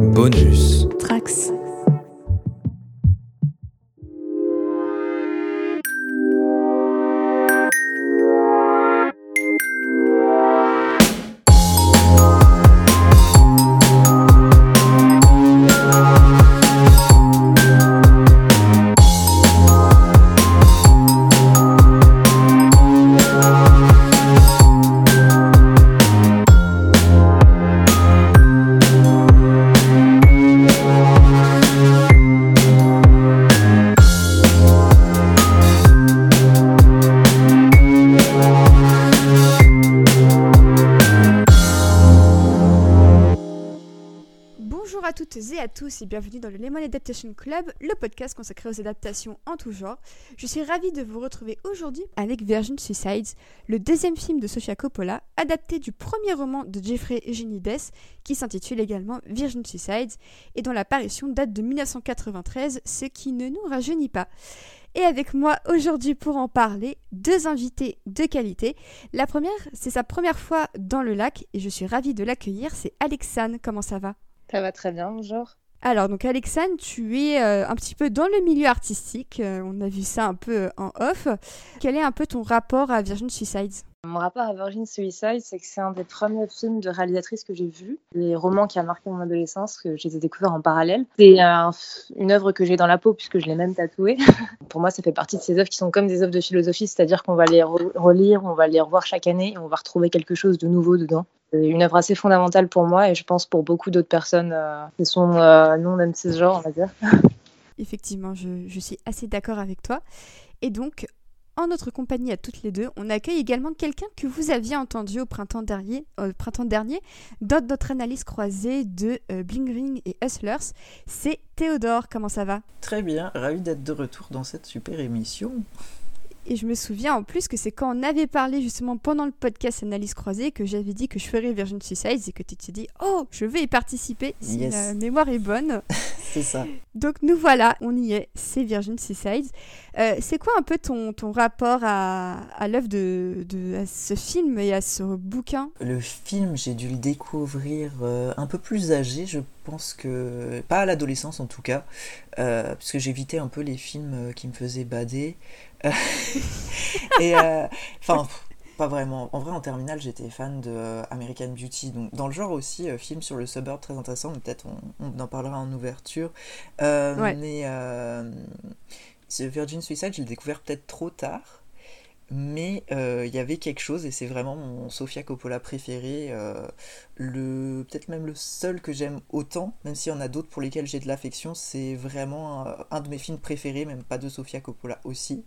Bonus. Trax. Tous et bienvenue dans le Lemon Adaptation Club, le podcast consacré aux adaptations en tout genre. Je suis ravie de vous retrouver aujourd'hui avec Virgin Suicides, le deuxième film de Sofia Coppola, adapté du premier roman de Jeffrey Eugenides qui s'intitule également Virgin Suicides et dont l'apparition date de 1993, ce qui ne nous rajeunit pas. Et avec moi aujourd'hui pour en parler, deux invités de qualité. La première, c'est sa première fois dans le lac et je suis ravie de l'accueillir, c'est Alexane. Comment ça va? Ça va très bien, bonjour. Alors, donc Alexane, tu es euh, un petit peu dans le milieu artistique, euh, on a vu ça un peu en off. Quel est un peu ton rapport à Virgin Suicides? Mon rapport à Virgin Suicide, c'est que c'est un des premiers films de réalisatrice que j'ai vu, des romans qui a marqué mon adolescence, que j'ai découvert en parallèle. C'est un- une œuvre que j'ai dans la peau puisque je l'ai même tatouée. Pour moi, ça fait partie de ces œuvres qui sont comme des œuvres de philosophie, c'est-à-dire qu'on va les re- relire, on va les revoir chaque année et on va retrouver quelque chose de nouveau dedans. C'est une œuvre assez fondamentale pour moi et je pense pour beaucoup d'autres personnes euh, qui sont euh, non même ce genre, on va dire. Effectivement, je, je suis assez d'accord avec toi. Et donc, en notre compagnie à toutes les deux, on accueille également quelqu'un que vous aviez entendu au printemps dernier, euh, printemps dernier dans notre analyse croisée de euh, Bling Ring et Hustlers. C'est Théodore, comment ça va? Très bien, ravi d'être de retour dans cette super émission. Et je me souviens en plus que c'est quand on avait parlé justement pendant le podcast Analyse croisée que j'avais dit que je ferais Virgin Suicides et que tu t'es dit Oh, je vais y participer si Yes. la mémoire est bonne. C'est ça. Donc nous voilà, on y est, c'est Virgin Suicides. Euh, c'est quoi un peu ton, ton rapport à, à l'œuvre de, de à ce film et à ce bouquin? Le film, j'ai dû le découvrir euh, un peu plus âgé, je pense que. Pas à l'adolescence en tout cas, euh, parce que j'évitais un peu les films euh, qui me faisaient bader. Et. euh, Enfin. pas vraiment. En vrai, en terminale, j'étais fan de euh, American Beauty. Donc, dans le genre aussi, euh, film sur le suburb très intéressant, peut-être on, on en parlera en ouverture. Euh, Ouais. Mais euh, ce Virgin Suicide, je l'ai découvert peut-être trop tard. Mais euh, il y avait quelque chose, et c'est vraiment mon Sofia Coppola préféré, euh, peut-être même le seul que j'aime autant, même s'il y en a d'autres pour lesquels j'ai de l'affection, c'est vraiment un, un de mes films préférés, même pas de Sofia Coppola aussi.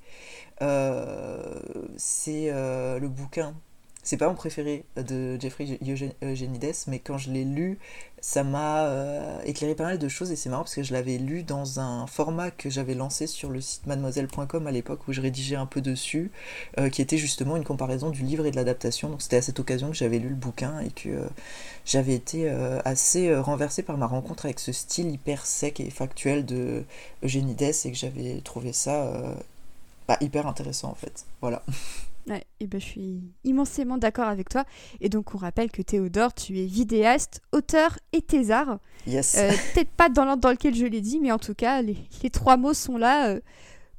Euh, c'est euh, le bouquin. C'est pas mon préféré de Jeffrey Eugen- Eugenides, mais quand je l'ai lu, ça m'a euh, éclairé pas mal de choses et c'est marrant parce que je l'avais lu dans un format que j'avais lancé sur le site mademoiselle.com à l'époque où je rédigeais un peu dessus, euh, qui était justement une comparaison du livre et de l'adaptation. Donc c'était à cette occasion que j'avais lu le bouquin et que euh, j'avais été assez renversé par ma rencontre avec ce style hyper sec et factuel de Eugenides et que j'avais trouvé ça bah, hyper intéressant en fait. Voilà. Ouais, et ben je suis immensément d'accord avec toi. Et donc on rappelle que Théodore, tu es vidéaste, auteur et thésard. Yes. Euh, Peut-être pas dans l'ordre dans lequel je l'ai dit, mais en tout cas, les, les trois mots sont là euh,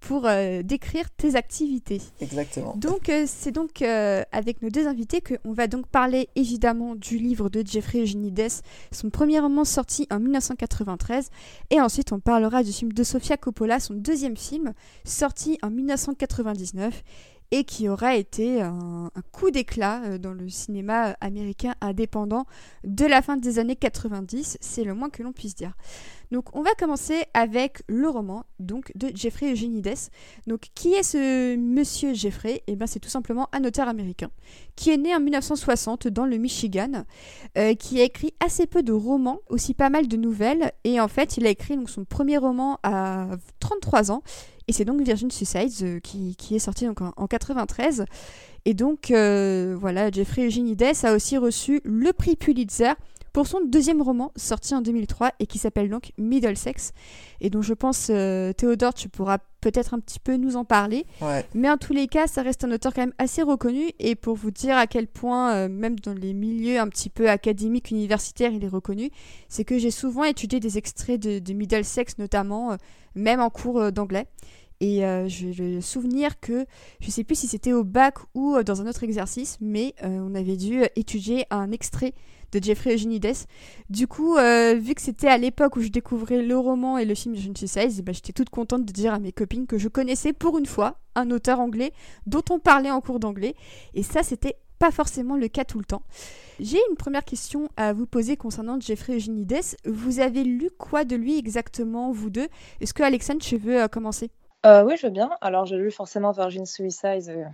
pour euh, décrire tes activités. Exactement. Donc c'est donc avec nos deux invités qu'on va donc parler évidemment du livre de Jeffrey Eugenides, son premier roman sorti en 1993, et ensuite on parlera du film de Sofia Coppola, son deuxième film, sorti en 1999 et qui aura été un, coup d'éclat euh, dans le cinéma euh, américain indépendant de la fin des années 90, c'est le moins que l'on puisse dire. Donc on va commencer avec le roman donc de Jeffrey Eugenides. Donc qui est ce monsieur Jeffrey? Eh bien c'est tout simplement un auteur américain qui est né en 1960 dans le Michigan, euh, qui a écrit assez peu de romans, aussi pas mal de nouvelles et en fait il a écrit donc son premier roman à 33 ans et c'est donc Virgin Suicides euh, qui, est sorti donc en, en 93. Et donc euh, voilà, Jeffrey Eugenides a aussi reçu le prix Pulitzer pour son deuxième roman sorti en 2003 et qui s'appelle donc Middlesex et dont je pense euh, Théodore tu pourras peut-être un petit peu nous en parler. Mais en tous les cas, ça reste un auteur quand même assez reconnu et pour vous dire à quel point euh, même dans les milieux un petit peu académiques universitaires, il est reconnu, c'est que j'ai souvent étudié des extraits de, Middlesex notamment euh, même en cours d'anglais. Et euh, j'ai le souvenir que, je ne sais plus si c'était au bac ou dans un autre exercice, mais euh, on avait dû étudier un extrait de Jeffrey Eugenides. Du coup, vu que c'était à l'époque où je découvrais le roman et le film John Size, bah, j'étais toute contente de dire à mes copines que je connaissais pour une fois un auteur anglais dont on parlait en cours d'anglais. Et ça, c'était pas forcément le cas tout le temps. J'ai une première question à vous poser concernant Jeffrey Eugenides. Vous avez lu quoi de lui exactement, vous deux? Est-ce que Alexandre, tu veux commencer? Euh, oui, je veux bien. Alors, j'ai lu forcément Virgin Suicide.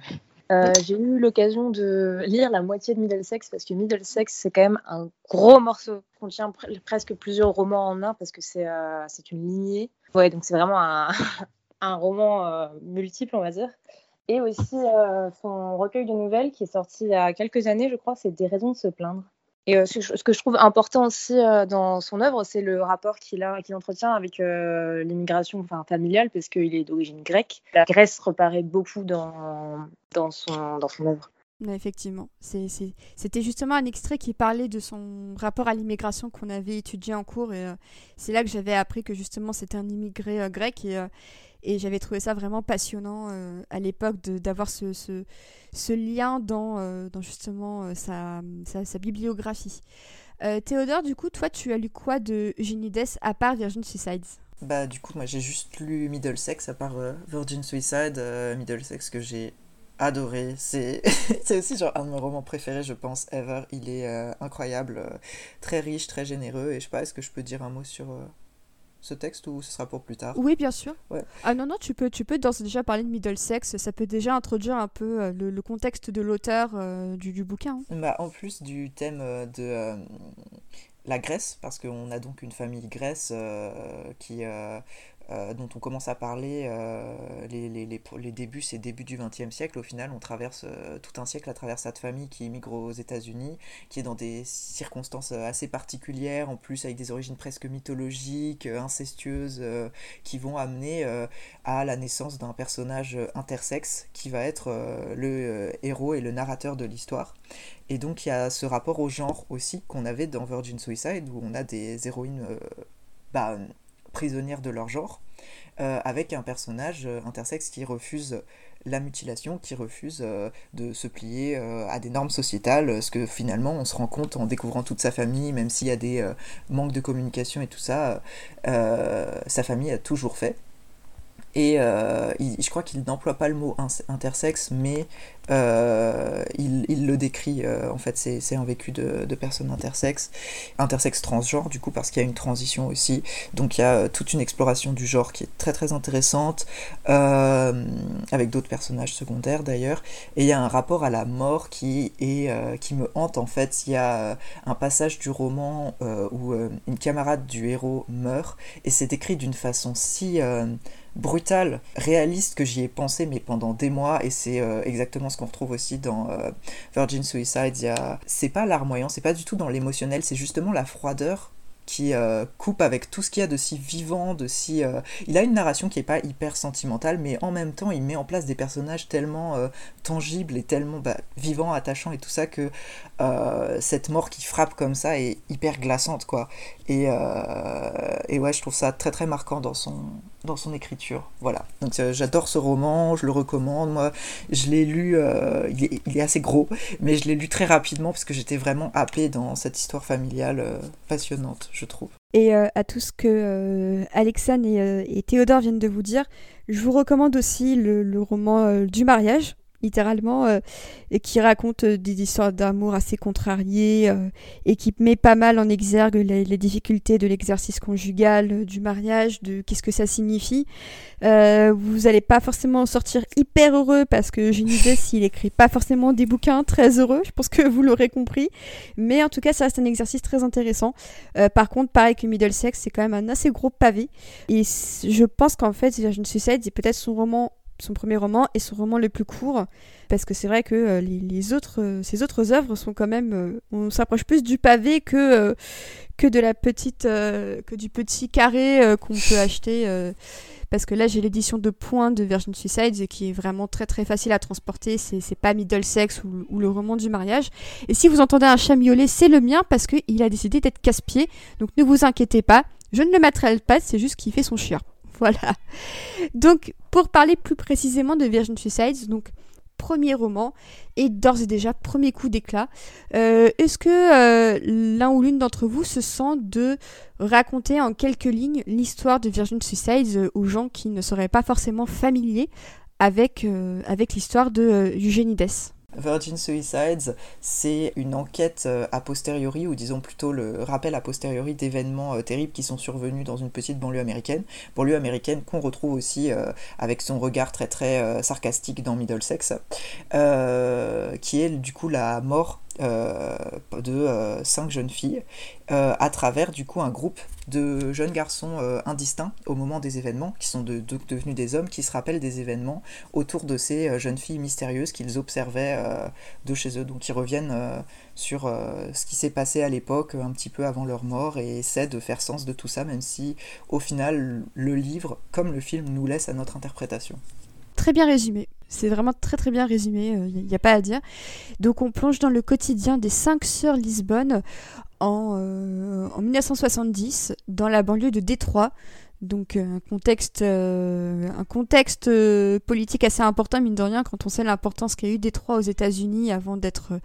Euh, euh, j'ai eu l'occasion de lire la moitié de Middlesex parce que Middlesex, c'est quand même un gros morceau. Il contient presque plusieurs romans en un parce que c'est c'est une lignée. Ouais, donc c'est vraiment un, un roman multiple, on va dire. Et aussi son recueil de nouvelles qui est sorti il y a quelques années, je crois, c'est Des raisons de se plaindre. Et euh, ce, que je trouve important aussi euh, dans son œuvre, c'est le rapport qu'il entretient avec euh, l'immigration enfin, familiale, parce qu'il est d'origine grecque. La Grèce reparaît beaucoup dans, son, œuvre. effectivement, c'était justement un extrait qui parlait de son rapport à l'immigration qu'on avait étudié en cours, et c'est là que j'avais appris que justement c'était un immigré grec, et j'avais trouvé ça vraiment passionnant euh, à l'époque d'avoir ce, ce, lien dans, euh, dans justement euh, sa, sa, bibliographie. Théodore, du coup, toi, tu as lu quoi de Eugénie à part Virgin Suicides? Bah, du coup, moi, j'ai juste lu Middlesex à part Virgin Suicide. Middlesex que j'ai adoré. C'est aussi genre un de mes romans préférés, je pense, ever. Il est incroyable, très riche, très généreux. Et je sais pas, est-ce que je peux dire un mot sur ce texte ou ce sera pour plus tard Oui, bien sûr. Ah non, non, tu peux, tu peux déjà parler de Middlesex. Ça peut déjà introduire un peu euh, le, contexte de l'auteur euh, du, du, bouquin. Hein. Bah, en plus du thème euh, de la Grèce, parce qu'on a donc une famille grèce qui euh, dont on commence à parler, euh, les, les, les, les, débuts, c'est début du XXe siècle. Au final, on traverse euh, tout un siècle à travers cette famille qui immigre aux États-Unis, qui est dans des circonstances assez particulières, en plus avec des origines presque mythologiques, incestueuses, qui vont amener à la naissance d'un personnage intersexe qui va être le héros et le narrateur de l'histoire. Et donc il y a ce rapport au genre aussi qu'on avait dans Virgin Suicide, où on a des héroïnes bah, prisonnières de leur genre, euh, avec un personnage euh, intersexe qui refuse la mutilation, qui refuse euh, de se plier à des normes sociétales, ce que finalement on se rend compte en découvrant toute sa famille, même s'il y a des manques de communication et tout ça, sa famille a toujours fait. Et je crois qu'il n'emploie pas le mot intersexe, mais euh, il, le décrit, euh, en fait, c'est un vécu de, personnes intersexes, intersexes transgenres, du coup, parce qu'il y a une transition aussi. Donc il y a euh, toute une exploration du genre qui est très très intéressante, avec d'autres personnages secondaires d'ailleurs. Et il y a un rapport à la mort qui, est, qui me hante, en fait. Il y a un passage du roman où une camarade du héros meurt, et c'est écrit d'une façon si brutale, réaliste que j'y ai pensé mais pendant des mois et c'est exactement ce qu'on retrouve aussi dans euh, Virgin Suicide. C'est pas larmoyant, c'est pas du tout dans l'émotionnel, c'est justement la froideur qui euh, coupe avec tout ce qu'il y a de si vivant, de si... Euh, il a une narration qui est pas hyper sentimentale, mais en même temps, il met en place des personnages tellement tangibles et tellement bah, vivants, attachants et tout ça, que cette mort qui frappe comme ça est hyper glaçante, quoi. Et, et ouais, je trouve ça très très marquant dans son, dans son écriture. Voilà. Donc euh, j'adore ce roman, je le recommande. Moi, je l'ai lu, euh, il, est, assez gros, mais je l'ai lu très rapidement parce que j'étais vraiment happée dans cette histoire familiale euh, passionnante, Et à tout ce que Alexandre et, Théodore viennent de vous dire, je vous recommande aussi le roman du mariage littéralement, euh, et qui raconte euh, des histoires d'amour assez contrariées euh, et qui met pas mal en exergue les, difficultés de l'exercice conjugal, du mariage, de qu'est-ce que ça signifie. vous n'allez pas forcément en sortir hyper heureux parce que idée s'il écrit pas forcément des bouquins très heureux, je pense que vous l'aurez compris, mais en tout cas ça reste un exercice très intéressant. par contre, pareil que Middlesex, c'est quand même un assez gros pavé et je pense qu'en fait, Virgin Suicide, c'est peut-être son roman son premier roman est son roman le plus court, parce que c'est vrai que les, autres, ses autres œuvres sont quand même, on s'approche plus du pavé que que de la petite, que du petit carré qu'on peut acheter parce que là j'ai l'édition de points de Virgin Suicides qui est vraiment très très facile à transporter, c'est pas Middlesex ou, ou le roman du mariage. Et si vous entendez un chat miauler, c'est le mien parce qu'il a décidé d'être casse-pied, donc ne vous inquiétez pas, je ne le à pas, c'est juste qu'il fait son chien. Voilà. Donc, pour parler plus précisément de Virgin Suicides, donc premier roman et d'ores et déjà premier coup d'éclat. Euh, est-ce que euh, l'un ou l'une d'entre vous se sent de raconter en quelques lignes l'histoire de Virgin Suicides euh, aux gens qui ne seraient pas forcément familiers avec, avec l'histoire de Eugénie Virgin Suicides, c'est une enquête euh, a posteriori, ou disons plutôt le rappel a posteriori d'événements euh, terribles qui sont survenus dans une petite banlieue américaine. Banlieue américaine qu'on retrouve aussi euh, avec son regard très très sarcastique dans Middlesex, qui est du coup la mort de euh, cinq jeunes filles euh, à travers du coup un groupe de jeunes garçons indistincts au moment des événements, qui sont devenus des hommes, qui se rappellent des événements autour de ces jeunes filles mystérieuses qu'ils observaient de chez eux. Donc ils reviennent sur ce qui s'est passé à l'époque, un petit peu avant leur mort, et essaient de faire sens de tout ça, même si au final le livre, comme le film, nous laisse à notre interprétation. Très bien résumé. C'est vraiment très très bien résumé, il euh, n'y a, pas à dire. Donc on plonge dans le quotidien des cinq sœurs Lisbonne en, euh, en 1970 dans la banlieue de Détroit. Donc euh, un contexte, un contexte politique assez important, mine de rien, quand on sait l'importance qu'a eu Détroit aux États-Unis avant d'être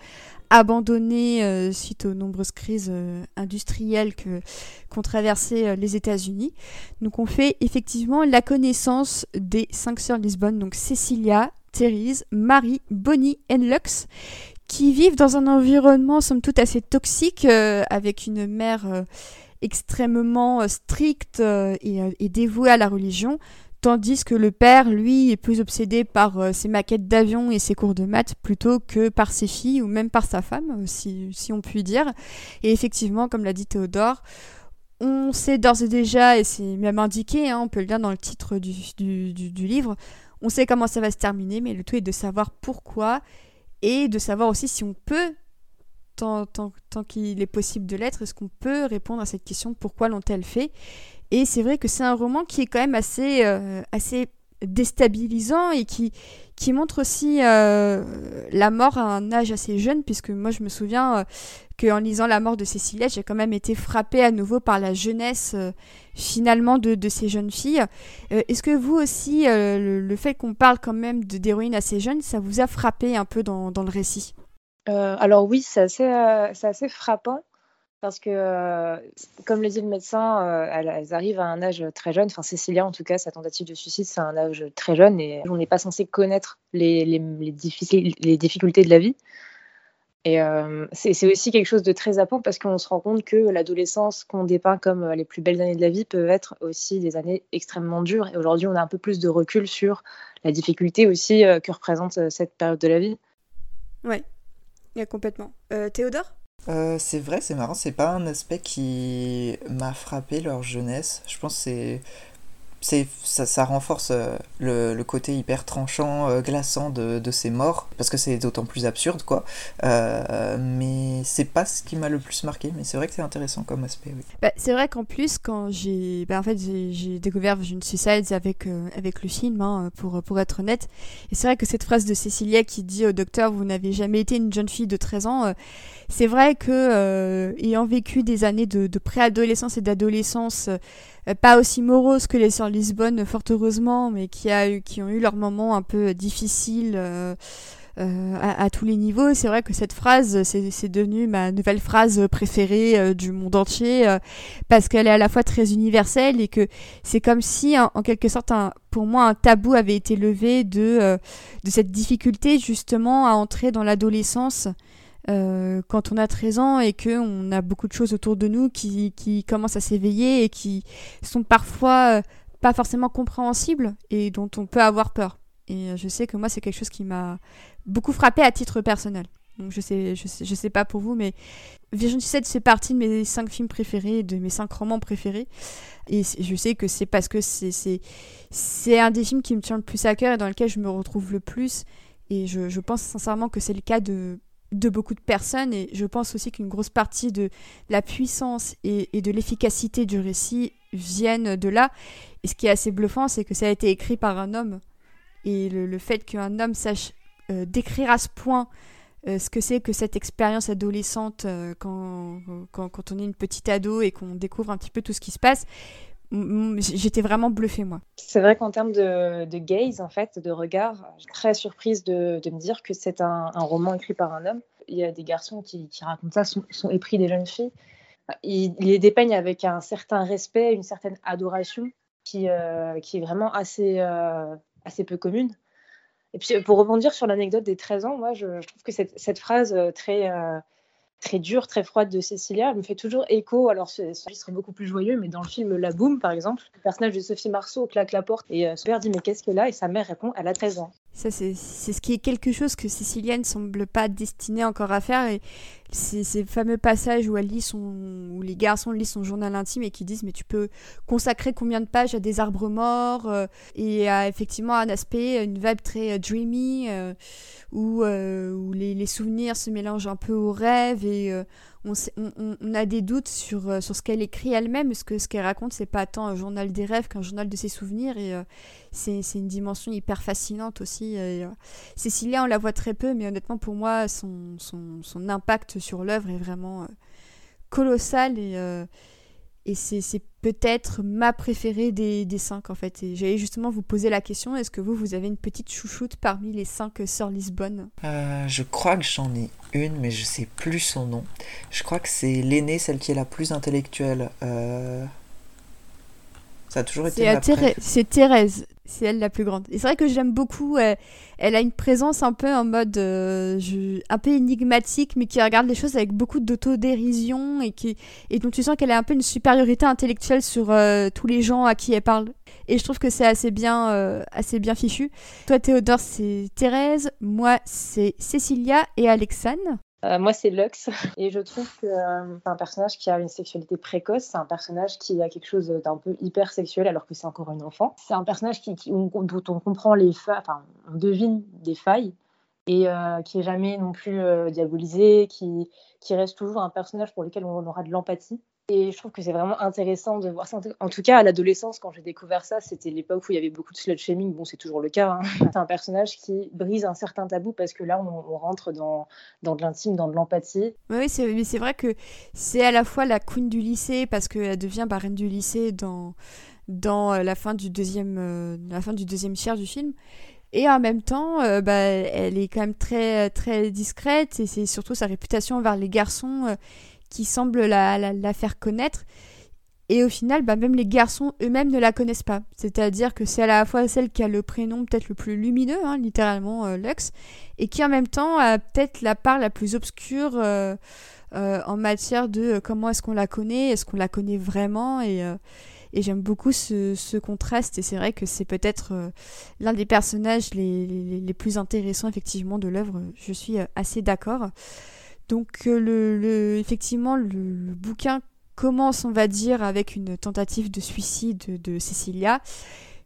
abandonné euh, suite aux nombreuses crises euh, industrielles que qu'ont traversé euh, les États-Unis. Donc on fait effectivement la connaissance des cinq sœurs Lisbonne, donc Cecilia, Thérèse, Marie, Bonnie et Lux, qui vivent dans un environnement somme toute assez toxique avec une mère extrêmement stricte et, et, dévouée à la religion, Tandis que le père, lui, est plus obsédé par euh, ses maquettes d'avion et ses cours de maths plutôt que par ses filles ou même par sa femme, euh, si, on peut dire. Et effectivement, comme l'a dit Théodore, on sait d'ores et déjà, et c'est même indiqué, hein, on peut le dire dans le titre du, livre, on sait comment ça va se terminer, mais le tout est de savoir pourquoi et de savoir aussi si on peut, tant, tant, tant qu'il est possible de l'être, est-ce qu'on peut répondre à cette question pourquoi l'ont-elles fait? Et c'est vrai que c'est un roman qui est quand même assez, euh, assez déstabilisant et qui, qui montre aussi euh, la mort à un âge assez jeune, puisque moi je me souviens euh, qu'en lisant La mort de Cécilia, j'ai quand même été frappée à nouveau par la jeunesse finalement de, de, ces jeunes filles. Est-ce que vous aussi, le, fait qu'on parle quand même d'héroïnes assez jeunes, ça vous a frappé un peu dans, dans le récit? Alors oui, c'est assez, frappant parce que, euh, comme le dit le médecin, euh, elles, arrivent à un âge très jeune. Enfin, Cécilia, en tout cas, sa tentative de suicide, c'est un âge très jeune et on n'est pas censé connaître les, difficultés de la vie. Et euh, c'est aussi quelque chose de très apprend parce qu'on se rend compte que l'adolescence qu'on dépeint comme les plus belles années de la vie peut être aussi des années extrêmement dures. Et aujourd'hui, on a un peu plus de recul sur la difficulté aussi que représente cette période de la vie. Oui, complètement. Théodore? Euh, c'est vrai, c'est marrant, c'est pas un aspect qui m'a frappé leur jeunesse. Je pense que c'est ça, ça, renforce euh, le, côté hyper tranchant, euh, glaçant de, ces morts, parce que c'est d'autant plus absurde, quoi. Euh, mais c'est pas ce qui m'a le plus marqué, mais c'est vrai que c'est intéressant comme aspect, oui. Bah, c'est vrai qu'en plus, quand j'ai... Bah, en fait, j'ai découvert Virgin Suicides avec, avec le film, hein, pour, pour être honnête, et c'est vrai que cette phrase de Cécilia qui dit au docteur « Vous n'avez jamais été une jeune fille de 13 ans c'est vrai que, ayant vécu des années de, préadolescence et d'adolescence, euh, pas aussi moroses que les sœurs Lisbonne, fort heureusement, mais qui, a qui ont eu leurs moments un peu difficiles. Euh, euh, à, tous les niveaux. C'est vrai que cette phrase, c'est devenu ma nouvelle phrase préférée du monde entier parce qu'elle est à la fois très universelle et que c'est comme si, en, quelque sorte, pour moi, un tabou avait été levé de, de cette difficulté justement à entrer dans l'adolescence euh, quand on a 13 ans et qu'on a beaucoup de choses autour de nous qui, qui commencent à s'éveiller et qui sont parfois euh, pas forcément compréhensibles et dont on peut avoir peur. Et euh, je sais que moi, c'est quelque chose qui m'a beaucoup frappé à titre personnel. Donc je sais, je sais, je sais pas pour vous, mais Virgin Suicide fait partie de mes cinq films préférés, de mes cinq romans préférés. Et je sais que c'est parce que c'est un des films qui me tient le plus à cœur et dans lequel je me retrouve le plus. Et je, je pense sincèrement que c'est le cas de, de beaucoup de personnes. Et je pense aussi qu'une grosse partie de la puissance et, de l'efficacité du récit viennent de là. Et ce qui est assez bluffant, c'est que ça a été écrit par un homme. Et le, le fait qu'un homme sache euh, décrire à ce point euh, ce que c'est que cette expérience adolescente euh, quand, quand, on est une petite ado et qu'on découvre un petit peu tout ce qui se passe. J'étais vraiment bluffée, moi. C'est vrai qu'en termes de, gaze, en fait, de regard, je suis très surprise de, me dire que c'est un, roman écrit par un homme. Il y a des garçons qui, racontent ça, sont, épris des jeunes filles. Il, il, les dépeigne avec un certain respect, une certaine adoration qui, euh, est vraiment assez, euh, assez peu commune. Et puis pour rebondir sur l'anecdote des 13 ans, moi je, trouve que cette, phrase euh, très, très dure, très froide de Cécilia me fait toujours écho. Alors ce serait beaucoup plus joyeux, mais dans le film La Boom par exemple, le personnage de Sophie Marceau claque la porte et euh, son père dit mais qu'est-ce qu'elle a? Et sa mère répond elle a 13 ans. Ça, c'est ce qui est quelque chose que Cécilia ne semble pas destinée encore à faire. C'est ces fameux passages où elle lit son, où les garçons lisent son journal intime et qui disent mais tu peux consacrer combien de pages à des arbres morts euh, et à effectivement un aspect, une vibe très euh, dreamy euh, où, où les, les, souvenirs se mélangent un peu aux rêves et on, a des doutes sur, euh, sur ce qu'elle écrit elle-même, parce que ce qu'elle raconte, c'est pas tant un journal des rêves qu'un journal de ses souvenirs, et euh, c'est une dimension hyper fascinante aussi. Euh, Cécilia, on la voit très peu, mais honnêtement, pour moi, son, son, son impact sur l'œuvre est vraiment colossal, et, et c'est peut-être ma préférée des, des cinq, en fait. Et j'allais justement vous poser la question, est-ce que vous, vous avez une petite chouchoute parmi les cinq sœurs Lisbonne? Je crois que j'en ai une, mais je sais plus son nom. Je crois que c'est l'aînée, celle qui est la plus intellectuelle. Euh... Ça a toujours été. C'est Thérèse, c'est elle la plus grande. Et c'est vrai que j'aime beaucoup. Elle, elle, a une présence un peu en mode euh, je, un peu énigmatique, mais qui regarde les choses avec beaucoup d'autodérision et qui et dont tu sens qu'elle a un peu une supériorité intellectuelle sur euh, tous les gens à qui elle parle. Et je trouve que c'est assez bien, euh, assez bien fichu. Toi, Théodore, c'est Thérèse. Moi, c'est Cécilia et Alexane. Euh, moi, c'est Lux. Et je trouve que euh, c'est un personnage qui a une sexualité précoce. C'est un personnage qui a quelque chose d'un peu hyper sexuel alors que c'est encore une enfant. C'est un personnage qui, dont on comprend les failles, enfin, on devine des failles et euh, qui est jamais non plus diabolisé, qui, qui reste toujours un personnage pour lequel on aura de l'empathie. Et je trouve que c'est vraiment intéressant de voir ça. En tout cas, à l'adolescence, quand j'ai découvert ça, c'était l'époque où il y avait beaucoup de slut shaming. Bon, c'est toujours le cas. Hein. C'est un personnage qui brise un certain tabou parce que là, on, rentre dans, dans de l'intime, dans de l'empathie. Oui, c'est vrai que c'est à la fois la queen du lycée parce qu'elle devient reine du lycée dans, dans euh, la, fin du deuxième, euh, la fin du deuxième tiers du film. Et en même temps, euh, bah, elle est quand même très, très discrète et c'est surtout sa réputation envers les garçons qui semble la, la, faire connaître. Et au final, bah, même les garçons eux-mêmes ne la connaissent pas. C'est-à-dire que c'est à la fois celle qui a le prénom peut-être le plus lumineux, hein, littéralement euh, Lux, et qui en même temps a peut-être la part la plus obscure euh, euh, en matière de comment est-ce qu'on la connaît, est-ce qu'on la connaît vraiment, et, et j'aime beaucoup ce, ce, contraste, et c'est vrai que c'est peut-être l'un des personnages les, les, les, plus intéressants effectivement de l'œuvre, je suis assez d'accord. Donc le, le, effectivement, le, bouquin commence, on va dire, avec une tentative de suicide de Cecilia,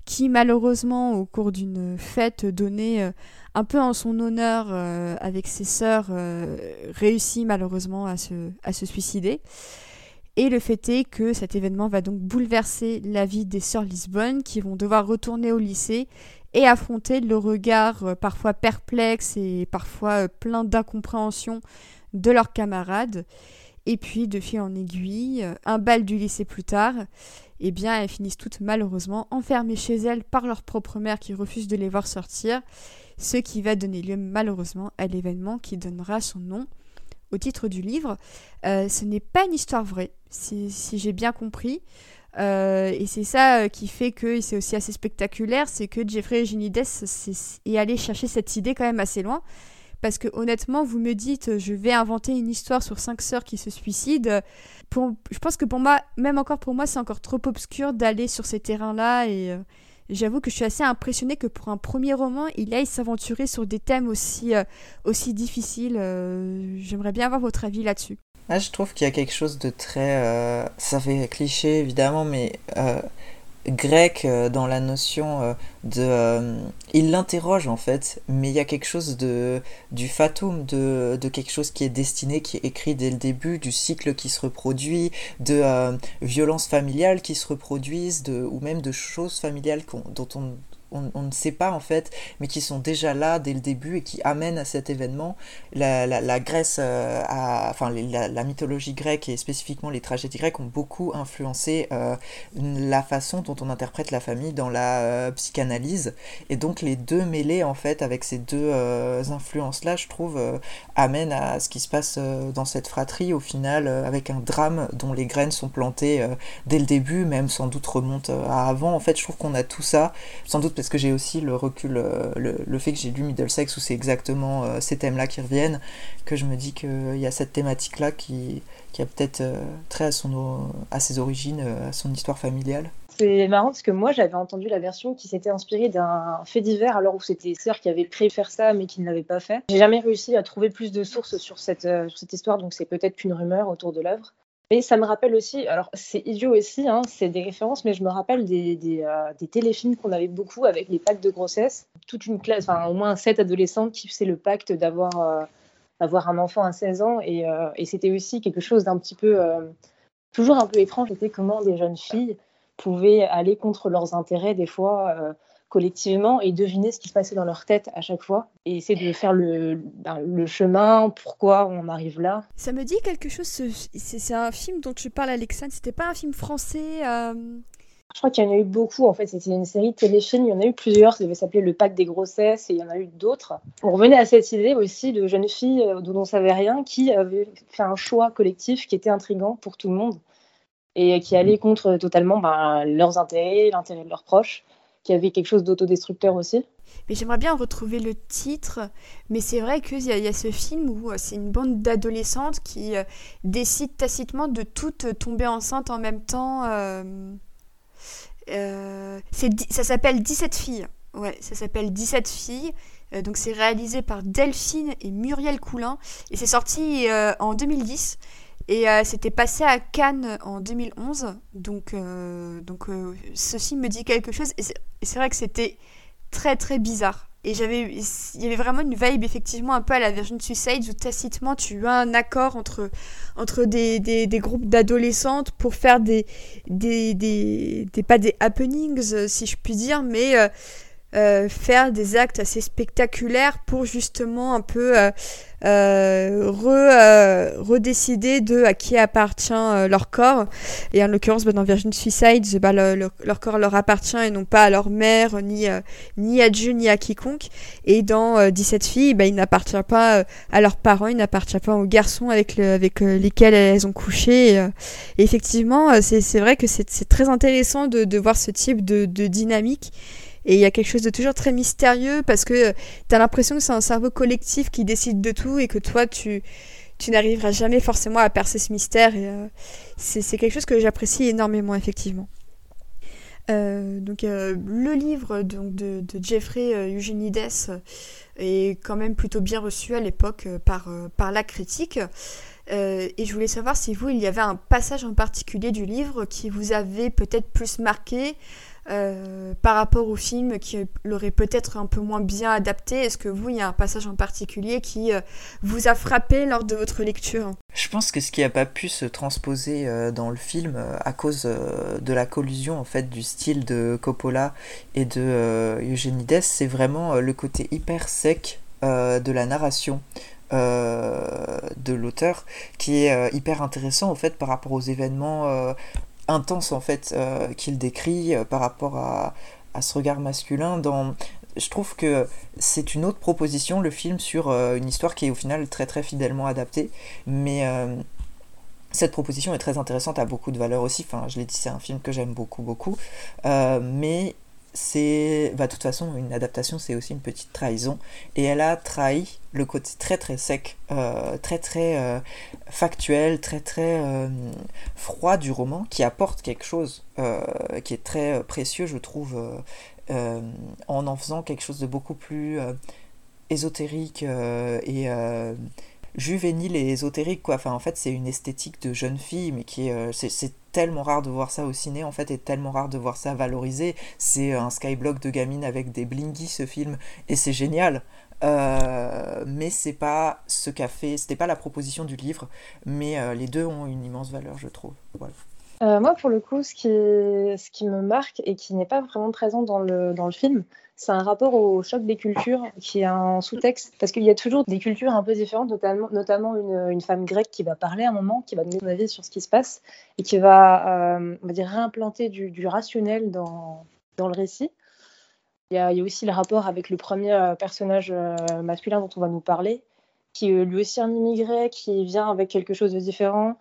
qui malheureusement, au cours d'une fête donnée euh, un peu en son honneur euh, avec ses sœurs, euh, réussit malheureusement à se, à se suicider. Et le fait est que cet événement va donc bouleverser la vie des sœurs Lisbonne, qui vont devoir retourner au lycée et affronter le regard parfois perplexe et parfois plein d'incompréhension de leurs camarades. Et puis, de fil en aiguille, un bal du lycée plus tard, eh bien, elles finissent toutes malheureusement enfermées chez elles par leur propre mère qui refuse de les voir sortir, ce qui va donner lieu malheureusement à l'événement qui donnera son nom au titre du livre. Euh, ce n'est pas une histoire vraie, si, j'ai bien compris. Euh, et c'est ça qui fait que c'est aussi assez spectaculaire, c'est que Jeffrey Eugenides est allé chercher cette idée quand même assez loin parce que honnêtement, vous me dites, je vais inventer une histoire sur cinq sœurs qui se suicident. Je pense que pour moi, même encore pour moi, c'est encore trop obscur d'aller sur ces terrains-là et, j'avoue que je suis assez impressionnée que pour un premier roman, il aille s'aventurer sur des thèmes aussi, aussi difficiles. J'aimerais bien avoir votre avis là-dessus. Ah, je trouve qu'il y a quelque chose de très... ça fait cliché évidemment, mais grec euh, dans la notion euh, de... Euh, il l'interroge en fait, mais il y a quelque chose de, du fatum, de, de, quelque chose qui est destiné, qui est écrit dès le début, du cycle qui se reproduit, de violences familiales qui se reproduisent, de, ou même de choses familiales dont on on, ne sait pas en fait, mais qui sont déjà là dès le début et qui amènent à cet événement. La, Grèce, euh, enfin la, mythologie grecque et spécifiquement les tragédies grecques ont beaucoup influencé euh, la façon dont on interprète la famille dans la euh, psychanalyse. Et donc les deux mêlés en fait avec ces deux influences-là, je trouve, amènent à ce qui se passe dans cette fratrie au final avec un drame dont les graines sont plantées dès le début, même sans doute remonte à avant. En fait, je trouve qu'on a tout ça, sans doute parce que j'ai aussi le recul, euh, le, fait que j'ai lu Middlesex où c'est exactement euh, ces thèmes-là qui reviennent, que je me dis qu'il y a cette thématique-là qui, a peut-être euh, trait à, ses origines, à son histoire familiale. C'est marrant parce que moi j'avais entendu la version qui s'était inspirée d'un fait divers alors où c'était sœurs qui avaient prévu faire ça mais qui ne l'avaient pas fait. J'ai jamais réussi à trouver plus de sources sur cette, sur cette histoire donc c'est peut-être qu'une rumeur autour de l'œuvre. Mais ça me rappelle aussi, alors c'est idiot aussi, hein, c'est des références, mais je me rappelle des, des, euh, téléfilms qu'on avait beaucoup avec les pactes de grossesse. Toute une classe, enfin au moins sept adolescentes qui faisaient le pacte d'avoir euh, un enfant à 16 ans. Et, euh, et c'était aussi quelque chose d'un petit peu, toujours un peu étrange, c'était comment des jeunes filles pouvaient aller contre leurs intérêts des fois collectivement et deviner ce qui se passait dans leur tête à chaque fois et essayer de faire le, ben, le chemin, pourquoi on arrive là. Ça me dit quelque chose, c'est un film dont tu parles Alexandre, c'était pas un film français euh... Je crois qu'il y en a eu beaucoup en fait, c'était une série de téléfilms, il y en a eu plusieurs, ça devait s'appeler Le Pacte des grossesses et il y en a eu d'autres. On revenait à cette idée aussi de jeunes filles euh, dont on savait rien qui avaient fait un choix collectif qui était intrigant pour tout le monde et qui allait contre totalement ben, leurs intérêts, l'intérêt de leurs proches qui avait quelque chose d'autodestructeur aussi. Mais j'aimerais bien retrouver le titre, mais c'est vrai qu'il y, y, a ce film où euh, c'est une bande d'adolescentes qui euh, décident tacitement de toutes tomber enceintes en même temps. Euh, ça s'appelle 17 filles. Ouais, ça s'appelle 17 filles. donc c'est réalisé par Delphine et Muriel Coulin. Et c'est sorti en 2010. Et euh, c'était passé à Cannes en 2011. Donc, euh, donc euh, ceci me dit quelque chose. Et c'est vrai que c'était très très bizarre. Et il y avait vraiment une vibe effectivement un peu à la Virgin Suicide où tacitement tu as un accord entre, entre des, des, groupes d'adolescentes pour faire des, des, des, pas des happenings si je puis dire, mais euh, faire des actes assez spectaculaires pour justement un peu euh, euh, re, redécider de à qui appartient leur corps. Et en l'occurrence, bah, dans Virgin Suicide, bah, leur corps leur appartient et non pas à leur mère, ni, ni à Dieu, ni à quiconque. Et dans 17 filles, bah, il n'appartient pas à leurs parents, il n'appartient pas aux garçons avec, le, avec lesquels elles ont couché. Et, effectivement, c'est vrai que c'est très intéressant de, voir ce type de dynamique. Et il y a quelque chose de toujours très mystérieux parce que tu as l'impression que c'est un cerveau collectif qui décide de tout et que toi, tu, tu n'arriveras jamais forcément à percer ce mystère. Et euh, c'est quelque chose que j'apprécie énormément, effectivement. Euh, donc euh, le livre donc, de, de Jeffrey Eugenides est quand même plutôt bien reçu à l'époque par, par la critique. et je voulais savoir si vous, il y avait un passage en particulier du livre qui vous avait peut-être plus marqué, euh, par rapport au film qui l'aurait peut-être un peu moins bien adapté Est-ce que vous, il y a un passage en particulier qui euh, vous a frappé lors de votre lecture? Je pense que ce qui n'a pas pu se transposer euh, dans le film à cause de la collusion en fait du style de Coppola et de Eugenides, c'est vraiment le côté hyper sec de la narration. de l'auteur qui est hyper intéressant en fait par rapport aux événements intense en fait euh, qu'il décrit euh, par rapport à, ce regard masculin dans je trouve que c'est une autre proposition le film sur euh, une histoire qui est au final très très fidèlement adaptée. Mais cette proposition est très intéressante a beaucoup de valeur aussi. Enfin je l'ai dit c'est un film que j'aime beaucoup beaucoup. Mais c'est bah, de toute façon une adaptation c'est aussi une petite trahison. Et elle a trahi le côté très très sec euh, très très euh, factuel très très euh, froid du roman qui apporte quelque chose qui est très précieux je trouve en en faisant quelque chose de beaucoup plus ésotérique et juvénile et ésotérique quoi. Enfin en fait c'est une esthétique de jeune fille mais qui est c'est tellement rare de voir ça au ciné en fait et tellement rare de voir ça valorisé. C'est un skyblock de gamine avec des blingy ce film et c'est génial. Euh, mais c'est pas ce qu'a fait, c'était pas la proposition du livre, mais euh, les deux ont une immense valeur, je trouve. Euh, moi, pour le coup, ce qui, ce qui me marque et qui n'est pas vraiment présent dans le, dans le film, c'est un rapport au choc des cultures qui est un sous-texte. Parce qu'il y a toujours des cultures un peu différentes, notamment, notamment une, femme grecque qui va parler à un moment, qui va donner son avis sur ce qui se passe et qui va, on va dire, réimplanter du, rationnel dans, dans le récit. Il y, a, aussi le rapport avec le premier euh, personnage euh, masculin dont on va nous parler, qui est lui aussi un immigré, qui vient avec quelque chose de différent.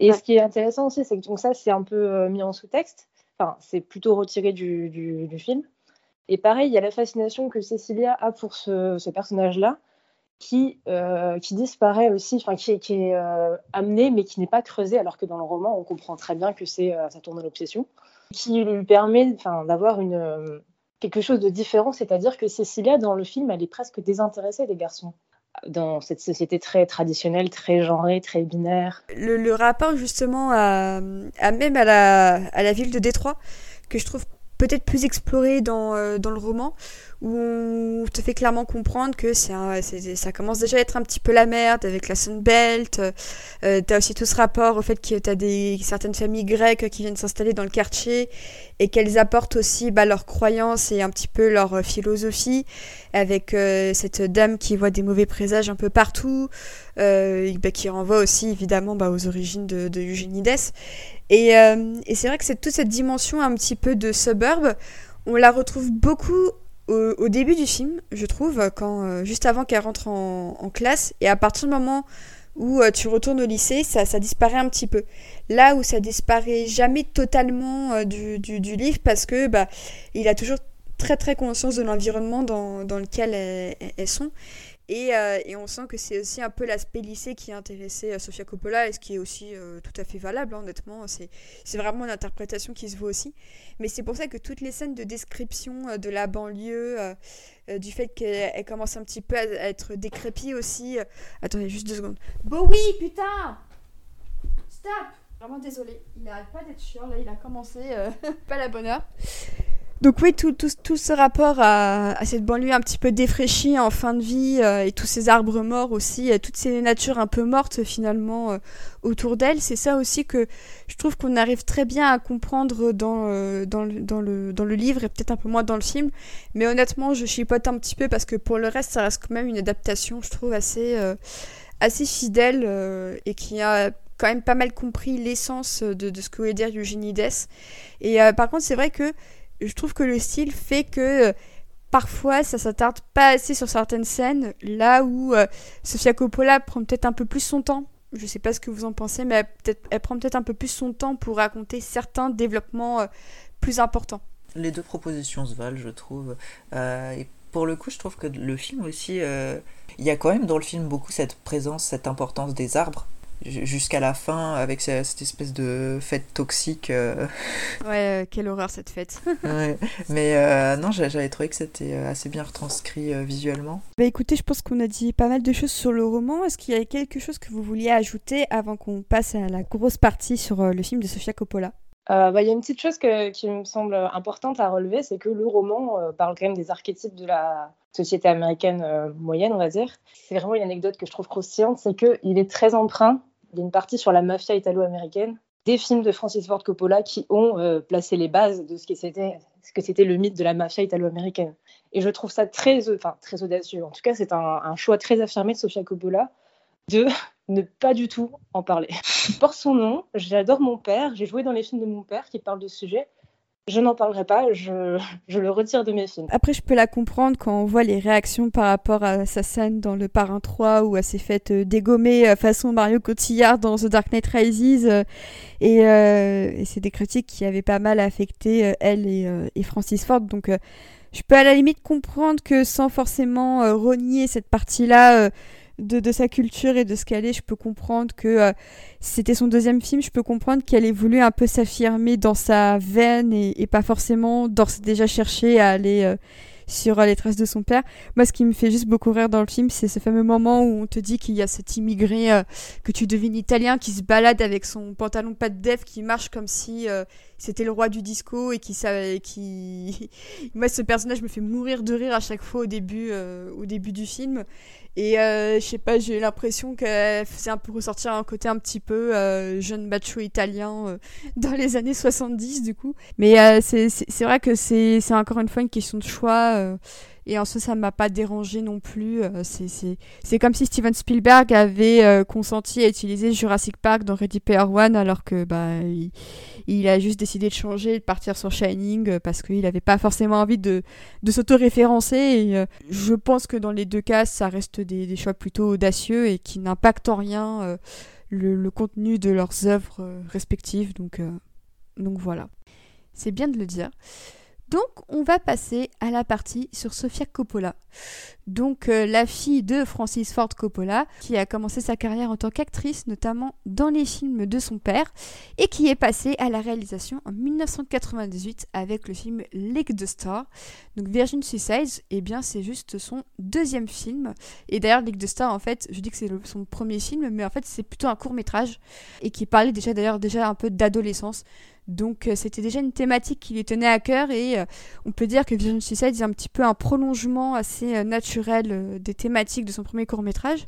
Et ce qui est intéressant aussi, c'est que donc ça, c'est un peu euh, mis en sous-texte. Enfin, c'est plutôt retiré du, du, film. Et pareil, il y a la fascination que Cecilia a pour ce, personnage-là, qui, qui disparaît aussi, enfin, qui, qui est amené, mais qui n'est pas creusé, alors que dans le roman, on comprend très bien que c'est ça tourne à l'obsession, qui lui permet d'avoir une quelque chose de différent, c'est-à-dire que Cécilia, dans le film, elle est presque désintéressée des garçons dans cette société très traditionnelle, très genrée, très binaire. Le, rapport justement à, même à la, à la ville de Détroit, que je trouve peut-être plus exploré dans, euh, le roman, où on te fait clairement comprendre que c'est ça commence déjà à être un petit peu la merde avec la Sunbelt. Euh, t'as aussi tout ce rapport au fait que t'as des certaines familles grecques qui viennent s'installer dans le quartier et qu'elles apportent aussi bah, leurs croyances et un petit peu leur philosophie avec euh, cette dame qui voit des mauvais présages un peu partout, euh, bah, qui renvoie aussi évidemment bah, aux origines de, de Eugénides. Et, euh, et c'est vrai que c'est toute cette dimension un petit peu de suburb, on la retrouve beaucoup au, début du film, je trouve, quand, euh, juste avant qu'elle rentre en, classe, et à partir du moment où euh, tu retournes au lycée, ça, disparaît un petit peu. Là où ça disparaît jamais totalement euh, du, du, livre, parce que bah, il a toujours très très conscience de l'environnement dans, dans, lequel elles sont. Euh, et, on sent que c'est aussi un peu l'aspect lycée qui a intéressé euh, Sofia Coppola et ce qui est aussi euh, tout à fait valable, hein, honnêtement. C'est, vraiment une interprétation qui se voit aussi. Mais c'est pour ça que toutes les scènes de description de la banlieue, du fait qu'elle commence un petit peu à, être décrépie aussi. attendez, juste deux secondes. Bon, oui, putain Stop Vraiment désolé, il n'arrête pas d'être chiant, là il a commencé, pas la bonne heure. Donc oui, tout, tout, tout ce rapport à, cette banlieue un petit peu défraîchie en fin de vie euh, et tous ces arbres morts aussi, toutes ces natures un peu mortes finalement euh, autour d'elle, c'est ça aussi que je trouve qu'on arrive très bien à comprendre dans, euh, dans, le, dans, le, dans le livre et peut-être un peu moins dans le film. Mais honnêtement, je chipote un petit peu parce que pour le reste, ça reste quand même une adaptation, je trouve, assez, assez fidèle et qui a quand même pas mal compris l'essence de, ce que voulait dire Eugénie Et par contre, c'est vrai que je trouve que le style fait que euh, parfois ça s'attarde pas assez sur certaines scènes, là où euh, Sofia Coppola prend peut-être un peu plus son temps. Je sais pas ce que vous en pensez, mais elle, elle prend peut-être un peu plus son temps pour raconter certains développements euh, plus importants. Les deux propositions se valent, je trouve. et pour le coup, je trouve que le film aussi, il y a quand même dans le film beaucoup cette présence, cette importance des arbres jusqu'à la fin avec cette espèce de fête toxique. Euh. Ouais, euh, quelle horreur cette fête. ouais. Mais euh, non, j'avais trouvé que c'était assez bien retranscrit visuellement. Bah écoutez, je pense qu'on a dit pas mal de choses sur le roman. Est-ce qu'il y a quelque chose que vous vouliez ajouter avant qu'on passe à la grosse partie sur le film de Sofia Coppola? Bah, il y a une petite chose qui me semble importante à relever, c'est que le roman parle quand même des archétypes de la société américaine moyenne, on va dire. C'est vraiment une anecdote que je trouve croustillante, c'est qu'il est très empreint il y a une partie sur la mafia italo-américaine, des films de Francis Ford Coppola qui ont euh, placé les bases de ce que c'était ce que c'était le mythe de la mafia italo-américaine. Et je trouve ça très, enfin, très audacieux. En tout cas, c'est un, choix très affirmé de Sofia Coppola de ne pas du tout en parler. Il porte son nom, j'adore mon père, j'ai joué dans les films de mon père qui parlent de ce sujet, je n'en parlerai pas, je, je, le retire de mes films. Après, je peux la comprendre quand on voit les réactions par rapport à sa scène dans Le Parrain 3 où elle s'est faite euh, dégommer euh, façon Mario Cotillard dans The Dark Knight Rises. Euh, et, et c'est des critiques qui avaient pas mal affecté elle et, et Francis Ford. Donc, je peux à la limite comprendre que sans forcément renier cette partie-là de, sa culture et de ce qu'elle est, je peux comprendre que euh, c'était son deuxième film, je peux comprendre qu'elle ait voulu un peu s'affirmer dans sa veine et, pas forcément d'ores déjà chercher à aller euh, sur les traces de son père. Moi, ce qui me fait juste beaucoup rire dans le film, c'est ce fameux moment où on te dit qu'il y a cet immigré euh, que tu devines italien qui se balade avec son pantalon pas de def, qui marche comme si euh, c'était le roi du disco et qui savait, qui. Moi, ce personnage me fait mourir de rire à chaque fois au début, euh, au début du film. Et je sais pas, j'ai l'impression qu'elle faisait un peu ressortir un côté un petit peu jeune macho italien dans les années 70 du coup. Mais c'est vrai que c'est encore une fois une question de choix euh, et en soi, ça m'a pas dérangé non plus. Euh, c'est comme si Steven Spielberg avait euh, consenti à utiliser Jurassic Park dans Ready Player One, alors que bah, il, a juste décidé de changer, de partir sur Shining, parce qu'il n'avait pas forcément envie de, de s'auto-référencer. Et je pense que dans les deux cas, ça reste des, choix plutôt audacieux et qui n'impactent en rien le, le, contenu de leurs œuvres respectives. Donc, donc voilà. C'est bien de le dire. Donc on va passer à la partie sur Sofia Coppola. Donc euh, la fille de Francis Ford Coppola, qui a commencé sa carrière en tant qu'actrice, notamment dans les films de son père, et qui est passée à la réalisation en 1998 avec le film Lake the Star. Donc Virgin Suicides, eh bien c'est juste son deuxième film. Et d'ailleurs Lake the Star, en fait, je dis que c'est son premier film, mais en fait c'est plutôt un court métrage, et qui parlait déjà d'ailleurs déjà un peu d'adolescence. Donc euh, c'était déjà une thématique qui lui tenait à cœur et euh, on peut dire que Vision Suicide est un petit peu un prolongement assez euh, naturel des thématiques de son premier court métrage.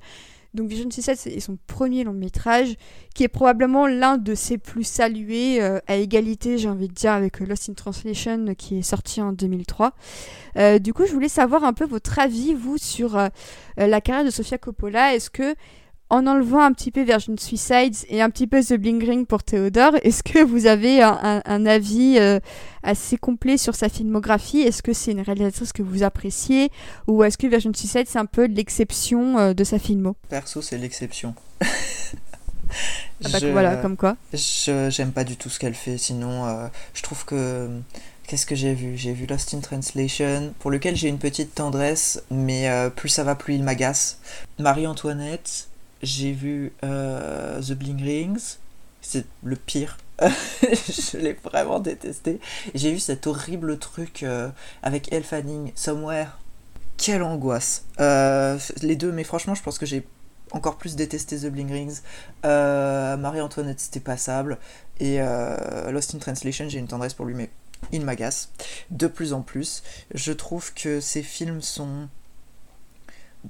Donc Vision Suicide est son premier long métrage qui est probablement l'un de ses plus salués à égalité j'ai envie de dire avec Lost in Translation qui est sorti en 2003. du coup je voulais savoir un peu votre avis vous sur la carrière de Sofia Coppola. Est-ce que en enlevant un petit peu Virgin Suicides et un petit peu The Bling Ring pour Théodore, est-ce que vous avez un, avis euh, assez complet sur sa filmographie? Est-ce que c'est une réalisatrice que vous appréciez? Ou est-ce que Virgin Suicides, c'est un peu l'exception euh, de sa filmo? Perso, c'est l'exception. ah bah, voilà, comme quoi. Je J'aime pas du tout ce qu'elle fait, sinon euh, je trouve que... Qu'est-ce que j'ai vu? J'ai vu Lost in Translation, pour lequel j'ai une petite tendresse, mais plus ça va, plus il m'agace. Marie-Antoinette, j'ai vu euh, The Bling Rings, c'est le pire. je l'ai vraiment détesté. J'ai vu cet horrible truc euh, avec Elle Fanning, Somewhere. Quelle angoisse. Euh, les deux, mais franchement, je pense que j'ai encore plus détesté The Bling Rings. Marie-Antoinette, c'était passable. Et Lost in Translation, j'ai une tendresse pour lui, mais il m'agace. De plus en plus, je trouve que ces films sont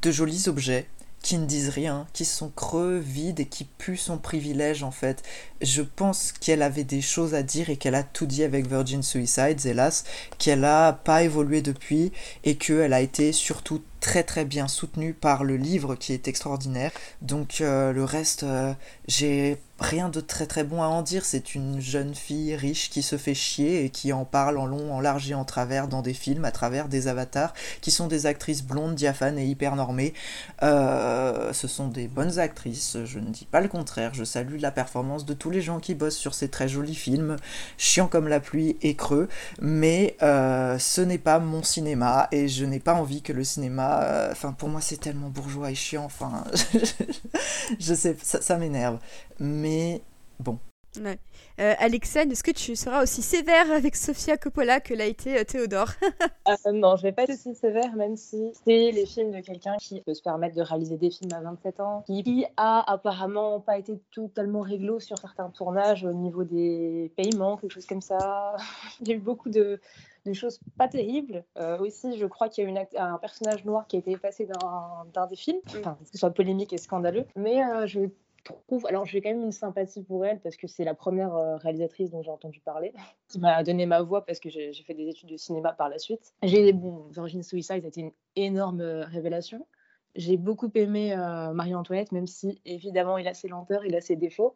de jolis objets qui ne disent rien, qui sont creux, vides et qui puent son privilège en fait. Je pense qu'elle avait des choses à dire et qu'elle a tout dit avec Virgin Suicides, hélas, qu'elle a pas évolué depuis et qu'elle a été surtout très très bien soutenue par le livre qui est extraordinaire. Donc euh, le reste, euh, j'ai rien de très très bon à en dire. C'est une jeune fille riche qui se fait chier et qui en parle en long, en large et en travers dans des films, à travers des avatars, qui sont des actrices blondes, diaphanes et hyper normées. Euh, ce sont des bonnes actrices, je ne dis pas le contraire. Je salue la performance de tous les gens qui bossent sur ces très jolis films, chiants comme la pluie et creux, mais euh, ce n'est pas mon cinéma et je n'ai pas envie que le cinéma... Euh, enfin, pour moi, c'est tellement bourgeois et chiant. Enfin, je sais, ça, m'énerve. Bon. Ouais. Euh, est-ce que tu seras aussi sévère avec Sofia Coppola que l'a été euh, Théodore ah, Non, je vais pas être aussi sévère, même si c'est les films de quelqu'un qui peut se permettre de réaliser des films à 27 ans, qui a apparemment pas été totalement réglo sur certains tournages au niveau des paiements, quelque chose comme ça. Il y a eu beaucoup de, choses pas terribles. Euh, aussi, je crois qu'il y a eu un personnage noir qui a été effacé d'un des films, mm. enfin, que ce soit polémique et scandaleux. Mais euh, je trouve, alors j'ai quand même une sympathie pour elle parce que c'est la première euh, réalisatrice dont j'ai entendu parler, qui m'a donné ma voix parce que j'ai fait des études de cinéma par la suite. J'ai bon, Virgin Suicide a été une énorme euh, révélation. J'ai beaucoup aimé euh, Marie-Antoinette, même si évidemment il a ses lenteurs, il a ses défauts.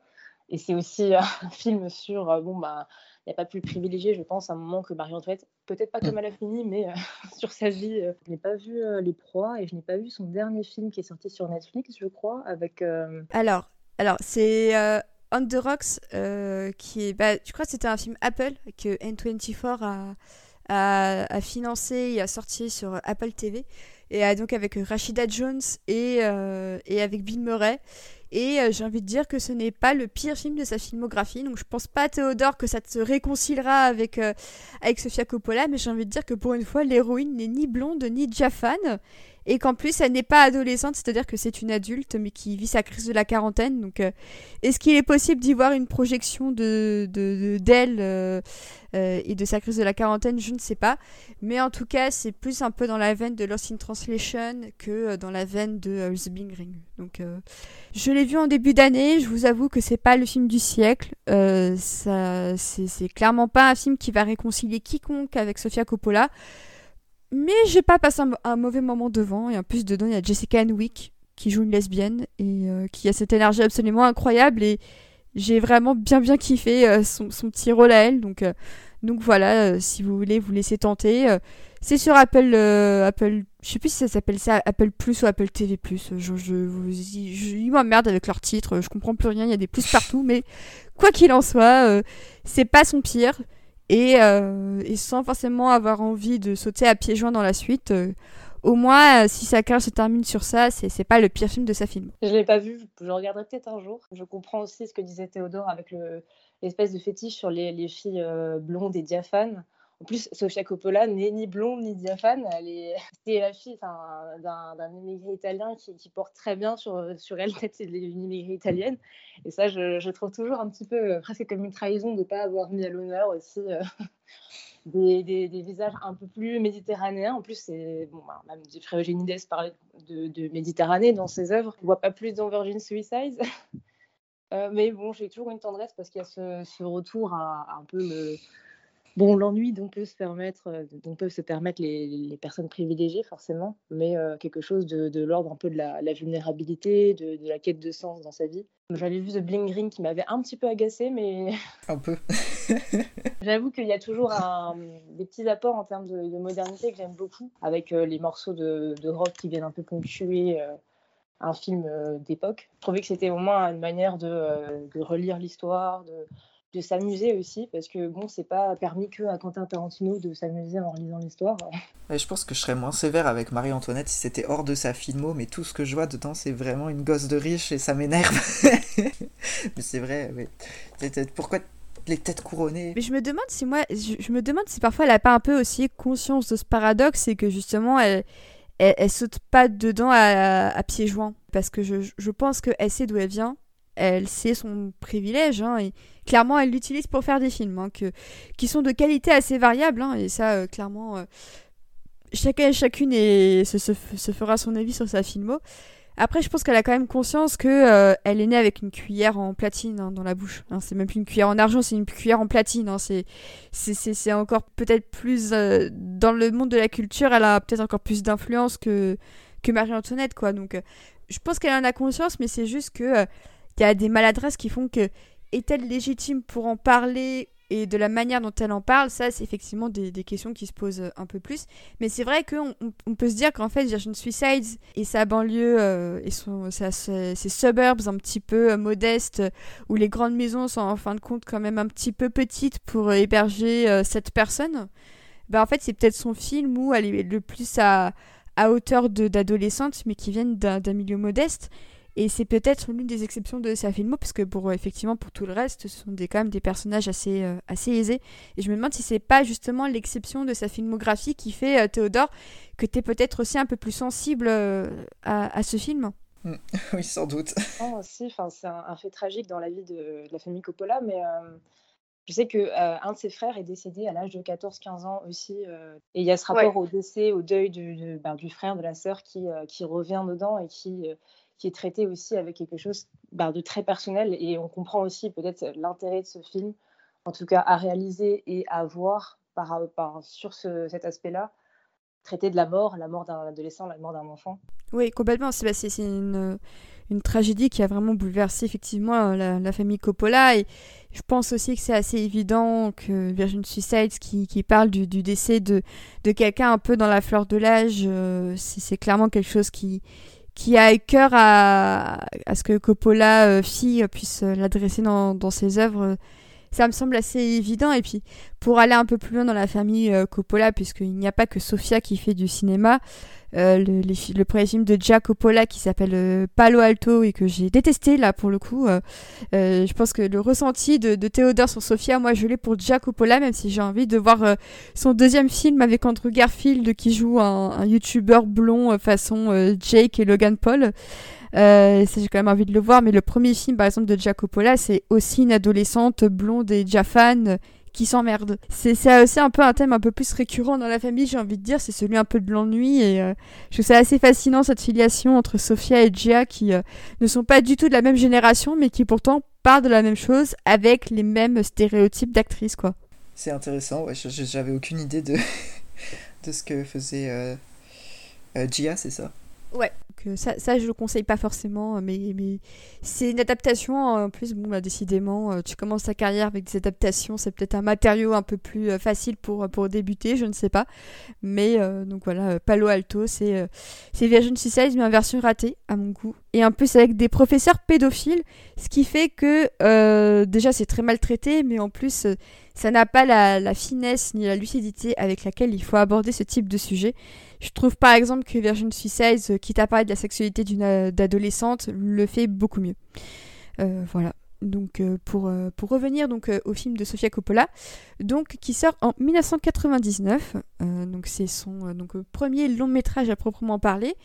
Et c'est aussi un film sur, bon, bah, il n'y a pas pu le privilégier, je pense, à un moment que Marie-Antoinette, peut-être pas comme elle a fini, mais sur sa vie. je n'ai pas vu Les Proies et je n'ai pas vu son dernier film qui est sorti sur Netflix, je crois, avec. Alors, alors, c'est euh, On the Rocks, euh, qui est. Bah, je crois que c'était un film Apple que N24 a, a, financé et a sorti sur Apple TV. Et donc avec Rashida Jones et, et avec Bill Murray. Et j'ai envie de dire que ce n'est pas le pire film de sa filmographie. Donc je pense pas, Théodore, que ça te réconciliera avec, avec Sofia Coppola. Mais j'ai envie de dire que pour une fois, l'héroïne n'est ni blonde ni diaphane et qu'en plus elle n'est pas adolescente, c'est-à-dire que c'est une adulte mais qui vit sa crise de la quarantaine. Donc euh, est-ce qu'il est possible d'y voir une projection de d'elle euh, euh, et de sa crise de la quarantaine? Je ne sais pas. Mais en tout cas, c'est plus un peu dans la veine de Lost in Translation que dans la veine de The Bing Ring. Donc je l'ai vu en début d'année, je vous avoue que c'est pas le film du siècle. ça c'est clairement pas un film qui va réconcilier quiconque avec Sofia Coppola. Mais j'ai pas passé un, mauvais moment devant. Et en plus, dedans, il y a Jessica Henwick qui joue une lesbienne et euh, qui a cette énergie absolument incroyable. Et j'ai vraiment bien, bien kiffé euh, son, petit rôle à elle. Donc, euh, donc voilà, si vous voulez vous laisser tenter. c'est sur Apple, Apple, je sais plus si ça s'appelle ça Apple Plus ou Apple TV Plus. Je, je, je, ils m'emmerdent avec leurs titres. Je comprends plus rien. Il y a des plus partout. Mais quoi qu'il en soit, c'est pas son pire. Euh, et, sans forcément avoir envie de sauter à pieds joints dans la suite. Euh, au moins, euh, si sa carrière se termine sur ça, c'est pas le pire film de sa film. Je l'ai pas vu, je regarderai peut-être un jour. Je comprends aussi ce que disait Théodore avec l'espèce de fétiche sur les, les filles blondes et diaphanes. En plus, Sofia Coppola n'est ni blonde ni diaphane. Elle est, c'est la fille d'un immigré italien qui, porte très bien sur, sur elle, c'est une immigrée italienne. Et ça, je, trouve toujours un petit peu euh, presque comme une trahison de ne pas avoir mis à l'honneur aussi euh, des, visages un peu plus méditerranéens. En plus, c'est bon, bah, même parlait de, de, Méditerranée dans ses œuvres. On voit pas plus dans Virgin Suicide. euh, mais bon, j'ai toujours une tendresse parce qu'il y a ce, ce retour à, à un peu le Bon, l'ennui dont, peut se permettre, euh, dont peuvent se permettre les, personnes privilégiées, forcément, mais euh, quelque chose de, l'ordre un peu de la, vulnérabilité, de, la quête de sens dans sa vie. J'avais vu The Bling Ring qui m'avait un petit peu agacé, mais. Un peu. J'avoue qu'il y a toujours des petits apports en termes de, modernité que j'aime beaucoup, avec euh, les morceaux de, rock qui viennent un peu ponctuer. un film d'époque. Je trouvais que c'était au moins une manière de, de relire l'histoire, de, de s'amuser aussi, parce que bon, c'est pas permis que à Quentin Tarantino de s'amuser en lisant l'histoire. je pense que je serais moins sévère avec Marie-Antoinette si c'était hors de sa filmo, mais tout ce que je vois dedans, c'est vraiment une gosse de riche et ça m'énerve. mais c'est vrai, oui. Pourquoi les têtes couronnées? Mais je me demande si moi, je, me demande si parfois elle a pas un peu aussi conscience de ce paradoxe et que justement elle, elle, saute pas dedans à, pieds joints. Parce que je, je pense qu'elle sait d'où elle vient elle sait son privilège, hein, et clairement elle l'utilise pour faire des films, hein, que, qui sont de qualité assez variable, hein, et ça, euh, clairement, euh, chacun et chacune se, se, fera son avis sur sa filmo. Après, je pense qu'elle a quand même conscience que euh, elle est née avec une cuillère en platine dans la bouche. c'est même plus une cuillère en argent, c'est une cuillère en platine. c'est, c'est, encore peut-être plus dans le monde de la culture, elle a peut-être encore plus d'influence que que Marie-Antoinette, quoi. Donc, je pense qu'elle en a conscience, mais c'est juste que il y a des maladresses qui font que est-elle légitime pour en parler et de la manière dont elle en parle, ça, c'est effectivement des, questions qui se posent un peu plus. Mais c'est vrai qu'on on, peut se dire qu'en fait, Virgin Suicides et sa banlieue euh, et son, ses, suburbs un petit peu euh, modestes, où les grandes maisons sont en fin de compte quand même un petit peu petites pour héberger euh, cette personne, bah, en fait, c'est peut-être son film où elle est le plus à, à hauteur d'adolescente, mais qui viennent d'un milieu modeste. Et c'est peut-être l'une des exceptions de sa filmo, parce que pour, effectivement, pour tout le reste, ce sont des, quand même des personnages assez, euh, assez aisés. Et je me demande si c'est pas justement l'exception de sa filmographie qui fait, euh, Théodore, que tu es peut-être aussi un peu plus sensible euh, à, ce film. Mm. oui, sans doute. c'est un, fait tragique dans la vie de, la famille Coppola, mais je sais que un de ses frères est décédé à l'âge de 14-15 ans aussi. et il y a ce rapport au décès, au deuil du, ben, du frère, de la sœur qui, qui revient dedans et qui qui est traité aussi avec quelque chose bah, de très personnel. Et on comprend aussi peut-être l'intérêt de ce film, en tout cas à réaliser et à voir sur ce, cet aspect-là, traiter de la mort, la mort d'un adolescent, la mort d'un enfant. Oui, complètement. C'est bah, une, tragédie qui a vraiment bouleversé effectivement la, famille Coppola. Et je pense aussi que c'est assez évident que Virgin Suicides, qui, parle du, décès de, de quelqu'un un peu dans la fleur de l'âge, euh, c'est clairement quelque chose qui, qui a cœur à, à ce que Coppola euh, fille puisse l'adresser dans, dans, ses œuvres. Ça me semble assez évident. Et puis, pour aller un peu plus loin dans la famille Coppola, puisqu'il n'y a pas que Sofia qui fait du cinéma, euh, le, premier film de Jack Coppola qui s'appelle euh, Palo Alto et que j'ai détesté là pour le coup. Euh, je pense que le ressenti de, de Théodore sur Sophia, moi je l'ai pour Jack Coppola, même si j'ai envie de voir son deuxième film avec Andrew Garfield qui joue un, un youtubeur blond façon Jake et Logan Paul. Euh, j'ai quand même envie de le voir, mais le premier film, par exemple, de Jack Coppola, c'est aussi une adolescente blonde et déjà fan qui s'emmerdent. C'est aussi un peu un thème un peu plus récurrent dans la famille, j'ai envie de dire, c'est celui un peu de l'ennui et euh, je trouve ça assez fascinant cette filiation entre Sophia et Gia qui euh, ne sont pas du tout de la même génération mais qui pourtant parlent de la même chose avec les mêmes stéréotypes d'actrices quoi. C'est intéressant, ouais, j'avais aucune idée de, de ce que faisait euh, Gia, c'est ça? Ouais, ça, ça je le conseille pas forcément, mais, mais c'est une adaptation. En plus, bon, bah, décidément, euh, tu commences ta carrière avec des adaptations, c'est peut-être un matériau un peu plus euh, facile pour, débuter, je ne sais pas. Mais euh, donc voilà, Palo Alto, c'est c'est Virgin Suicide, mais en version ratée, à mon goût. Et en plus avec des professeurs pédophiles, ce qui fait que déjà c'est très mal traité, mais en plus ça n'a pas la finesse ni la lucidité avec laquelle il faut aborder ce type de sujet. Je trouve par exemple que Virgin Suicide, euh, quitte à parler de la sexualité d'une euh, adolescente, le fait beaucoup mieux. Euh, voilà. Donc pour, revenir donc au film de Sofia Coppola, donc qui sort en 1999, donc c'est son donc premier long métrage à proprement parler,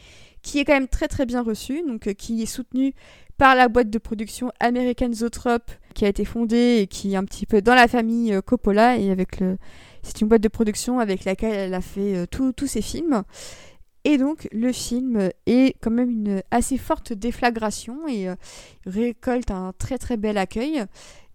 qui est quand même très très bien reçu, donc qui est soutenu par la boîte de production American Zoetrope qui a été fondée et qui est un petit peu dans la famille Coppola et avec le c'est une boîte de production avec laquelle elle a fait euh, tous ses films. Et donc le film est quand même une assez forte déflagration et euh, récolte un très très bel accueil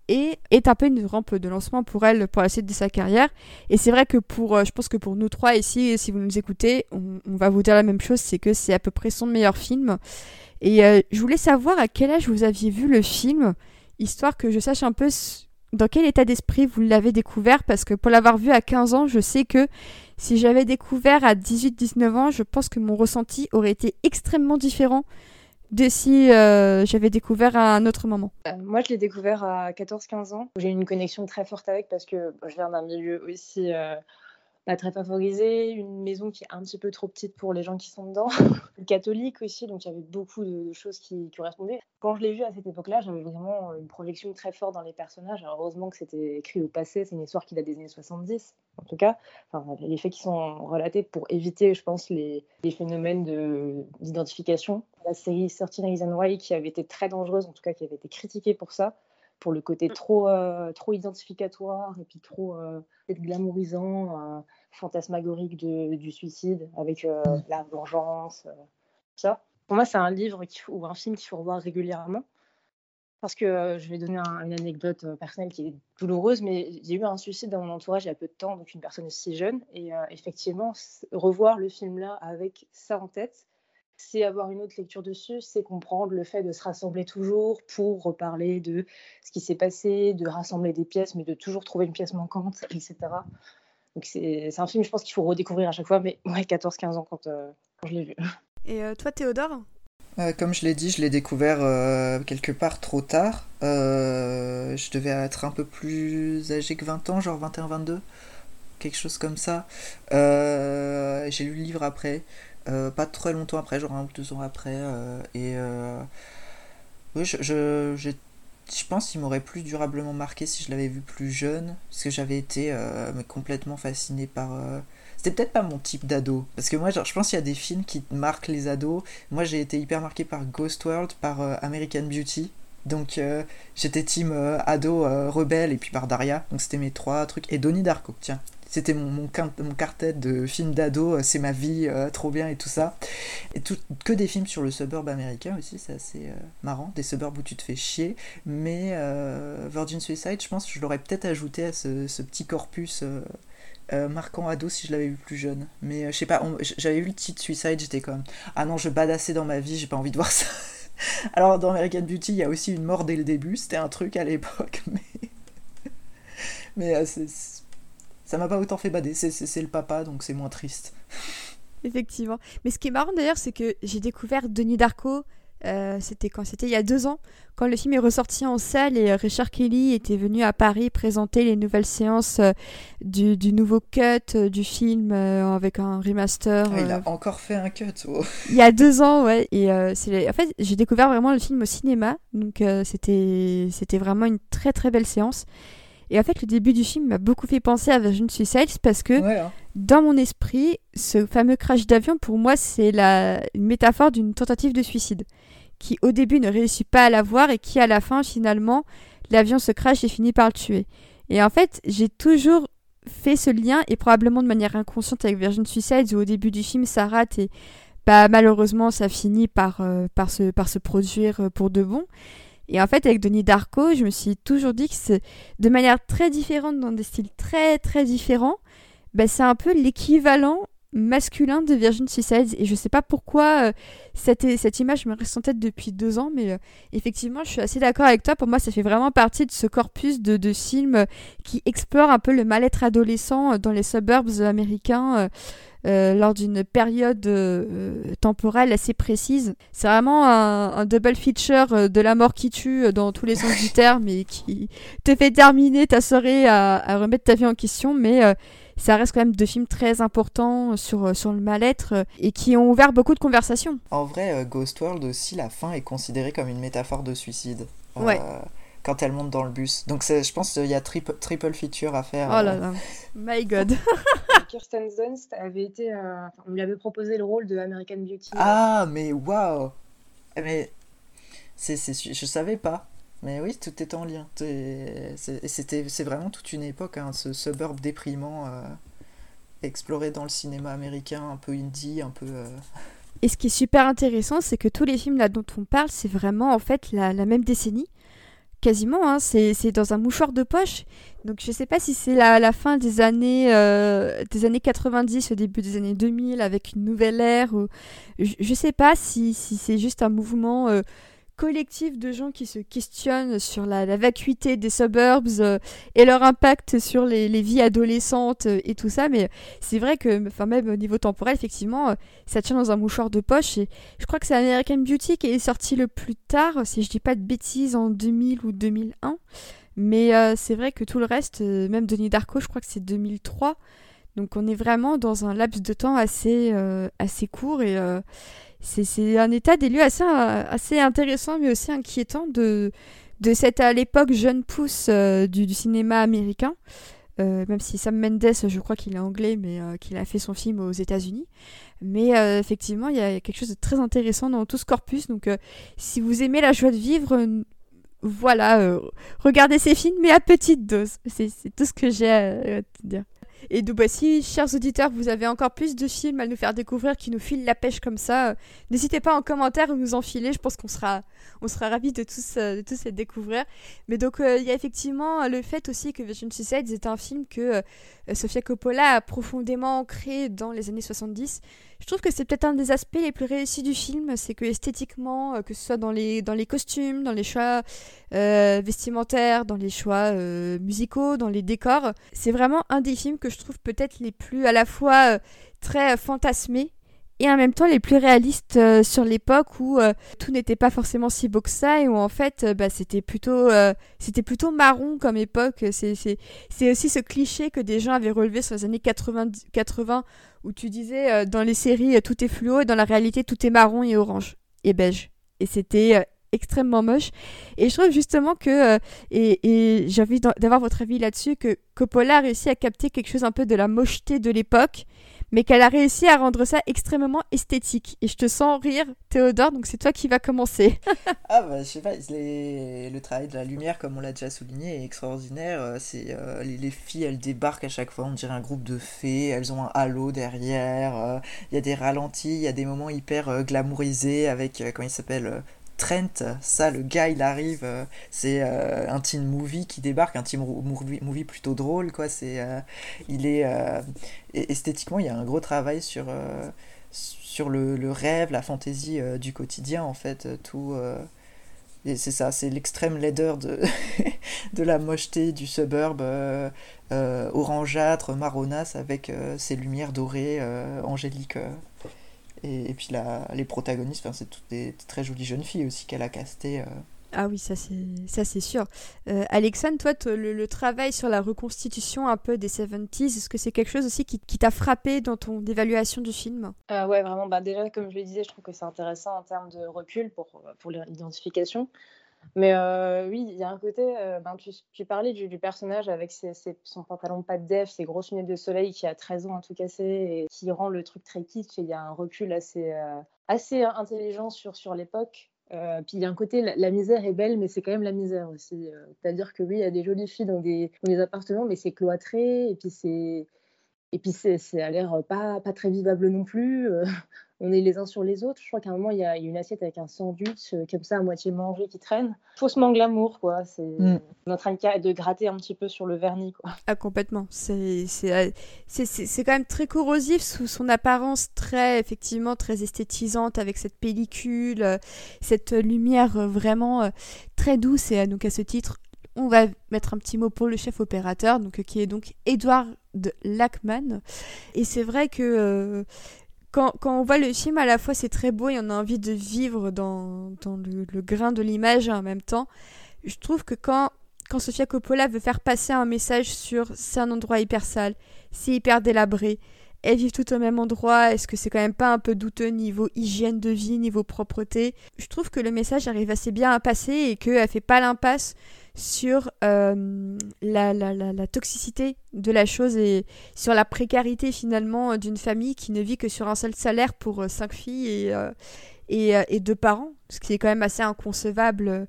et est un peu une rampe de lancement pour elle pour la suite de sa carrière. Et c'est vrai que pour, euh, je pense que pour nous trois ici, si vous nous écoutez, on, va vous dire la même chose, c'est que c'est à peu près son meilleur film. Et je voulais savoir à quel âge vous aviez vu le film, histoire que je sache un peu dans quel état d'esprit vous l'avez découvert? Parce que pour l'avoir vu à 15 ans, je sais que si j'avais découvert à 18-19 ans, je pense que mon ressenti aurait été extrêmement différent de si euh, j'avais découvert à un autre moment. Euh, moi, je l'ai découvert à 14-15 ans. J'ai une connexion très forte avec parce que je viens d'un milieu aussi euh, pas très favorisé, une maison qui est un petit peu trop petite pour les gens qui sont dedans, catholique aussi, donc il y avait beaucoup de, choses qui, correspondaient. Quand je l'ai vu à cette époque-là, j'avais vraiment une projection très forte dans les personnages. heureusement que c'était écrit au passé, c'est une histoire qui date des années 70, en tout cas. Enfin, les faits qui sont relatés pour éviter, je pense, les, phénomènes d'identification. La série 13 Reasons Why, qui avait été très dangereuse, en tout cas qui avait été critiquée pour ça pour le côté mm. trop, euh, trop identificatoire et puis trop euh, glamourisant, euh, fantasmagorique de, du suicide avec euh, mm. la vengeance, ça. Pour moi, c'est un livre ou un film qu'il faut revoir régulièrement. Parce que je vais donner une anecdote personnelle qui est douloureuse, mais j'ai eu un suicide dans mon entourage il y a peu de temps, donc une personne si jeune. Et effectivement, revoir le film-là avec ça en tête, c'est avoir une autre lecture dessus, c'est comprendre le fait de se rassembler toujours pour reparler de ce qui s'est passé, de rassembler des pièces, mais de toujours trouver une pièce manquante, etc. Donc c'est un film, je pense qu'il faut redécouvrir à chaque fois, mais ouais, 14-15 ans quand, euh, quand, je l'ai vu. Et euh, toi, Théodore? Euh, Comme je l'ai dit, je l'ai découvert quelque part trop tard. je devais être un peu plus âgé que 20 ans, genre 21-22, quelque chose comme ça. J'ai lu le livre après. Euh, pas très longtemps après, genre un ou deux ans après. Euh, et euh, oui, je, je, je, pense qu'il m'aurait plus durablement marqué si je l'avais vu plus jeune, parce que j'avais été complètement fasciné par. C'était peut-être pas mon type d'ado, parce que moi, genre, je pense qu'il y a des films qui marquent les ados. Moi, j'ai été hyper marqué par Ghost World, par American Beauty. Donc j'étais team ado rebelle et puis par Daria. Donc c'était mes trois trucs. Et Donnie Darko, tiens. C'était mon, mon, quartet de films d'ado, euh, c'est ma vie, euh, trop bien et tout ça. Et tout, que des films sur le suburb américain aussi, c'est assez euh, marrant. Des suburbs où tu te fais chier. Mais Virgin Suicide, je pense que je l'aurais peut-être ajouté à ce, petit corpus. marquant ado si je l'avais vu plus jeune. Mais je sais pas, j'avais vu le titre Suicide, j'étais comme ah non, je badassais dans ma vie, j'ai pas envie de voir ça. Alors dans American Beauty, il y a aussi une mort dès le début, c'était un truc à l'époque, mais mais c'est ça m'a pas autant fait bader. C'est le papa, donc c'est moins triste. Effectivement. Mais ce qui est marrant d'ailleurs, c'est que j'ai découvert Denis Darko Euh, c'était quand? C'était il y a deux ans, quand le film est ressorti en salle et euh, Richard Kelly était venu à Paris présenter les nouvelles séances euh, du, du, nouveau cut du film avec un remaster. Ah, il a encore fait un cut. Oh. Il y a deux ans, ouais. Et c'est en fait, j'ai découvert vraiment le film au cinéma, donc c'était c'était vraiment une très très belle séance. Et en fait, le début du film m'a beaucoup fait penser à Virgin Suicides parce que hein. dans mon esprit, ce fameux crash d'avion, pour moi, c'est la une métaphore d'une tentative de suicide qui au début ne réussit pas à la voir et qui à la fin finalement l'avion se crache et finit par le tuer. Et en fait, j'ai toujours fait ce lien et probablement de manière inconsciente avec Virgin Suicide où au début du film ça rate et bah, malheureusement ça finit par, euh, par, se, par se produire euh, pour de bon. Et en fait avec Denis Darko, je me suis toujours dit que c'est de manière très différente dans des styles très très différents, bah, c'est un peu l'équivalent masculin de Virgin Suicides. Et je sais pas pourquoi euh, cette, cette, image me reste en tête depuis deux ans mais euh, effectivement je suis assez d'accord avec toi. Pour moi ça fait vraiment partie de ce corpus de, de films qui explore un peu le mal-être adolescent euh, dans les suburbs américains lors d'une période temporelle assez précise. C'est vraiment un, double feature de la mort qui tue dans tous les sens du terme et qui te fait terminer ta soirée à, à remettre ta vie en question. Mais ça reste quand même deux films très importants sur, euh, sur le mal-être euh, et qui ont ouvert beaucoup de conversations. En vrai, euh, Ghost World aussi, la fin est considérée comme une métaphore de suicide. Ouais. quand elle monte dans le bus. Donc je pense qu'il y a triple, triple feature à faire. Oh là là, my god. Kirsten Dunst avait été, on lui avait proposé le rôle de American Beauty. Ah mais waouh, mais c'est, je savais pas. Mais oui, tout est en lien. C'est vraiment toute une époque, hein, ce suburb déprimant euh, exploré dans le cinéma américain, un peu indie, un peu. Euh, Et ce qui est super intéressant, c'est que tous les films dont on parle, c'est vraiment en fait la, même décennie. Quasiment, hein, c'est dans un mouchoir de poche. Donc je sais pas si c'est la, fin des années, euh, des années 90, au début des années 2000, avec une nouvelle ère. Je, je sais pas si c'est juste un mouvement collectif de gens qui se questionnent sur la, vacuité des suburbs euh, et leur impact sur les, vies adolescentes euh, et tout ça. Mais c'est vrai que, enfin même au niveau temporel, effectivement, euh, ça tient dans un mouchoir de poche. Et je crois que c'est American Beauty qui est sorti le plus tard, si je dis pas de bêtises, en 2000 ou 2001. Mais c'est vrai que tout le reste, même Denis Darko, je crois que c'est 2003. Donc on est vraiment dans un laps de temps assez, assez court et c'est un état des lieux assez, assez intéressant mais aussi inquiétant de, de cette à l'époque jeune pousse euh, du, cinéma américain. Euh, même si Sam Mendes, je crois qu'il est anglais, mais euh, qu'il a fait son film aux États-Unis. Mais effectivement, il y a quelque chose de très intéressant dans tout ce corpus. Donc, si vous aimez la joie de vivre, voilà, regardez ces films, mais à petite dose. C'est tout ce que j'ai à te dire. Et donc, bah, si, chers auditeurs, vous avez encore plus de films à nous faire découvrir qui nous filent la pêche comme ça, euh, n'hésitez pas en commentaire à nous enfiler. Je pense qu'on sera, on sera ravis de tous, euh, de tous les découvrir. Mais donc, euh, il y a effectivement le fait aussi que Vision Suicide est un film que Sofia Coppola a profondément ancré dans les années 70. Je trouve que c'est peut-être un des aspects les plus réussis du film, c'est que esthétiquement, que ce soit dans les, dans les costumes, dans les choix vestimentaires, dans les choix musicaux, dans les décors, c'est vraiment un des films que je trouve peut-être les plus à la fois euh, très euh, fantasmés et en même temps les plus réalistes euh, sur l'époque où tout n'était pas forcément si beau que ça et où en fait bah, c'était plutôt c'était plutôt marron comme époque c'est, aussi ce cliché que des gens avaient relevé sur les années 80, 80 où tu disais dans les séries tout est fluo et dans la réalité tout est marron et orange et beige et c'était extrêmement moche. Et je trouve justement que, euh, et, j'ai envie d'avoir votre avis là-dessus, que Coppola a réussi à capter quelque chose un peu de la mocheté de l'époque, mais qu'elle a réussi à rendre ça extrêmement esthétique. Et je te sens rire, Théodore, donc c'est toi qui vas commencer. ah bah je sais pas, le travail de la lumière, comme on l'a déjà souligné, est extraordinaire. Euh, c'est euh, les, filles, elles débarquent à chaque fois, on dirait un groupe de fées, elles ont un halo derrière, il y a des ralentis, il y a des moments hyper glamourisés avec, comment il s'appelle Trent, ça, le gars, il arrive, euh, c'est euh, un teen movie qui débarque, un teen movie, plutôt drôle, quoi. C'est, euh, il est esthétiquement, il y a un gros travail sur sur le, rêve, la fantaisie du quotidien, en fait, tout. et c'est ça, c'est l'extrême laideur de, de la mocheté du suburb orangeâtre, marronasse, avec ses lumières dorées, angéliques Et, puis la, les protagonistes, c'est toutes des très jolies jeunes filles aussi qu'elle a castées. Ah oui, ça c'est ça c'est sûr. Euh, Alexandre, toi, le, travail sur la reconstitution un peu des 70s, est-ce que c'est quelque chose aussi qui, t'a frappé dans ton évaluation du film? Euh, Ouais, vraiment. Bah, déjà, comme je le disais, je trouve que c'est intéressant en termes de recul pour, pour l'identification. Mais euh, oui, il y a un côté, euh, ben, tu, tu, parlais du, personnage avec ses, son pantalon pas de def, ses grosses lunettes de soleil qui a 13 ans à tout casser et qui rend le truc très kitsch. Et il y a un recul assez, assez intelligent sur, sur l'époque. Euh, puis il y a un côté, la, misère est belle, mais c'est quand même la misère aussi. Euh. C'est-à-dire que oui, il y a des jolies filles dans des, dans des appartements, mais c'est cloîtré, et puis c'est, et puis c'est, c'est à l'air pas, pas très vivable non plus. Euh on est les uns sur les autres. Je crois qu'à un moment, il y a une assiette avec un sandwich euh, comme ça à moitié mangé qui traîne. Faussement glamour, quoi. C'est mm. en train de gratter un petit peu sur le vernis, quoi. Ah, complètement. C'est euh, c'est quand même très corrosif sous son apparence très, effectivement, très esthétisante avec cette pellicule, euh, cette lumière vraiment très douce. Et donc, à ce titre, on va mettre un petit mot pour le chef opérateur, donc, qui est donc Edward Lackman. Et c'est vrai que quand, on voit le film, à la fois c'est très beau et on a envie de vivre dans, le, grain de l'image en même temps. Je trouve que quand, quand Sofia Coppola veut faire passer un message sur c'est un endroit hyper sale, c'est hyper délabré, elles vivent toutes au même endroit, est-ce que c'est quand même pas un peu douteux niveau hygiène de vie, niveau propreté? Je trouve que le message arrive assez bien à passer et qu'elle fait pas l'impasse sur euh, la, la, la, toxicité de la chose et sur la précarité finalement d'une famille qui ne vit que sur un seul salaire pour euh, cinq filles et, euh, et, et, deux parents, ce qui est quand même assez inconcevable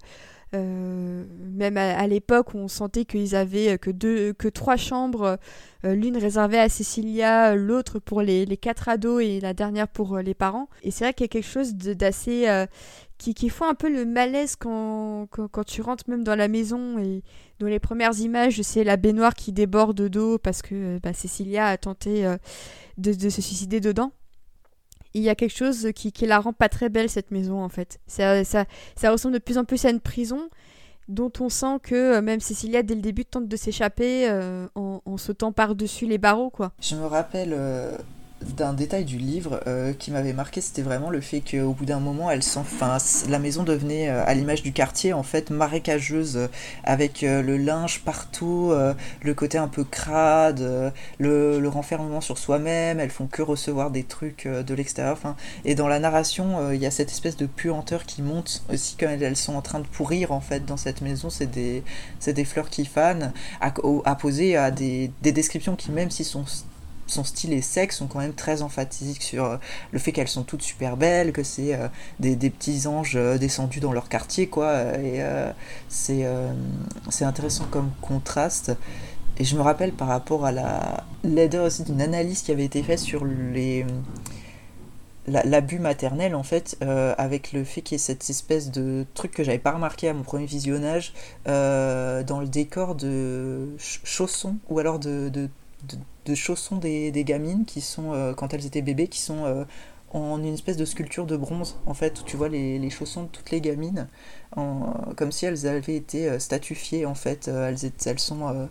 euh, même à, l'époque, on sentait qu'ils avaient que deux, que trois chambres, euh, l'une réservée à Cecilia, l'autre pour les, les, quatre ados et la dernière pour euh, les parents. Et c'est vrai qu'il y a quelque chose d'assez qui, qui un peu le malaise quand, quand, tu rentres même dans la maison et dans les premières images, c'est la baignoire qui déborde d'eau parce que bah, Cecilia a tenté de, de se suicider dedans il y a quelque chose qui, qui la rend pas très belle cette maison en fait. Ça, ça, ça ressemble de plus en plus à une prison dont on sent que euh, même Cécilia dès le début tente de s'échapper euh, en, en, sautant par-dessus les barreaux quoi. Je me rappelle euh, d'un détail du livre euh, qui m'avait marqué, c'était vraiment le fait qu'au bout d'un moment, elle enfin, la maison devenait, euh, à l'image du quartier, en fait, marécageuse, euh, avec le linge partout, le côté un peu crade, le, renfermement sur soi-même, elles font que recevoir des trucs de l'extérieur. Et dans la narration, il y a cette espèce de puanteur qui monte aussi quand elles, sont en train de pourrir, en fait, dans cette maison. C'est des, des fleurs qui fanent, à, à poser à des, des descriptions qui, même s'ils sont son style et sexe sont quand même très emphatiques sur euh, le fait qu'elles sont toutes super belles, que c'est euh, des, petits anges euh, descendus dans leur quartier, quoi. Et c'est intéressant comme contraste. Et je me rappelle par rapport à la laideur aussi d'une analyse qui avait été faite sur les l'abus maternel en fait avec le fait qu'il y ait cette espèce de truc que j'avais pas remarqué à mon premier visionnage dans le décor de chaussons ou alors de chaussons des, gamines qui sont, euh, quand elles étaient bébés, qui sont euh, en une espèce de sculpture de bronze, en fait, où tu vois les, chaussons de toutes les gamines, en, comme si elles avaient été euh, statufiées, en fait. elles, elles sont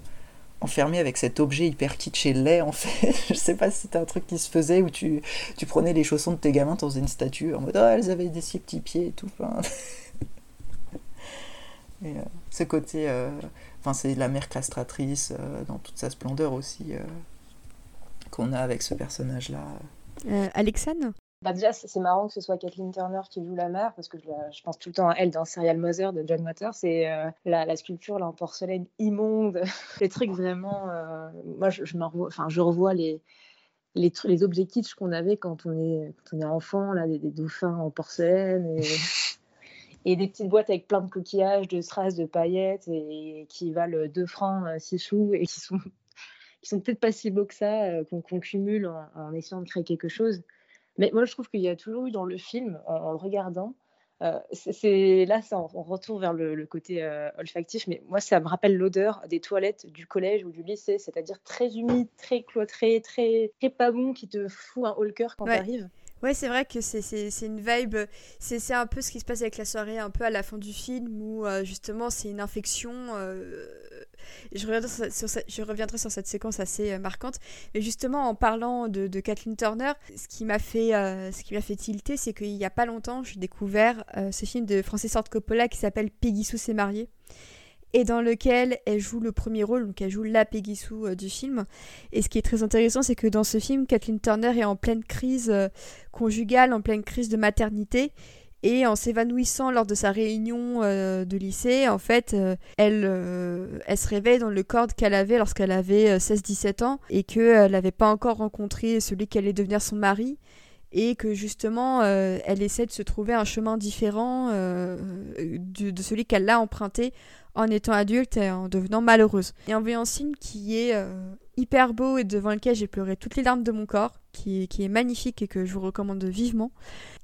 enfermées avec cet objet hyper kitsch et laid, en fait. Je sais pas si c'était un truc qui se faisait, où tu, tu prenais les chaussons de tes gamins, faisais une statue, en mode, oh, elles avaient des si petits pieds et tout. ce côté... Enfin, c'est la mère castratrice dans toute sa splendeur aussi qu'on a avec ce personnage-là. Euh, Alexane bah déjà, c'est marrant que ce soit Kathleen Turner qui joue la mère, parce que je, pense tout le temps à elle dans Serial Mother de John Waters. C'est euh, la, sculpture là, en porcelaine immonde, les trucs vraiment. Euh, moi, je, je, enfin, je revois les, les, les objets kitsch qu'on avait quand on est, quand on est enfant, là, des, dauphins en porcelaine et, et, des petites boîtes avec plein de coquillages, de strass, de paillettes et, qui valent 2 francs 6 sous et qui sont qui sont peut-être pas si beaux que ça, euh, qu'on cumule en, essayant de créer quelque chose. Mais moi, je trouve qu'il y a toujours eu dans le film, en, le regardant, euh, c'est là, ça, on, retourne vers le, côté euh, olfactif, mais moi, ça me rappelle l'odeur des toilettes du collège ou du lycée, c'est-à-dire très humide, très cloîtré, très, très pas bon, qui te fout un haut le cœur quand tu arrives. Ouais, c'est vrai que c'est une vibe, c'est un peu ce qui se passe avec la soirée, un peu à la fin du film, où euh, justement c'est une infection. Euh, je, reviendrai sur, cette séquence assez euh, marquante. Mais justement, en parlant de, Kathleen Turner, ce qui m'a fait, ce qui m'a fait tilter, c'est qu'il n'y a pas longtemps, j'ai découvert ce film de Francis Ford Coppola qui s'appelle Peggy Sue s'est mariée et dans lequel elle joue le premier rôle, donc elle joue la Peggy Sue euh, du film. Et ce qui est très intéressant, c'est que dans ce film, Kathleen Turner est en pleine crise euh, conjugale, en pleine crise de maternité. Et en s'évanouissant lors de sa réunion euh, de lycée, en fait, elle, elle se réveille dans le corps qu'elle avait lorsqu'elle avait 16-17 ans et qu'elle n'avait pas encore rencontré celui qui allait devenir son mari et que justement elle essaie de se trouver un chemin différent de, celui qu'elle a emprunté en étant adulte et en devenant malheureuse. Et en voyant film qui est euh, hyper beau et devant lequel j'ai pleuré toutes les larmes de mon corps, qui, qui est magnifique et que je vous recommande vivement,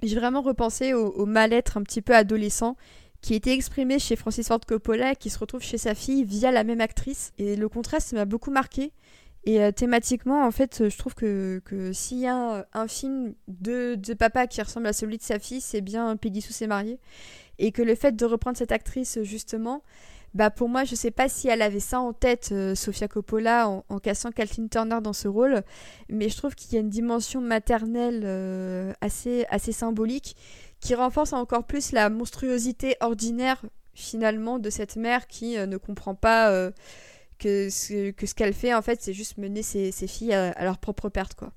j'ai vraiment repensé au, mal-être un petit peu adolescent qui été exprimé chez Francis Ford Coppola qui se retrouve chez sa fille via la même actrice. Et le contraste m'a beaucoup marqué. Et euh, thématiquement, en fait, je trouve que, que s'il y a un film de, de, papa qui ressemble à celui de sa fille, c'est bien Peggy Sue s'est mariée. Et que le fait de reprendre cette actrice, justement, bah pour moi, je sais pas si elle avait ça en tête, euh, Sofia Coppola, en, cassant Kathleen Turner dans ce rôle, mais je trouve qu'il y a une dimension maternelle euh, assez, assez symbolique qui renforce encore plus la monstruosité ordinaire finalement de cette mère qui euh, ne comprend pas que ce ce qu'elle fait en fait c'est juste mener ses, ses filles à, à, leur propre perte quoi.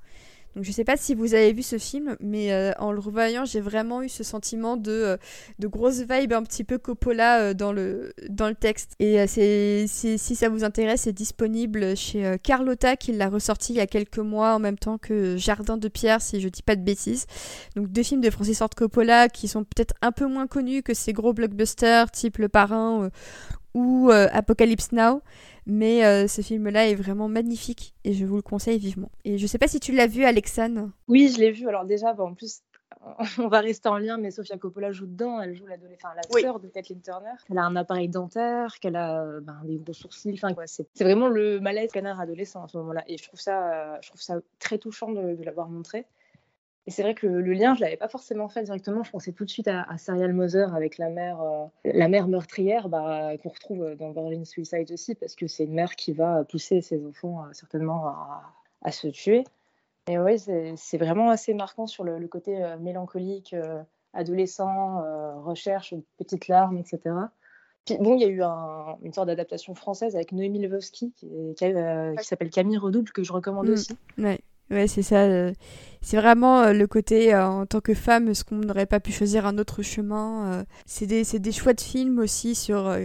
Donc je sais pas si vous avez vu ce film, mais euh, en le revoyant, j'ai vraiment eu ce sentiment de, euh, de grosse vibe un petit peu Coppola euh, dans, le, dans le texte. Et si ça vous intéresse, c'est disponible chez Carlotta qui l'a ressorti il y a quelques mois en même temps que Jardin de Pierre, si je dis pas de bêtises. Donc deux films de Francis Ford Coppola qui sont peut-être un peu moins connus que ces gros blockbusters type Le Parrain ou Apocalypse Now. Mais euh, ce film-là est vraiment magnifique et je vous le conseille vivement. Et je sais pas si tu l'as vu, Alexane. Oui, je l'ai vu. Alors déjà, en plus, on va rester en lien, mais Sofia Coppola joue dedans. Elle joue la, enfin, la sœur de Kathleen Turner. Elle a un appareil dentaire, qu'elle a ben, des gros sourcils. Enfin, c'est, vraiment le malaise canard adolescent à ce moment-là. Et je trouve ça, euh, je trouve ça très touchant de, de l'avoir montré. Et c'est vrai que le, lien, je l'avais pas forcément fait directement. Je pensais tout de suite à, Serial Mother avec la mère, euh, la mère meurtrière bah, qu'on retrouve dans Virgin Suicide aussi, parce que c'est une mère qui va pousser ses enfants euh, certainement à, se tuer. Et oui, c'est vraiment assez marquant sur le, côté euh, mélancolique, adolescent, recherche, petites larmes, etc. Puis bon, il y a eu une sorte d'adaptation française avec Noémie Lvovsky qui, qui, s'appelle Camille Redouble que je recommande mm. aussi. Ouais. Ouais, c'est ça. Euh, c'est vraiment euh, le côté, euh, en tant que femme, ce qu'on n'aurait pas pu choisir un autre chemin. c'est des, des, choix de films aussi sur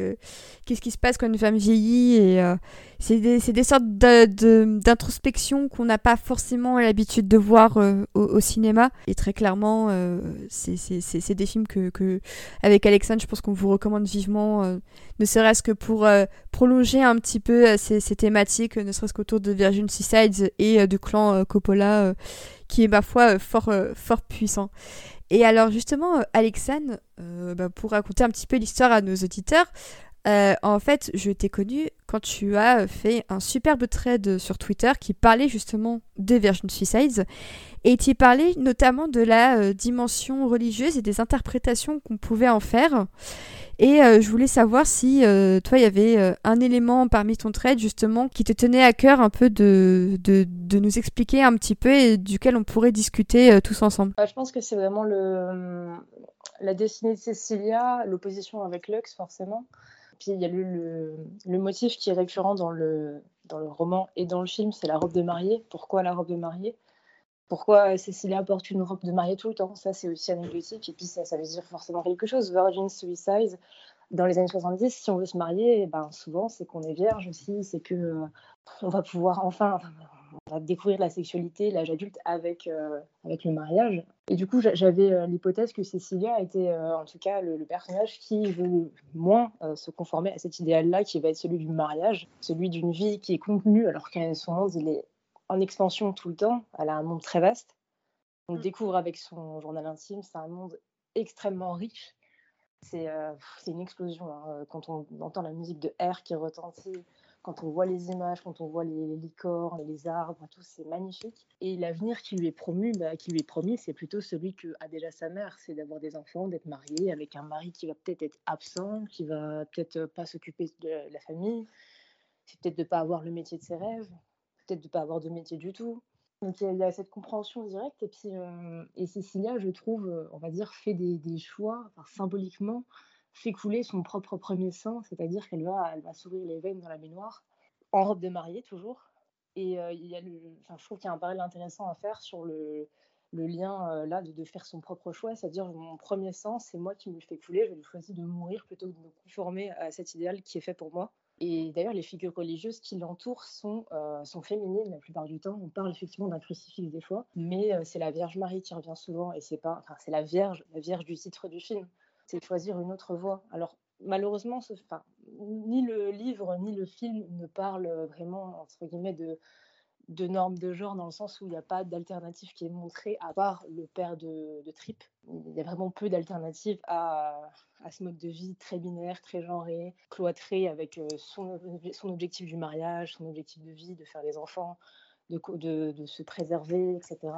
qu'est-ce qui se passe quand une femme vieillit. Et c'est des, des, sortes d'introspection qu'on n'a pas forcément l'habitude de voir au, cinéma. Et très clairement, c'est des films que, que, avec Alexandre, je pense qu'on vous recommande vivement, ne serait-ce que pour prolonger un petit peu ces, ces thématiques, ne serait-ce qu'autour de Virgin Suicides et du clan Coppola, euh, qui est ma foi euh, fort, euh, fort puissant. Et alors justement, Alexane, bah, pour raconter un petit peu l'histoire à nos auditeurs, en fait, je t'ai connu quand tu as fait un superbe trade sur Twitter qui parlait justement de Virgin Suicides et tu parlais notamment de la dimension religieuse et des interprétations qu'on pouvait en faire. Et euh, je voulais savoir si euh, toi, il y avait euh, un élément parmi ton trade justement qui te tenait à cœur un peu de, de, nous expliquer un petit peu et duquel on pourrait discuter tous ensemble. Bah, je pense que c'est vraiment le, la destinée de Cecilia, l'opposition avec Lux forcément. Il y a le, le, motif qui est récurrent dans le, dans le roman et dans le film, c'est la robe de mariée. Pourquoi la robe de mariée? Pourquoi Cécilia porte une robe de mariée tout le temps? Ça, c'est aussi anecdotique. Et puis, ça, ça veut dire forcément quelque chose. Virgin Suicide, dans les années 70, si on veut se marier, eh ben, souvent, c'est qu'on est vierge aussi. C'est que euh, on va pouvoir enfin va découvrir la sexualité, l'âge adulte avec, euh, avec le mariage. Et du coup, j'avais euh, l'hypothèse que Cécilia était en tout cas le, personnage qui veut moins se conformer à cet idéal-là, qui va être celui du mariage, celui d'une vie qui est contenue, alors qu'à son monde, il est en expansion tout le temps. Elle a un monde très vaste. On mmh. découvre avec son journal intime, c'est un monde extrêmement riche. C'est euh, une explosion. Hein. Quand on entend la musique de R qui retentit, Quand on voit les images, quand on voit les, licornes, les arbres, tout, c'est magnifique. Et l'avenir qui lui est promu, bah, qui lui est promis, c'est plutôt celui que a déjà sa mère, c'est d'avoir des enfants, d'être marié avec un mari qui va peut-être être absent, qui va peut-être pas s'occuper de la famille, c'est peut-être de pas avoir le métier de ses rêves, peut-être de pas avoir de métier du tout. Donc il y a cette compréhension directe et puis euh, et Cécilia, je trouve, euh, on va dire, fait des choix, symboliquement, fait couler son propre premier sang, c'est-à-dire qu'elle va, elle va s'ouvrir les veines dans la baignoire, en robe de mariée toujours. Et euh, il y a je trouve qu'il y a un parallèle intéressant à faire sur le, lien euh, là de, faire son propre choix, c'est-à-dire mon premier sang, c'est moi qui me le fais couler, je vais choisir de mourir plutôt que de me conformer à cet idéal qui est fait pour moi. Et d'ailleurs, les figures religieuses qui l'entourent sont, euh, sont féminines la plupart du temps. On parle effectivement d'un crucifix des fois, mais c'est la Vierge Marie qui revient souvent et c'est pas, enfin, c'est la Vierge, la Vierge du titre du film c'est choisir une autre voie. Alors, malheureusement, ce, ni le livre ni le film ne parlent vraiment, entre guillemets, de, de normes de genre dans le sens où il n'y a pas d'alternative qui est montrée à part le père de, Trip. Il y a vraiment peu d'alternatives à, à, ce mode de vie très binaire, très genré, cloîtré avec euh, son, son objectif du mariage, son objectif de vie, de faire des enfants, de, de se préserver, etc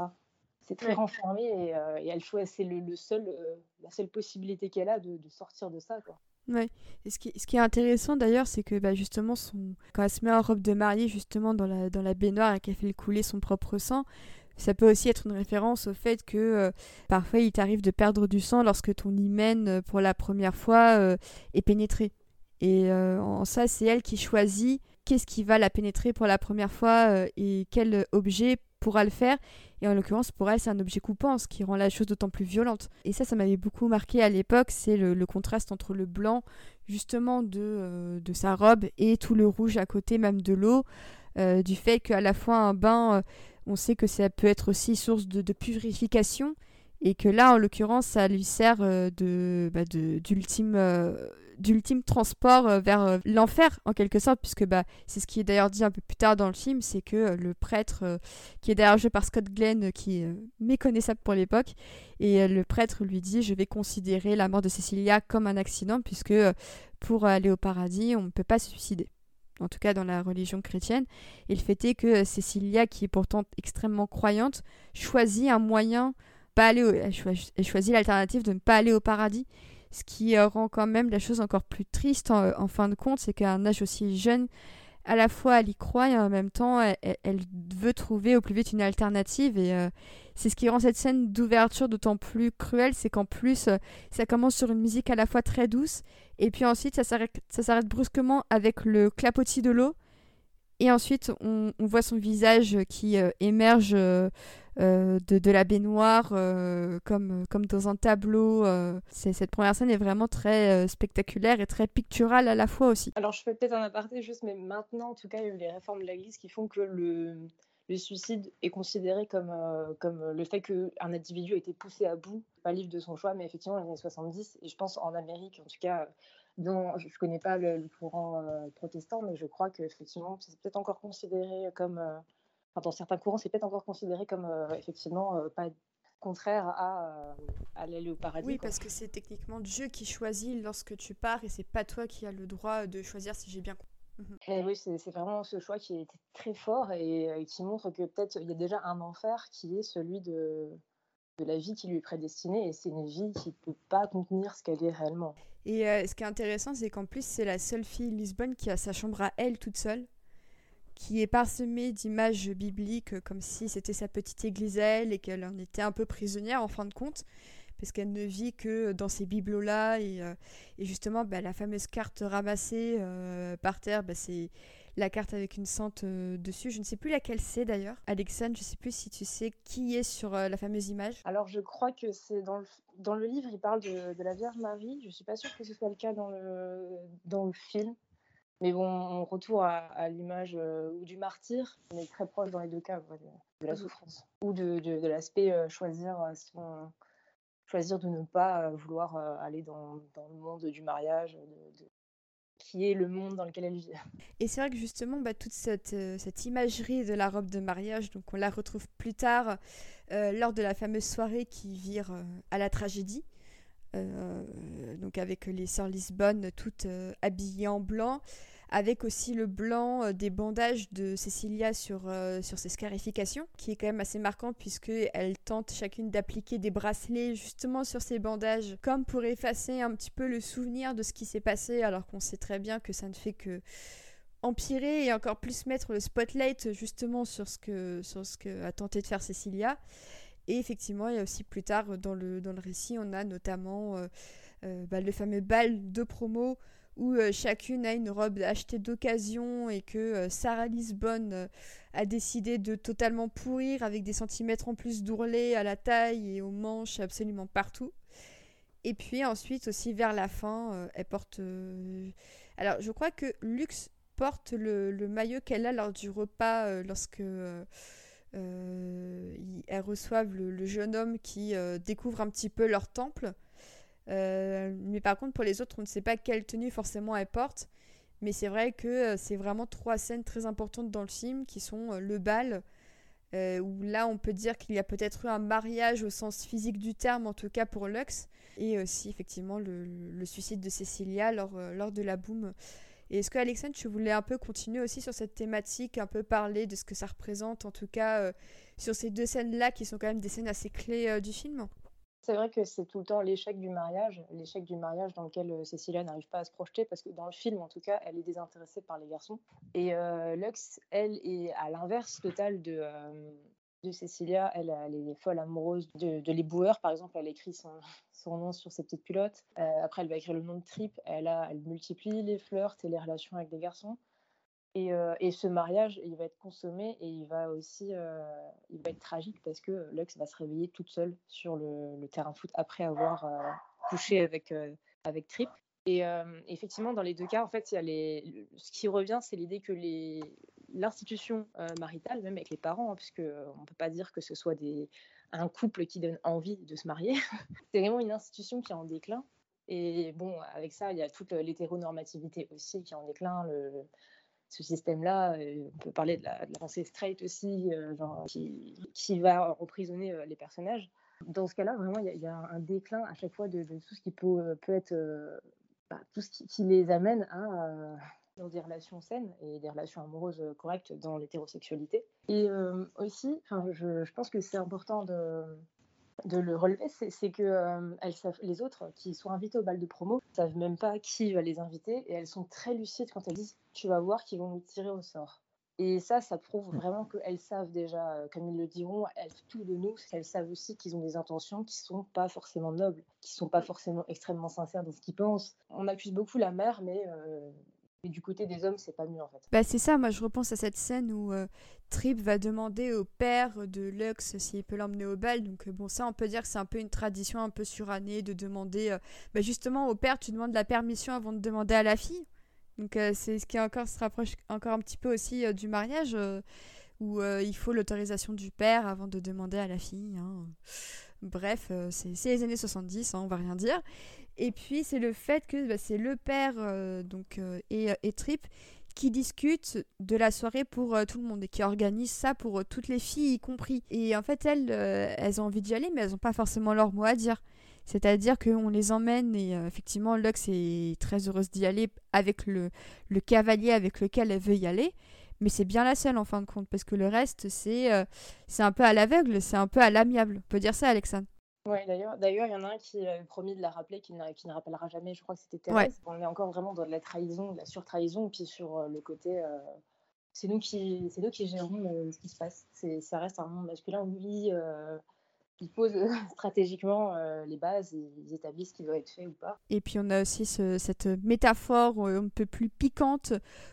c'est très renfermé et, euh, et elle choisit, c'est le, le, seul, euh, la seule possibilité qu'elle a de, de, sortir de ça. Quoi. Ouais. Et ce qui, ce qui est intéressant d'ailleurs, c'est que bah, justement, son... quand elle se met en robe de mariée, justement, dans la, dans la baignoire et qu'elle fait couler son propre sang, ça peut aussi être une référence au fait que euh, parfois il t'arrive de perdre du sang lorsque ton hymen, pour la première fois, est pénétré. Et en ça, c'est elle qui choisit qu'est-ce qui va la pénétrer pour la première fois et quel objet pourra le faire. Et en l'occurrence, pour elle, c'est un objet coupant, ce qui rend la chose d'autant plus violente. Et ça, ça m'avait beaucoup marqué à l'époque, c'est le, contraste entre le blanc, justement, de, euh, de sa robe et tout le rouge à côté, même de l'eau. Euh, du fait qu'à la fois un bain, euh, on sait que ça peut être aussi source de, purification, et que là, en l'occurrence, ça lui sert de, bah, de d'ultime, d'ultime transport euh, vers l'enfer, en quelque sorte, puisque bah, c'est ce qui est d'ailleurs dit un peu plus tard dans le film, c'est que le prêtre, qui est d'ailleurs joué par Scott Glenn, qui est méconnaissable pour l'époque, et le prêtre lui dit, je vais considérer la mort de Cecilia comme un accident, puisque pour aller au paradis, on ne peut pas se suicider en tout cas dans la religion chrétienne. Et le fait est que Cecilia, qui est pourtant extrêmement croyante, choisit un moyen pas aller elle, choisit l'alternative de ne pas aller au paradis. Ce qui euh, rend quand même la chose encore plus triste en, fin de compte, c'est qu'à un âge aussi jeune, à la fois elle y croit et en même temps elle, veut trouver au plus vite une alternative. Et euh, c'est ce qui rend cette scène d'ouverture d'autant plus cruelle, c'est qu'en plus euh, ça commence sur une musique à la fois très douce et puis ensuite ça s'arrête brusquement avec le clapotis de l'eau. Et ensuite, on, voit son visage qui émerge euh, de, de, la baignoire euh, comme, comme dans un tableau. Euh. cette première scène est vraiment très spectaculaire et très picturale à la fois aussi. Alors, je fais peut-être un aparté juste, mais maintenant, en tout cas, il y a eu les réformes de l'Église qui font que le, le suicide est considéré comme, comme le fait qu'un individu a été poussé à bout, pas livre de son choix, mais effectivement, les années 70, et je pense en Amérique, en tout cas dont je ne connais pas le, le courant protestant, mais je crois qu'effectivement, c'est peut-être encore considéré comme, enfin, dans certains courants, c'est peut-être encore considéré comme euh, effectivement pas contraire à, à aller au paradis. Oui, quoi. parce que c'est techniquement Dieu qui choisit lorsque tu pars et c'est pas toi qui as le droit de choisir si j'ai bien compris. Et oui, c'est vraiment ce choix qui était très fort et, et qui montre que peut-être il y a déjà un enfer qui est celui de, de la vie qui lui est prédestinée et c'est une vie qui ne peut pas contenir ce qu'elle est réellement. Et euh, ce qui est intéressant, c'est qu'en plus, c'est la seule fille Lisbonne qui a sa chambre à elle toute seule, qui est parsemée d'images bibliques comme si c'était sa petite église à elle et qu'elle en était un peu prisonnière en fin de compte parce qu'elle ne vit que dans ces bibelots-là. Et, euh, justement, bah, la fameuse carte ramassée euh, par terre, bah, c'est la carte avec une sente euh, dessus. Je ne sais plus laquelle c'est d'ailleurs. Alexandre, je ne sais plus si tu sais qui est sur euh, la fameuse image. Alors, je crois que c'est dans le, livre, il parle de, la Vierge Marie. Je ne suis pas sûre que ce soit le cas dans le film. Mais bon, on retourne à, à l'image euh, ou du martyr, on est très proche dans les deux cas de, de la souffrance ou de, de, de l'aspect euh, choisir son, choisir de ne pas vouloir euh, aller dans, dans, le monde du mariage, de, de, qui est le monde dans lequel elle vit. Et c'est vrai que justement, bah, toute cette, euh, cette, imagerie de la robe de mariage, donc on la retrouve plus tard euh, lors de la fameuse soirée qui vire euh, à la tragédie. Euh, donc avec les sœurs Lisbonne toutes habillées en blanc, avec aussi le blanc euh, des bandages de Cecilia sur, euh, sur ses scarifications, qui est quand même assez marquant puisqu'elle tente chacune d'appliquer des bracelets justement sur ces bandages, comme pour effacer un petit peu le souvenir de ce qui s'est passé, alors qu'on sait très bien que ça ne fait que empirer et encore plus mettre le spotlight justement sur ce que, sur ce que a tenté de faire Cecilia. Et effectivement, il y a aussi plus tard dans le, dans le récit, on a notamment euh, bah, le fameux bal de promo où euh, chacune a une robe achetée d'occasion et que euh, Sarah Lisbonne euh, a décidé de totalement pourrir avec des centimètres en plus d'ourlet à la taille et aux manches absolument partout. Et puis ensuite aussi vers la fin, elle porte... Alors je crois que Lux porte le, maillot qu'elle a lors du repas lorsque... elles reçoivent le, jeune homme qui découvre un petit peu leur temple. Euh, mais par contre, pour les autres, on ne sait pas quelle tenue forcément elle porte. Mais c'est vrai que euh, c'est vraiment trois scènes très importantes dans le film qui sont euh, le bal, où là on peut dire qu'il y a peut-être eu un mariage au sens physique du terme, en tout cas pour Lux, et aussi effectivement le, suicide de Cecilia lors, lors de la boum. Et est-ce que Alexandre, tu voulais un peu continuer aussi sur cette thématique, un peu parler de ce que ça représente, en tout cas sur ces deux scènes-là qui sont quand même des scènes assez clés du film? C'est vrai que c'est tout le temps l'échec du mariage, l'échec du mariage dans lequel euh, Cécilia n'arrive pas à se projeter parce que dans le film, en tout cas, elle est désintéressée par les garçons. Et euh, Lux, elle, est à l'inverse total de, euh, de Cécilia. Elle, elle, est folle amoureuse de, de l'éboueur, par exemple. Elle écrit son, son nom sur ses petites culottes. après, elle va écrire le nom de Trip. Elle, a, multiplie les flirts et les relations avec des garçons. Euh, et, ce mariage, il va être consommé et il va aussi euh, il va être tragique parce que Lux va se réveiller toute seule sur le, terrain foot après avoir euh, couché avec, avec Trip. Et effectivement, dans les deux cas, en fait, y a ce qui revient, c'est l'idée que les... l'institution maritale, même avec les parents, hein, puisque on ne peut pas dire que ce soit des... un couple qui donne envie de se marier, c'est vraiment une institution qui est en déclin. Et bon, avec ça, il y a toute l'hétéronormativité aussi qui est en déclin. Ce système-là. Euh, on peut parler de la, pensée straight aussi, euh, genre, qui, qui, va emprisonner euh, les personnages. Dans ce cas-là, vraiment, il y, a un déclin à chaque fois de, tout ce qui peut, peut être, bah, tout ce qui, les amène à dans des relations saines et des relations amoureuses correctes dans l'hétérosexualité. Et aussi, je, je, pense que c'est important de, de le relever, c'est que euh, elles savent, les autres qui sont invitées au bal de promo savent même pas qui va les inviter et elles sont très lucides quand elles disent tu vas voir qu'ils vont nous tirer au sort. Et ça, ça prouve vraiment qu'elles savent déjà, euh, comme ils le diront, elles, tout de nous, elles savent aussi qu'ils ont des intentions qui sont pas forcément nobles, qui sont pas forcément extrêmement sincères dans ce qu'ils pensent. On accuse beaucoup la mère, mais euh, et du côté des hommes, c'est pas mieux en fait. Bah c'est ça, moi je repense à cette scène où euh, Trip va demander au père de Lux s'il peut l'emmener au bal. Donc euh, bon, ça on peut dire que c'est un peu une tradition un peu surannée de demander. Euh, bah, justement au père, tu demandes la permission avant de demander à la fille. Donc c'est ce qui encore se rapproche encore un petit peu aussi du mariage où il faut l'autorisation du père avant de demander à la fille. Hein. Bref, c'est les années 70, hein, on va rien dire. Et puis c'est le fait que bah, c'est le père euh, donc euh, et, euh, et, Trip qui discutent de la soirée pour tout le monde et qui organisent ça pour toutes les filles y compris. Et en fait elles, elles ont envie d'y aller mais elles n'ont pas forcément leur mot à dire. C'est-à-dire qu'on les emmène et effectivement Lux est très heureuse d'y aller avec le, le cavalier avec lequel elle veut y aller. Mais c'est bien la seule en fin de compte parce que le reste c'est c'est un peu à l'aveugle, c'est un peu à l'amiable. On peut dire ça Alexandre? Oui, d'ailleurs, d'ailleurs, il y en a un qui a promis de la rappeler, qui, ne rappellera jamais. Je crois que c'était Thérèse. On est encore vraiment dans de la trahison, de la surtrahison, puis sur euh, le côté, euh, c'est nous qui, c'est nous qui gérons euh, ce qui se passe. C'est, ça reste un monde masculin où lui, il pose stratégiquement les bases, et ils établissent ce qui doit être fait ou pas. Et puis on a aussi cette métaphore un peu plus piquante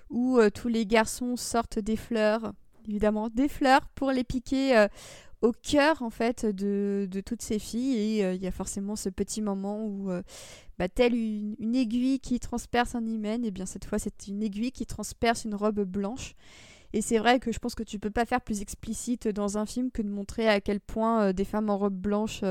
où tous les garçons sortent des fleurs évidemment des fleurs pour les piquer au cœur en fait de, toutes ces filles et euh, il y a forcément ce petit moment où euh, bah, telle une, aiguille qui transperce un hymen et bien cette fois c'est une aiguille qui transperce une robe blanche et c'est vrai que je pense que tu peux pas faire plus explicite dans un film que de montrer à quel point euh, des femmes en robe blanche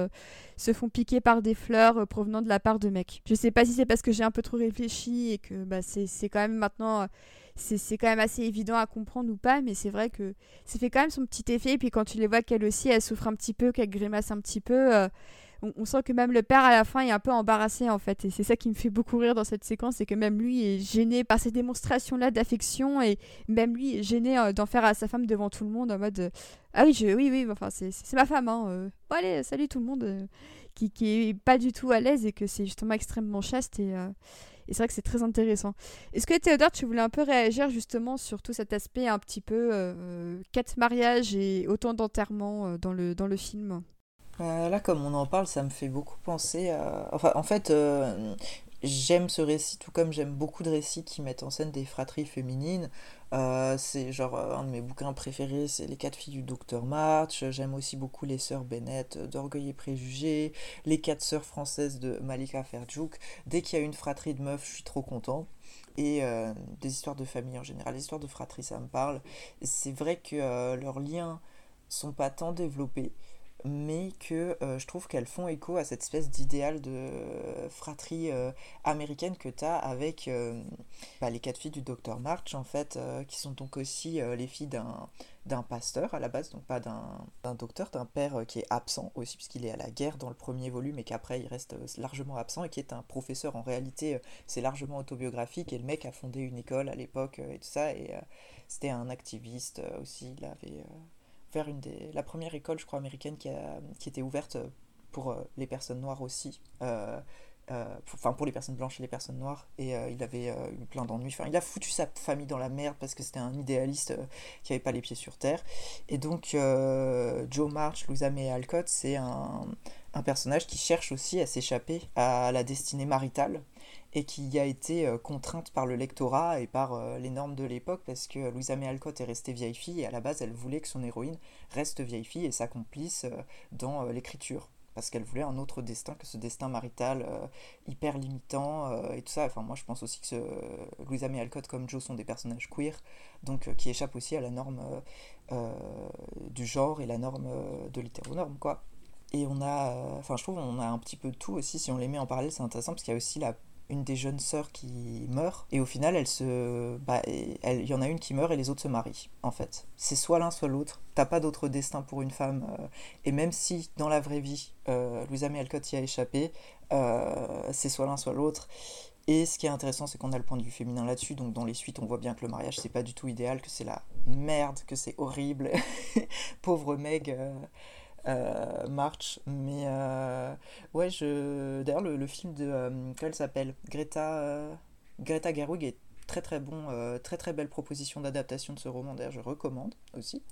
se font piquer par des fleurs provenant de la part de mecs. Je sais pas si c'est parce que j'ai un peu trop réfléchi et que bah, c'est quand même maintenant c'est quand même assez évident à comprendre ou pas, mais c'est vrai que ça fait quand même son petit effet. Et puis quand tu les vois qu'elle aussi, elle souffre un petit peu, qu'elle grimace un petit peu, on, sent que même le père à la fin est un peu embarrassé en fait. Et c'est ça qui me fait beaucoup rire dans cette séquence, c'est que même lui est gêné par ces démonstrations-là d'affection et même lui est gêné euh, d'en faire à sa femme devant tout le monde en mode euh, ah oui, je, oui, oui, enfin c'est ma femme. Hein, euh. bon, allez, salut tout le monde, qui, qui est pas du tout à l'aise et que c'est justement extrêmement chaste et, et c'est vrai que c'est très intéressant. Est-ce que Théodore, tu voulais un peu réagir justement sur tout cet aspect un petit peu quatre mariages et autant d'enterrements dans le dans le film? Euh, là, comme on en parle, ça me fait beaucoup penser à... Enfin, en fait, euh, j'aime ce récit, tout comme j'aime beaucoup de récits qui mettent en scène des fratries féminines. Euh, c'est genre un de mes bouquins préférés, c'est Les quatre filles du docteur March. J'aime aussi beaucoup Les sœurs Bennett d'Orgueil et Préjugés, Les quatre sœurs françaises de Malika Ferjouk. Dès qu'il y a une fratrie de meufs, je suis trop content. Et des histoires de famille en général, les histoires de fratrie, ça me parle. C'est vrai que leurs liens sont pas tant développés mais que euh, je trouve qu'elles font écho à cette espèce d'idéal de fratrie euh, américaine que tu as avec euh, bah, les quatre filles du docteur March, en fait, qui sont donc aussi les filles d'un pasteur à la base, donc pas d'un docteur, d'un père qui est absent aussi, puisqu'il est à la guerre dans le premier volume et qu'après il reste largement absent, et qui est un professeur. En réalité, c'est largement autobiographique, et le mec a fondé une école à l'époque et tout ça, et c'était un activiste aussi, il avait vers une des, la première école, je crois, américaine qui, a, qui était ouverte pour euh, les personnes noires aussi. Euh, euh, enfin pour les personnes blanches et les personnes noires. Et il avait eu plein d'ennuis. Enfin il a foutu sa famille dans la merde parce que c'était un idéaliste qui avait pas les pieds sur terre. Et donc Joe March Louisa May Alcott c'est un, un personnage qui cherche aussi à s'échapper à la destinée maritale et qui a été euh, contrainte par le lectorat et par euh, les normes de l'époque parce que Louisa May Alcott est restée vieille fille et à la base elle voulait que son héroïne reste vieille fille et s'accomplisse euh, dans l'écriture parce qu'elle voulait un autre destin que ce destin marital hyper limitant et tout ça. Enfin, moi je pense aussi que Louisa May Alcott comme Joe sont des personnages queer, donc qui échappent aussi à la norme du genre et la norme de l'hétéronorme, quoi. Et on a, enfin je trouve on a un petit peu tout aussi, si on les met en parallèle c'est intéressant parce qu'il y a aussi la une des jeunes sœurs qui meurt et au final elle se bah il y en a une qui meurt et les autres se marient en fait c'est soit l'un soit l'autre t'as pas d'autre destin pour une femme euh, et même si dans la vraie vie euh, Louisa May Alcott y a échappé euh, c'est soit l'un soit l'autre et ce qui est intéressant, c'est qu'on a le point de vue féminin là-dessus. Donc dans les suites, on voit bien que le mariage, c'est pas du tout idéal, que c'est la merde, que c'est horrible. Pauvre Meg. Euh, euh, March. Mais euh, ouais, je. D'ailleurs, le, film de. Euh, qu'elle s'appelle? Greta. Greta Gerwig est très très bon, très très belle proposition d'adaptation de ce roman. D'ailleurs, je recommande aussi.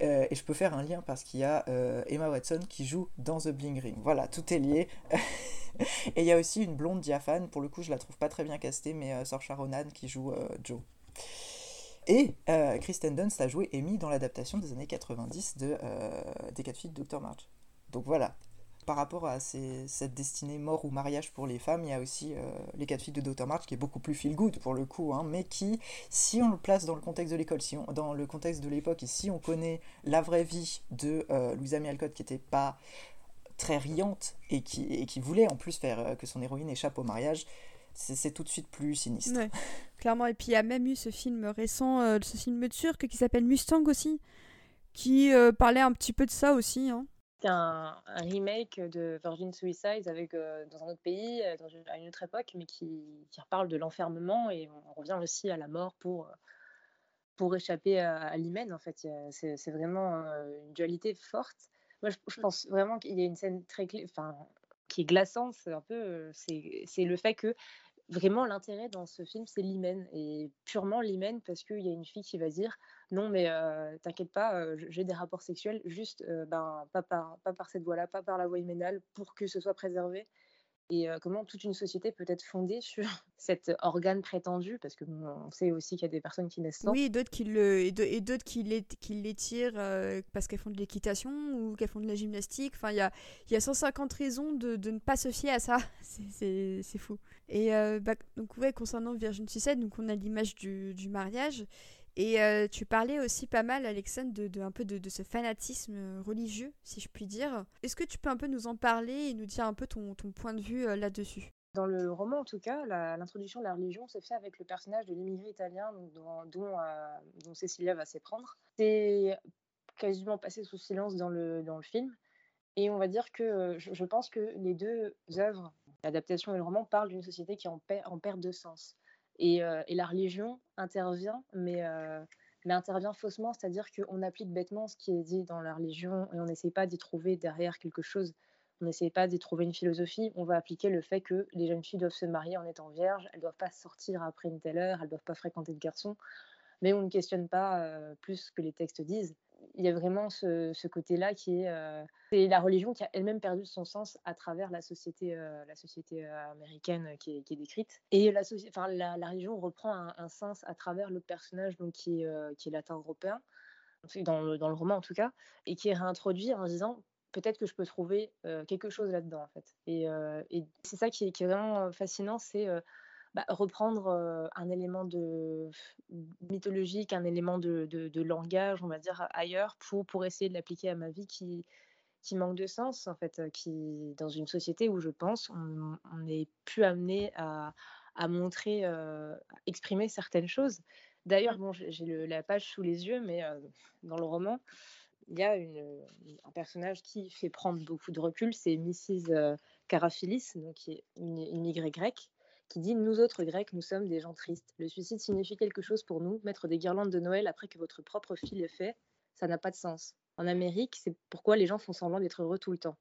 et je peux faire un lien parce qu'il y a Emma Watson qui joue dans The Bling Ring. Voilà, tout est lié. et il y a aussi une blonde diaphane. Pour le coup, je la trouve pas très bien castée, mais Saoirse Ronan qui joue Joe. Et euh, Kristen Dunst a joué Amy dans l'adaptation des années 90 de, euh, des quatre filles de Dr. March. Donc voilà. Par rapport à cette destinée mort ou mariage pour les femmes, il y a aussi euh, les quatre filles de Dr. March qui est beaucoup plus feel good pour le coup, hein, mais qui, si on le place dans le contexte de l'école, si dans le contexte de l'époque, et si on connaît la vraie vie de Louisa May Alcott qui n'était pas très riante et qui, et qui voulait en plus faire que son héroïne échappe au mariage, c'est tout de suite plus sinistre. clairement. Et puis il y a même eu ce film récent, euh, ce film turc qui s'appelle Mustang aussi, qui euh, parlait un petit peu de ça aussi. Hein. C'est un, remake de Virgin Suicide avec, euh, dans un autre pays, dans à une autre époque, mais qui, qui reparle de l'enfermement et on revient aussi à la mort pour, pour échapper à, l'hymen. En fait, c'est vraiment une dualité forte. Moi, je, je pense vraiment qu'il y a une scène très clé, enfin, qui est glaçante, c'est un peu, c'est le fait que vraiment l'intérêt dans ce film, c'est l'hymen et purement l'hymen parce qu'il y a une fille qui va dire non mais t'inquiète pas, j'ai des rapports sexuels, juste ben pas par pas par cette voie-là, pas par la voie hyménale pour que ce soit préservé et euh, comment toute une société peut être fondée sur cet organe prétendu, parce que on sait aussi qu'il y a des personnes qui naissent sans. Oui, et d'autres qui le l'étirent euh, parce qu'elles font de l'équitation ou qu'elles font de la gymnastique. Enfin, il y a il y a 150 raisons de, ne pas se fier à ça. C'est fou. Et euh, bah, donc ouais, concernant Virgin Suicide, donc on a l'image du mariage et euh, tu parlais aussi pas mal, Alexandre, de, un peu de, ce fanatisme euh, religieux, si je puis dire. Est-ce que tu peux un peu nous en parler et nous dire un peu ton, point de vue euh, là-dessus? Dans le roman, en tout cas, l'introduction de la religion se fait avec le personnage de l'immigré italien dont, dont, Cecilia va s'éprendre. C'est quasiment passé sous silence dans le, film. Et on va dire que je, pense que les deux œuvres, l'adaptation et le roman, parlent d'une société qui en, en perte de sens. Et, et, la religion intervient, mais mais intervient faussement, c'est-à-dire qu'on applique bêtement ce qui est dit dans la religion et on n'essaie pas d'y trouver derrière quelque chose. On n'essaie pas d'y trouver une philosophie. On va appliquer le fait que les jeunes filles doivent se marier en étant vierges, elles ne doivent pas sortir après une telle heure, elles ne doivent pas fréquenter de garçons. Mais on ne questionne pas euh, plus que les textes disent il y a vraiment ce, côté-là qui est, euh, c'est la religion qui a elle-même perdu son sens à travers la société, euh, la société euh, américaine qui est, décrite. Et la, enfin, la, religion reprend un, sens à travers l'autre personnage donc, qui, est, qui est latin-européen, dans le, dans le roman en tout cas, et qui est réintroduit en disant peut-être que je peux trouver quelque chose là-dedans en fait. Et, et c'est ça qui est, qui est, vraiment fascinant, c'est bah, reprendre euh, un élément de mythologique, un élément de, de, langage, on va dire, ailleurs, pour, pour essayer de l'appliquer à ma vie qui, qui manque de sens, en fait, qui, dans une société où je pense on n'est plus amené à, à montrer, euh, exprimer certaines choses. D'ailleurs, bon, j'ai la page sous les yeux, mais dans le roman, il y a une, un personnage qui fait prendre beaucoup de recul, c'est Mrs. Caraphilis, donc qui est une immigrée grecque, qui dit Nous autres Grecs, nous sommes des gens tristes. Le suicide signifie quelque chose pour nous. Mettre des guirlandes de Noël après que votre propre fille est fait, ça n'a pas de sens. En Amérique, c'est pourquoi les gens font semblant d'être heureux tout le temps.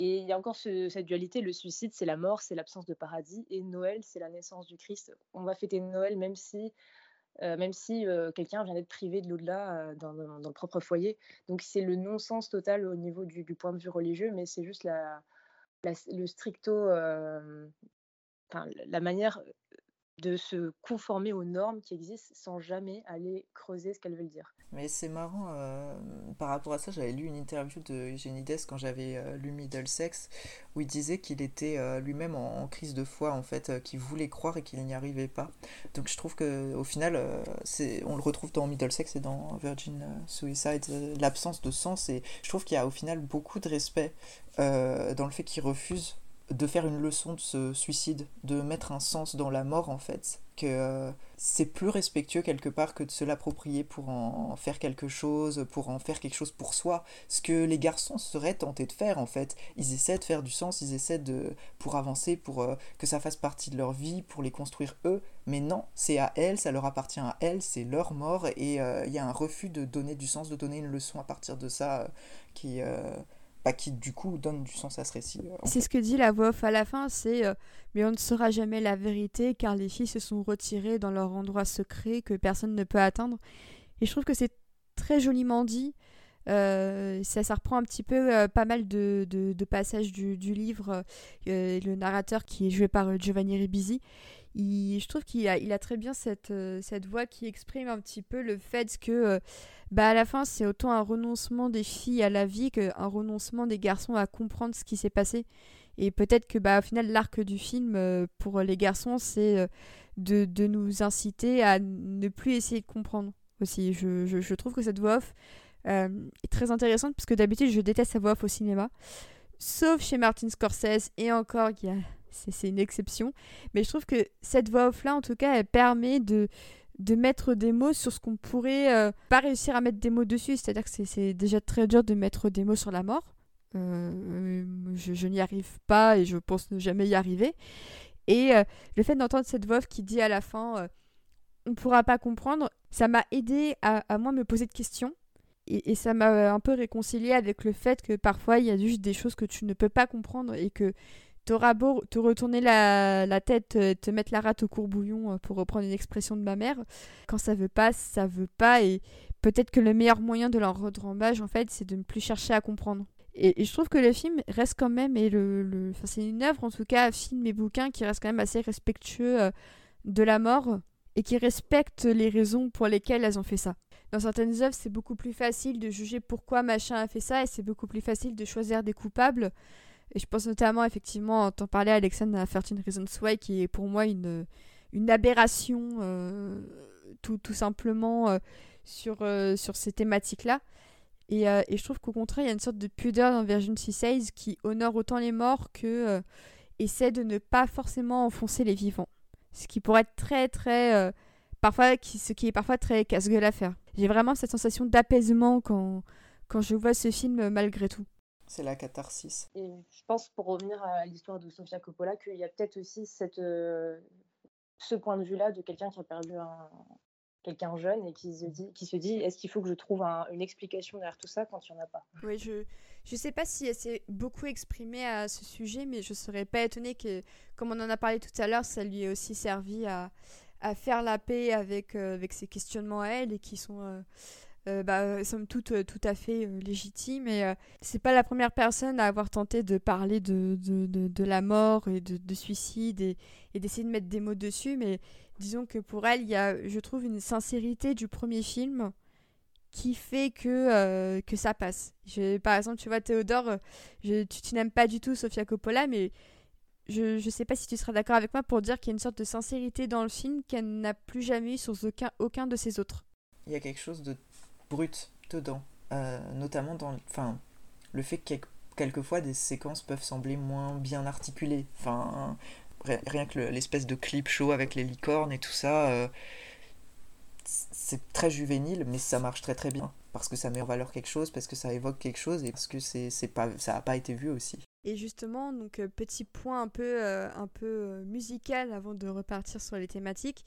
Et il y a encore cette dualité le suicide, c'est la mort, c'est l'absence de paradis, et Noël, c'est la naissance du Christ. On va fêter Noël même si. Euh, même si euh, quelqu'un vient d'être privé de l'au-delà euh, dans, le propre foyer. Donc c'est le non-sens total au niveau du, point de vue religieux, mais c'est juste le stricto la manière de se conformer aux normes qui existent sans jamais aller creuser ce qu'elles veulent dire. Mais c'est marrant, euh, par rapport à ça, j'avais lu une interview de Eugénides quand j'avais euh, lu Middlesex, où il disait qu'il était euh, lui-même en, crise de foi, en fait, qu'il voulait croire et qu'il n'y arrivait pas. Donc je trouve qu'au final, on le retrouve dans Middlesex et dans Virgin Suicide, l'absence de sens, et je trouve qu'il y a au final beaucoup de respect dans le fait qu'il refuse de faire une leçon de ce suicide, de mettre un sens dans la mort en fait, que euh, c'est plus respectueux quelque part que de se l'approprier pour en faire quelque chose, pour en faire quelque chose pour soi, ce que les garçons seraient tentés de faire en fait. Ils essaient de faire du sens, ils essaient de pour avancer, pour euh, que ça fasse partie de leur vie, pour les construire eux, mais non, c'est à elles, ça leur appartient à elles, c'est leur mort. Et euh, il y a un refus de donner du sens, de donner une leçon à partir de ça qui bah, qui du coup donne du sens à ce récit. Euh, c'est ce que dit la voix off à la fin, c'est euh, mais on ne saura jamais la vérité car les filles se sont retirées dans leur endroit secret que personne ne peut atteindre. Et je trouve que c'est très joliment dit. Euh, ça, ça reprend un petit peu pas mal de, de, passages du, du livre. le narrateur qui est joué par Giovanni Ribisi, je trouve qu'il a, il très bien cette, euh, cette voix qui exprime un petit peu le fait que, euh, bah, à la fin, c'est autant un renoncement des filles à la vie qu'un renoncement des garçons à comprendre ce qui s'est passé. Et peut-être que, bah, au final, l'arc du film, euh, pour les garçons, c'est de, nous inciter à ne plus essayer de comprendre aussi. Je, trouve que cette voix off est très intéressante, parce que d'habitude, je déteste sa voix off au cinéma. Sauf chez Martin Scorsese, et encore, qui a c'est une exception. Mais je trouve que cette voix off-là, en tout cas, elle permet de, de mettre des mots sur ce qu'on pourrait euh, pas réussir à mettre des mots dessus. C'est-à-dire que c'est déjà très dur de mettre des mots sur la mort. Euh, je, n'y arrive pas et je pense ne jamais y arriver. Et euh, le fait d'entendre cette voix qui dit à la fin on ne pourra pas comprendre, ça m'a aidé à, à moi me poser de questions. Et ça m'a un peu réconcilié avec le fait que parfois il y a juste des choses que tu ne peux pas comprendre et que T'auras beau te retourner la, tête, euh, te mettre la rate au courbouillon, euh, pour reprendre une expression de ma mère. Quand ça veut pas, ça veut pas. Et peut-être que le meilleur moyen de leur redrembage, en fait, c'est de ne plus chercher à comprendre. Et, je trouve que le film reste quand même, et le, Enfin, c'est une œuvre en tout cas, film et bouquin, qui reste quand même assez respectueux euh, de la mort et qui respecte les raisons pour lesquelles elles ont fait ça. Dans certaines œuvres, c'est beaucoup plus facile de juger pourquoi machin a fait ça et c'est beaucoup plus facile de choisir des coupables. Et je pense notamment, effectivement, t'en parlais, Alexandre, à 13 Reasons Why, qui est pour moi une, une aberration, euh, tout, tout, simplement, euh, sur, euh, sur ces thématiques-là. Et, et, je trouve qu'au contraire, il y a une sorte de pudeur dans Virgin Suicides qui honore autant les morts que essaie de ne pas forcément enfoncer les vivants. Ce qui pourrait être très, très. parfois, ce qui est parfois très casse-gueule à faire. J'ai vraiment cette sensation d'apaisement quand, quand je vois ce film malgré tout. C'est la catharsis. Et je pense, pour revenir à l'histoire de Sofia Coppola, qu'il y a peut-être aussi cette, euh, ce point de vue-là de quelqu'un qui a perdu un, quelqu'un jeune et qui se dit, qui se dit est-ce qu'il faut que je trouve une explication derrière tout ça quand il n'y en a pas? Oui, je ne sais pas si elle s'est beaucoup exprimée à ce sujet, mais je ne serais pas étonnée que, comme on en a parlé tout à l'heure, ça lui ait aussi servi à, à faire la paix avec, euh, avec ses questionnements à elle et qui sont... Euh, euh, bah, somme euh, tout à fait euh, légitime et euh, c'est pas la première personne à avoir tenté de parler de, de, de, la mort et de, suicide et, et d'essayer de mettre des mots dessus mais disons que pour elle il y a je trouve une sincérité du premier film qui fait que, que ça passe. Je, par exemple, tu vois, Théodore, je, tu, tu n'aimes pas du tout Sofia Coppola, mais je ne sais pas si tu seras d'accord avec moi pour dire qu'il y a une sorte de sincérité dans le film qu'elle n'a plus jamais eu sur aucun, aucun de ses autres. Il y a quelque chose de brut dedans. Euh, notamment dans enfin, le fait que quelquefois des séquences peuvent sembler moins bien articulées. Enfin, rien que l'espèce de clip show avec les licornes et tout ça, euh, c'est très juvénile, mais ça marche très très bien. Parce que ça met en valeur quelque chose, parce que ça évoque quelque chose et parce que c'est pas, ça n'a pas été vu aussi. Et justement, donc euh, petit point un peu, un peu musical avant de repartir sur les thématiques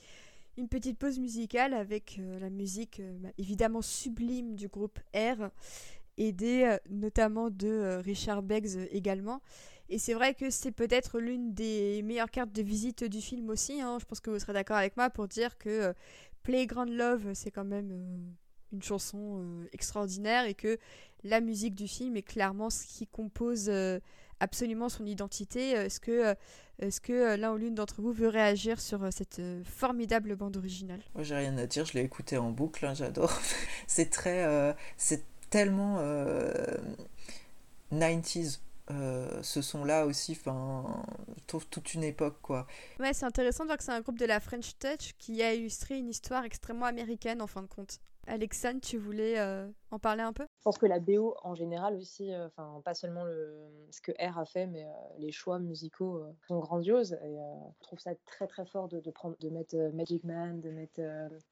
une petite pause musicale avec euh, la musique euh, bah, évidemment sublime du groupe R, aidée euh, notamment de Richard Beggs également. Et c'est vrai que c'est peut-être l'une des meilleures cartes de visite du film aussi. Hein. Je pense que vous serez d'accord avec moi pour dire que Playground Love, c'est quand même une chanson extraordinaire et que la musique du film est clairement ce qui compose absolument son identité. Euh, est-ce que, euh, est-ce que euh, l'un ou l'une d'entre vous veut réagir sur cette formidable bande originale? Moi, j'ai rien à dire. Je l'ai écouté en boucle. Hein, j'adore. c'est très, c'est tellement 90s. ce son-là aussi, enfin, je trouve toute une époque, quoi. Ouais, c'est intéressant de voir que c'est un groupe de la French Touch qui a illustré une histoire extrêmement américaine, en fin de compte. Alexandre, tu voulais euh, en parler un peu? Je pense que la BO en général aussi, euh, enfin pas seulement le, ce que R a fait, mais euh, les choix musicaux sont grandioses. Et je trouve ça très très fort de, de, prendre, de mettre Magic Man, de mettre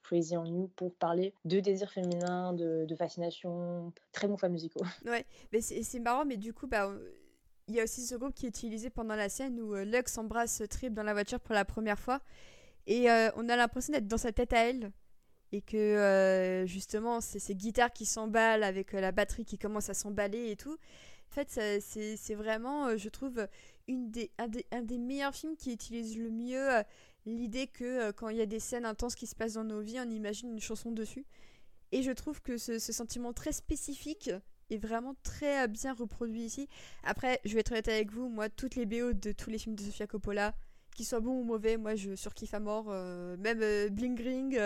Crazy on You pour parler de désir féminin, de, de fascination. Très bons choix musicaux. Ouais, mais c'est marrant, mais du coup, bah, il y a aussi ce groupe qui est utilisé pendant la scène où Lux embrasse Trip dans la voiture pour la première fois. Et on a l'impression d'être dans sa tête à elle et que euh, justement c'est ces guitares qui s'emballent avec euh, la batterie qui commence à s'emballer et tout. En fait, c'est vraiment, euh, je trouve, une des, un, des, un, des, meilleurs films qui utilise le mieux l'idée que quand il y a des scènes intenses qui se passent dans nos vies, on imagine une chanson dessus. Et je trouve que ce, sentiment très spécifique est vraiment très bien reproduit ici. Après, je vais être honnête avec vous, moi, toutes les BO de tous les films de Sofia Coppola, qu'ils soient bons ou mauvais, moi je surkiffe à mort. même Bling Ring,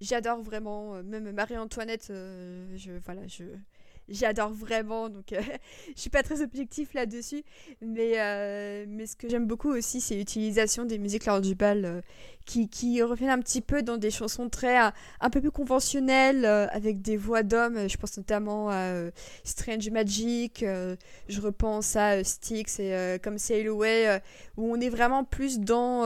j'adore vraiment, euh, même Marie-Antoinette, euh, je, voilà, je, j'adore vraiment, donc euh, je suis pas très objectif là-dessus. Mais, mais ce que j'aime beaucoup aussi, c'est l'utilisation des musiques lors du bal qui, reviennent un petit peu dans des chansons très un peu plus conventionnelles, avec des voix d'hommes. Je pense notamment à Strange Magic, je repense à Styx et comme Sail Away, où on est vraiment plus dans,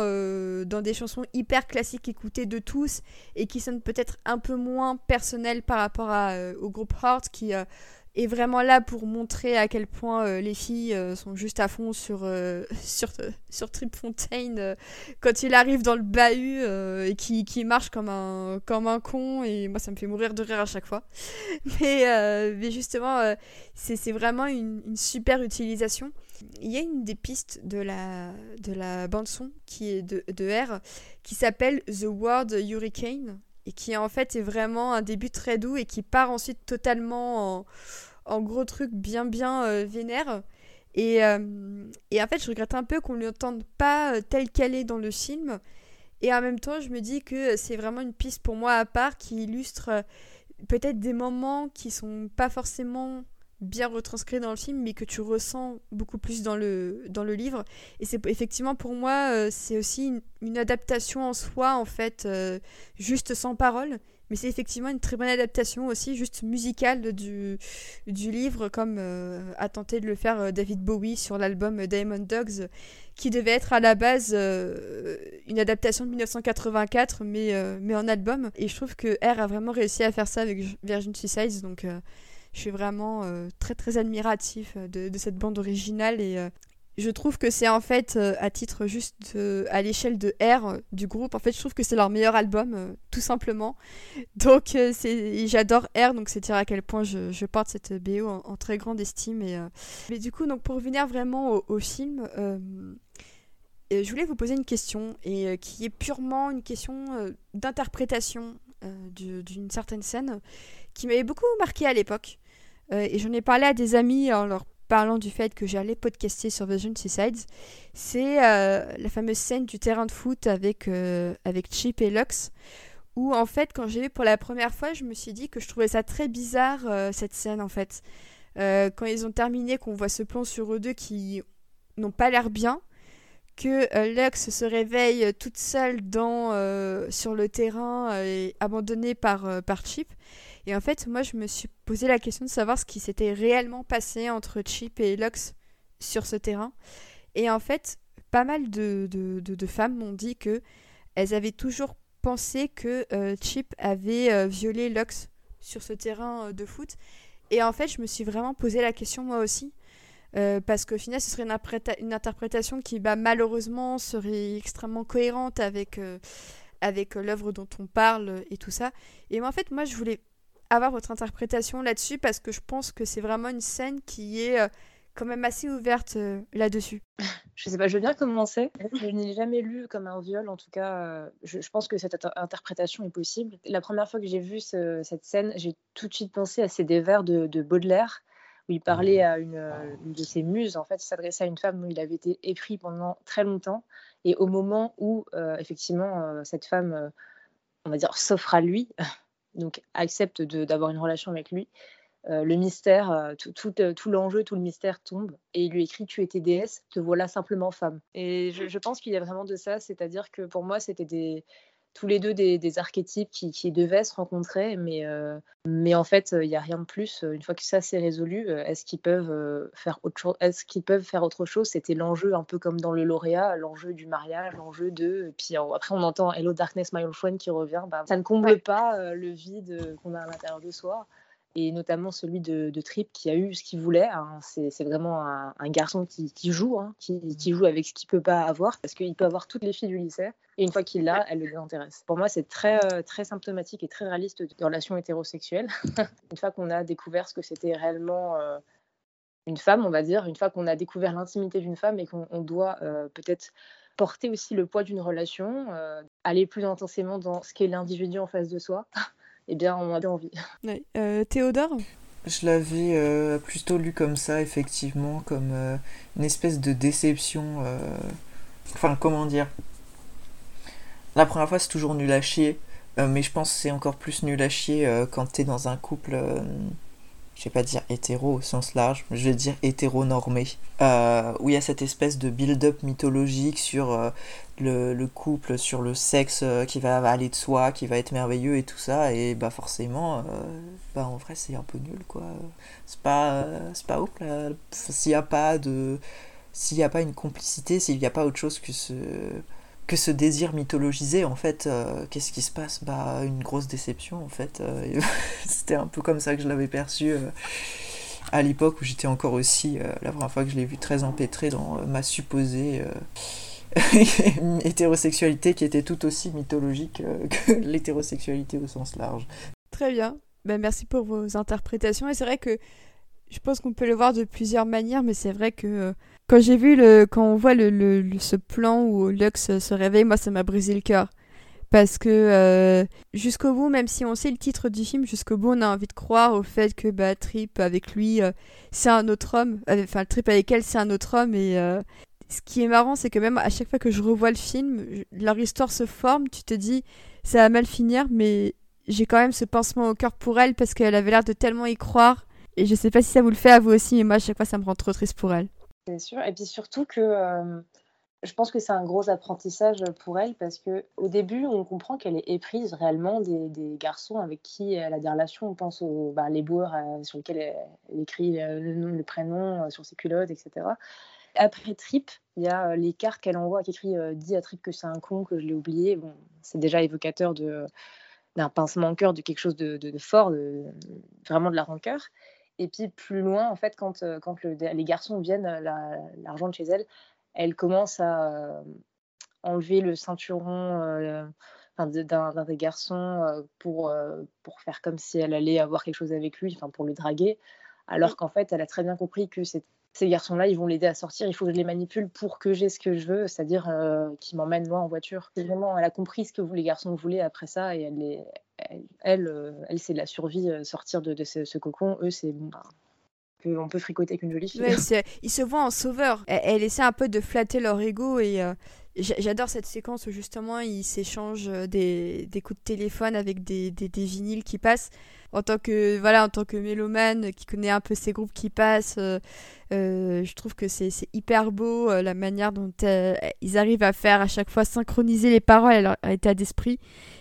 dans des chansons hyper classiques écoutées de tous et qui sonnent peut-être un peu moins personnelles par rapport au groupe Heart qui est vraiment là pour montrer à quel point euh, les filles euh, sont juste à fond sur, euh, sur, sur Trip Fontaine quand il arrive dans le bahut et qui, qui, marche comme un, comme un con et moi ça me fait mourir de rire à chaque fois. Mais, mais justement c'est vraiment une, une, super utilisation. Il y a une des pistes de la, de la bande son qui est de, de R qui s'appelle The Word Hurricane et qui en fait est vraiment un début très doux et qui part ensuite totalement en, gros truc bien bien euh, vénère. Et, euh, et, en fait, je regrette un peu qu'on ne l'entende pas euh, tel qu'elle est dans le film. Et en même temps, je me dis que c'est vraiment une piste pour moi à part qui illustre peut-être des moments qui sont pas forcément bien retranscrit dans le film, mais que tu ressens beaucoup plus dans le, dans le livre. Et c'est effectivement pour moi, euh, c'est aussi une, adaptation en soi, en fait, euh, juste sans parole. Mais c'est effectivement une très bonne adaptation aussi, juste musicale du, du livre, comme euh, a tenté de le faire David Bowie sur l'album Diamond Dogs, qui devait être à la base une adaptation de 1984, mais, mais en album. Et je trouve que R a vraiment réussi à faire ça avec Virgin Suicides, donc je suis vraiment très très admiratif de, de, cette bande originale et je trouve que c'est en fait, euh, à titre juste à l'échelle de R euh, du groupe, en fait, je trouve que c'est leur meilleur album, euh, tout simplement. Donc, c'est, j'adore R, donc c'est dire à quel point je, porte cette BO en, très grande estime. Et, Mais du coup, donc, pour revenir vraiment au, film, je voulais vous poser une question, et qui est purement une question d'interprétation d'une certaine scène, qui m'avait beaucoup marqué à l'époque. Et j'en ai parlé à des amis en leur parlant du fait que j'allais podcaster sur Vision Seasides, c'est euh, la fameuse scène du terrain de foot avec, euh, avec Chip et Lux, où en fait, quand j'ai vu pour la première fois, je me suis dit que je trouvais ça très bizarre, euh, cette scène en fait. quand ils ont terminé, qu'on voit ce plan sur eux deux qui n'ont pas l'air bien, que Lux se réveille toute seule dans, sur le terrain et abandonnée par, par Chip. Et en fait, moi, je me suis posé la question de savoir ce qui s'était réellement passé entre Chip et Lux sur ce terrain. Et en fait, pas mal de, de, femmes m'ont dit que elles avaient toujours pensé que euh, Chip avait euh, violé Lux sur ce terrain euh, de foot. Et en fait, je me suis vraiment posé la question moi aussi. parce qu'au final, ce serait une, interprétation qui, bah, malheureusement, serait extrêmement cohérente avec, avec l'œuvre dont on parle et tout ça. Et moi, en fait, moi, je voulais avoir votre interprétation là-dessus parce que je pense que c'est vraiment une scène qui est euh, quand même assez ouverte euh, là-dessus. Je sais pas, je veux bien commencer. Je n'ai jamais lu comme un viol, en tout cas, euh, je, pense que cette interprétation est possible. La première fois que j'ai vu cette scène, j'ai tout de suite pensé à ces des vers de, Baudelaire où il parlait à une, de ses muses, en fait, il s'adressait à une femme où il avait été épris pendant très longtemps. Et au moment où, effectivement, cette femme, on va dire, s'offre à lui, donc accepte d'avoir une relation avec lui, euh, le mystère, euh, tout, euh, tout, l'enjeu, tout le mystère tombe et il lui écrit Tu étais déesse, te voilà simplement femme. Et je, pense qu'il y a vraiment de ça, c'est-à-dire que pour moi, c'était des, tous les deux des, archétypes qui, devaient se rencontrer, mais, euh, mais en fait, il n'y a rien de plus. Une fois que ça s'est résolu, euh, est-ce qu'ils peuvent, euh, faire autre chose est-ce qu'ils peuvent faire autre chose? C'était l'enjeu, un peu comme dans le lauréat, l'enjeu du mariage, l'enjeu de. Et puis après, on entend Hello Darkness, My Old Friend qui revient. Bah, ça ne comble pas le vide qu'on a à l'intérieur de soi et notamment celui de, Trip qui a eu ce qu'il voulait. Hein. C'est vraiment un, garçon qui, joue, hein, qui, joue avec ce qu'il peut pas avoir, parce qu'il peut avoir toutes les filles du lycée, et une fois qu'il l'a, elle le désintéresse. Pour moi, c'est très, euh, très symptomatique et très réaliste de relations hétérosexuelles. une fois qu'on a découvert ce que c'était réellement euh, une femme, on va dire, une fois qu'on a découvert l'intimité d'une femme et qu'on doit euh, peut-être porter aussi le poids d'une relation, aller plus intensément dans ce qu'est l'individu en face de soi. Eh bien, on a bien envie. Euh, Théodore Je l'avais euh, plutôt lu comme ça, effectivement, comme euh, une espèce de déception. Enfin, comment dire? La première fois, c'est toujours nul à chier, mais je pense que c'est encore plus nul à chier quand t'es dans un couple je vais pas dire hétéro au sens large, je vais dire hétéronormé, euh, où il y a cette espèce de build-up mythologique sur euh, le, couple, sur le sexe euh, qui va aller de soi, qui va être merveilleux et tout ça, et bah forcément, bah en vrai c'est un peu nul quoi. C'est pas, c'est pas ouf s'il n'y a pas de, s'il n'y a pas une complicité, s'il n'y a pas autre chose que ce que ce désir mythologisé, en fait, euh, qu'est-ce qui se passe? Bah, une grosse déception, en fait. Euh, c'était un peu comme ça que je l'avais perçu euh, à l'époque où j'étais encore aussi, la première fois que je l'ai vu, très empêtré dans ma supposée hétérosexualité qui était tout aussi mythologique que l'hétérosexualité au sens large. Très bien. Ben, merci pour vos interprétations. Et c'est vrai que je pense qu'on peut le voir de plusieurs manières, mais c'est vrai que quand j'ai vu le, quand on voit le, le, ce plan où Lux se réveille, moi ça m'a brisé le cœur. Parce que euh, jusqu'au bout, même si on sait le titre du film, jusqu'au bout on a envie de croire au fait que bah, Trip avec lui, euh, c'est un autre homme. Enfin, le Trip avec elle, c'est un autre homme. Et euh, ce qui est marrant, c'est que même à chaque fois que je revois le film, leur histoire se forme, tu te dis, ça va mal finir, mais j'ai quand même ce pansement au cœur pour elle parce qu'elle avait l'air de tellement y croire. Et je sais pas si ça vous le fait à vous aussi, mais moi à chaque fois ça me rend trop triste pour elle. C'est sûr. Et puis surtout que euh, je pense que c'est un gros apprentissage pour elle parce que au début, on comprend qu'elle est éprise réellement des, garçons avec qui elle a des relations. On pense aux bah, les boueurs euh, sur lesquels elle, écrit euh, le nom, le prénom sur ses culottes, etc. Après Trip, il y a les cartes qu'elle envoie qui écrit Dis à Trip que c'est un con, que je l'ai oublié. Bon, c'est déjà évocateur d'un pincement au cœur, de quelque chose de, fort, vraiment de la rancœur. Et puis plus loin, en fait, quand, quand les garçons viennent la, rejoindre chez elle, elle commence à enlever le ceinturon d'un des garçons pour, pour faire comme si elle allait avoir quelque chose avec lui, enfin pour le draguer, alors qu'en fait, elle a très bien compris que ces garçons-là, ils vont l'aider à sortir. Il faut que je les manipule pour que j'ai ce que je veux, c'est-à-dire euh, qu'ils m'emmènent loin en voiture. Vraiment, elle a compris ce que vous, les garçons voulaient après ça, et elle, elle, euh, elle, c'est la survie, euh, sortir de, ce, cocon. Eux, c'est bon, bah, on peut fricoter qu'une jolie fille. ils se voient en sauveur. Elle, essaie un peu de flatter leur ego et j'adore cette séquence où justement ils s'échangent des, coups de téléphone avec des, vinyles qui passent. En tant que voilà en tant que mélomane qui connaît un peu ces groupes qui passent euh, euh, je trouve que c'est hyper beau euh, la manière dont ils arrivent à faire à chaque fois synchroniser les paroles à leur état d'esprit.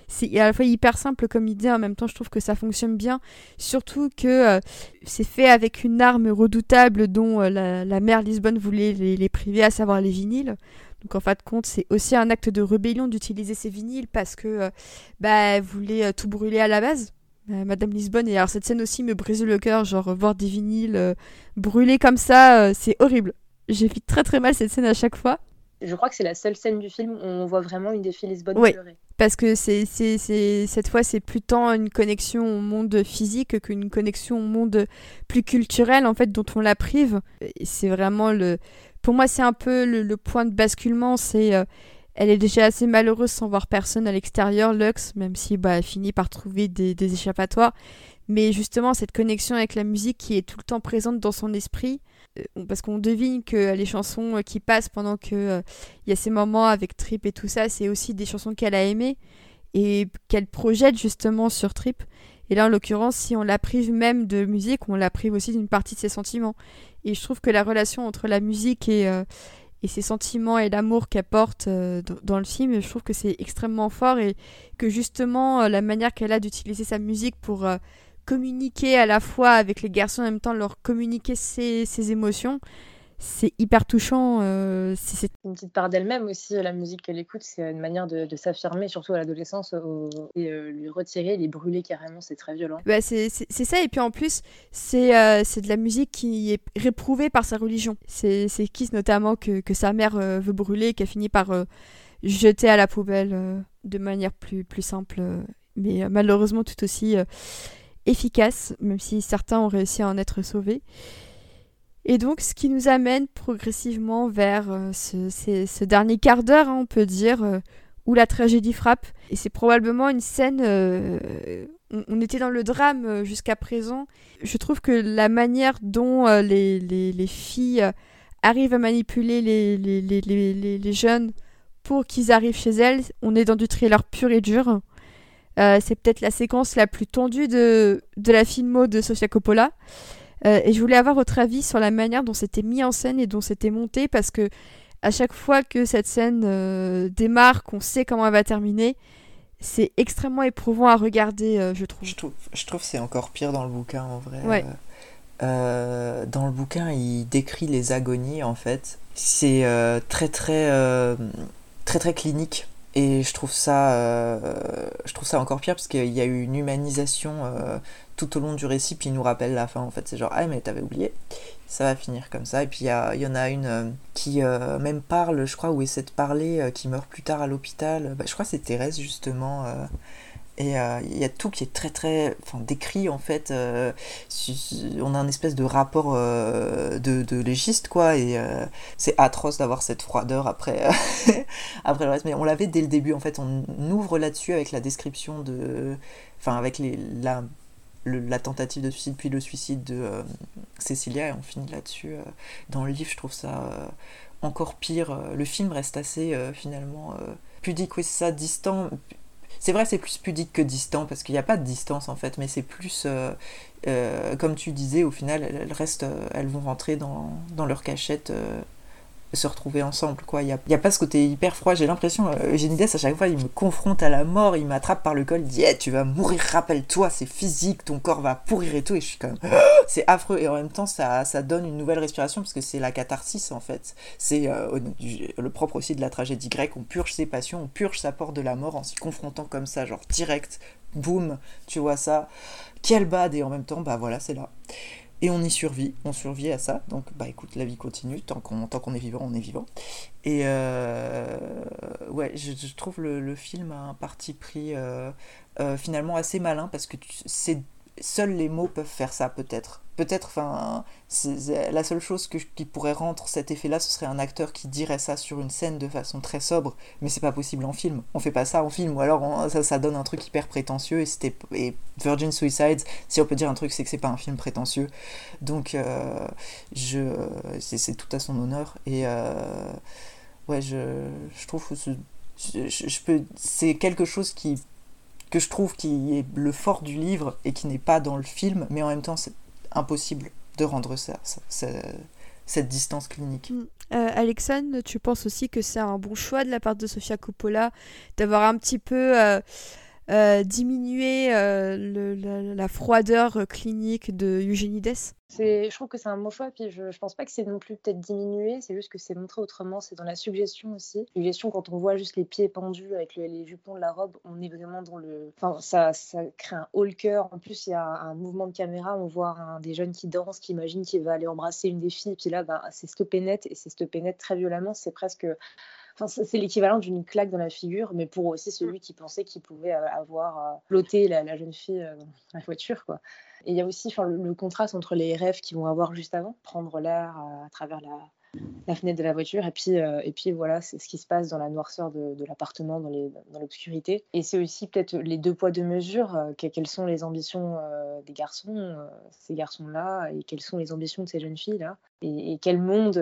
C'est à la fois hyper simple comme idée en même temps je trouve que ça fonctionne bien. Surtout que c'est fait avec une arme redoutable dont la, mère Lisbonne voulait les, priver à savoir les vinyles donc en fin de compte, c'est aussi un acte de rébellion d'utiliser ces vinyles parce que bah, elle voulait tout brûler à la base. Euh, Madame Lisbonne. Et alors cette scène aussi me brise le cœur, genre voir des vinyles euh, brûlés comme ça, euh, c'est horrible. J'ai fait très très mal cette scène à chaque fois. Je crois que c'est la seule scène du film où on voit vraiment une des filles Lisbonne pleurer. Parce que c'est, c'est, c'est, cette fois, c'est plus tant une connexion au monde physique qu'une connexion au monde plus culturel, en fait, dont on la prive. c'est vraiment le. Pour moi, c'est un peu le, point de basculement. C'est elle est déjà assez malheureuse sans voir personne à l'extérieur, Lux, même si bah, elle finit par trouver des, échappatoires. Mais justement, cette connexion avec la musique qui est tout le temps présente dans son esprit, euh, parce qu'on devine que les chansons euh, qui passent pendant qu'il euh, y a ces moments avec Trip et tout ça, c'est aussi des chansons qu'elle a aimées et qu'elle projette justement sur Trip. Et là, en l'occurrence, si on la prive même de musique, on la prive aussi d'une partie de ses sentiments. Et je trouve que la relation entre la musique et, et ses sentiments et l'amour qu'elle porte euh, dans le film, je trouve que c'est extrêmement fort et que justement euh, la manière qu'elle a d'utiliser sa musique pour euh, communiquer à la fois avec les garçons en même temps leur communiquer ses, ses émotions, c'est hyper touchant. Euh, c'est une petite part d'elle-même aussi, la musique qu'elle écoute, c'est une manière de, s'affirmer, surtout à l'adolescence, et euh, lui retirer, les brûler carrément, c'est très violent. Bah, c'est ça, et puis en plus, euh, c'est de la musique qui est réprouvée par sa religion. C'est Kiss notamment que, que, sa mère veut brûler, qui a fini par jeter à la poubelle de manière plus, plus simple, mais malheureusement tout aussi efficace, même si certains ont réussi à en être sauvés. Et donc, ce qui nous amène progressivement vers euh, ce, dernier quart d'heure, hein, on peut dire, euh, où la tragédie frappe. Et c'est probablement une scène... Euh, on, était dans le drame jusqu'à présent. Je trouve que la manière dont les, les, filles arrivent à manipuler les, les jeunes pour qu'ils arrivent chez elles, on est dans du thriller pur et dur. c'est peut-être la séquence la plus tendue de, de la filmo de Sofia Coppola. Euh, et je voulais avoir votre avis sur la manière dont c'était mis en scène et dont c'était monté, parce que à chaque fois que cette scène euh, démarre, qu'on sait comment elle va terminer, c'est extrêmement éprouvant à regarder, euh, je trouve. Je trouve, je trouve c'est encore pire dans le bouquin en vrai. dans le bouquin, il décrit les agonies en fait. C'est très très très très clinique et je trouve ça je trouve ça encore pire parce qu'il y a eu une humanisation tout au long du récit, puis il nous rappelle la fin en fait. C'est genre, ah mais t'avais oublié, ça va finir comme ça. Et puis il y, en a une euh, qui euh, même parle, je crois, ou essaie de parler, euh, qui meurt plus tard à l'hôpital. Bah, je crois que c'est Thérèse justement. et il y a tout qui est très très décrit en fait. on a un espèce de rapport de, légiste quoi. Et c'est atroce d'avoir cette froideur après, après le reste. Mais on l'avait dès le début en fait. On ouvre là-dessus avec la description de. Enfin, avec la la tentative de suicide puis le suicide de euh, Cécilia et on finit là-dessus. Euh. dans le livre, je trouve ça euh, encore pire. Le film reste assez finalement pudique, oui, ça, distant. C'est vrai, c'est plus pudique que distant parce qu'il n'y a pas de distance en fait, mais c'est plus, comme tu disais, au final, elles, restent, elles vont rentrer dans, dans leur cachette se retrouver ensemble. quoi. Il n'y a, y a, pas ce côté hyper froid. J'ai l'impression, euh, Eugénie à chaque fois, il me confronte à la mort, il m'attrape par le col, il dit eh, Tu vas mourir, rappelle-toi, c'est physique, ton corps va pourrir et tout. Et je suis comme C'est affreux. Et en même temps, ça, ça donne une nouvelle respiration parce que c'est la catharsis en fait. C'est euh, le propre aussi de la tragédie grecque. On purge ses passions, on purge sa porte de la mort en s'y confrontant comme ça, genre direct, boum, tu vois ça. Quel bad, et en même temps, bah voilà, c'est là. Et on y survit, on survit à ça. Donc, bah écoute, la vie continue. Tant qu'on est vivant, on est vivant. Et euh, ouais, je, trouve le, le, film a un parti pris euh, euh, finalement assez malin parce que c'est seuls les mots peuvent faire ça peut-être. Peut-être, enfin, la seule chose que, qui pourrait rendre cet effet-là, ce serait un acteur qui dirait ça sur une scène de façon très sobre, mais c'est pas possible en film. On fait pas ça en film, ou alors ça, ça, donne un truc hyper prétentieux, et, c'était, et Virgin Suicides, si on peut dire un truc, c'est que c'est pas un film prétentieux. Donc, euh, je, c'est, tout à son honneur, et euh, ouais, je, je trouve que je, peux, c'est quelque chose qui que je trouve qui est le fort du livre et qui n'est pas dans le film, mais en même temps c'est impossible de rendre ça, cette distance clinique. Mm. Euh, Alexandre, tu penses aussi que c'est un bon choix de la part de Sofia Coppola d'avoir un petit peu euh, euh, diminué euh, la, froideur clinique de Eugénides je trouve que c'est un mot choix, puis je, je pense pas que c'est non plus peut-être diminué, c'est juste que c'est montré autrement, c'est dans la suggestion aussi. Suggestion, quand on voit juste les pieds pendus avec les jupons de la robe, on est vraiment dans le. Enfin, ça, crée un haut le cœur. En plus, il y a un mouvement de caméra, on voit des jeunes qui dansent, qui imaginent qu'il va aller embrasser une des filles, et puis là, bah, c'est stoppé net, et c'est stoppé net très violemment, c'est presque. Enfin, c'est l'équivalent d'une claque dans la figure, mais pour aussi celui qui pensait qu'il pouvait euh, avoir flotté euh, la, la, jeune fille euh, dans la voiture, quoi. Et il y a aussi le, le, contraste entre les rêves qu'ils vont avoir juste avant, prendre l'air à, travers la, la, fenêtre de la voiture, et puis, euh, et puis voilà, c'est ce qui se passe dans la noirceur de, de l'appartement, dans l'obscurité. Et c'est aussi peut-être les deux poids, deux mesures, euh, quelles sont les ambitions euh, des garçons, ces garçons-là, et quelles sont les ambitions de ces jeunes filles-là, et, quel, monde,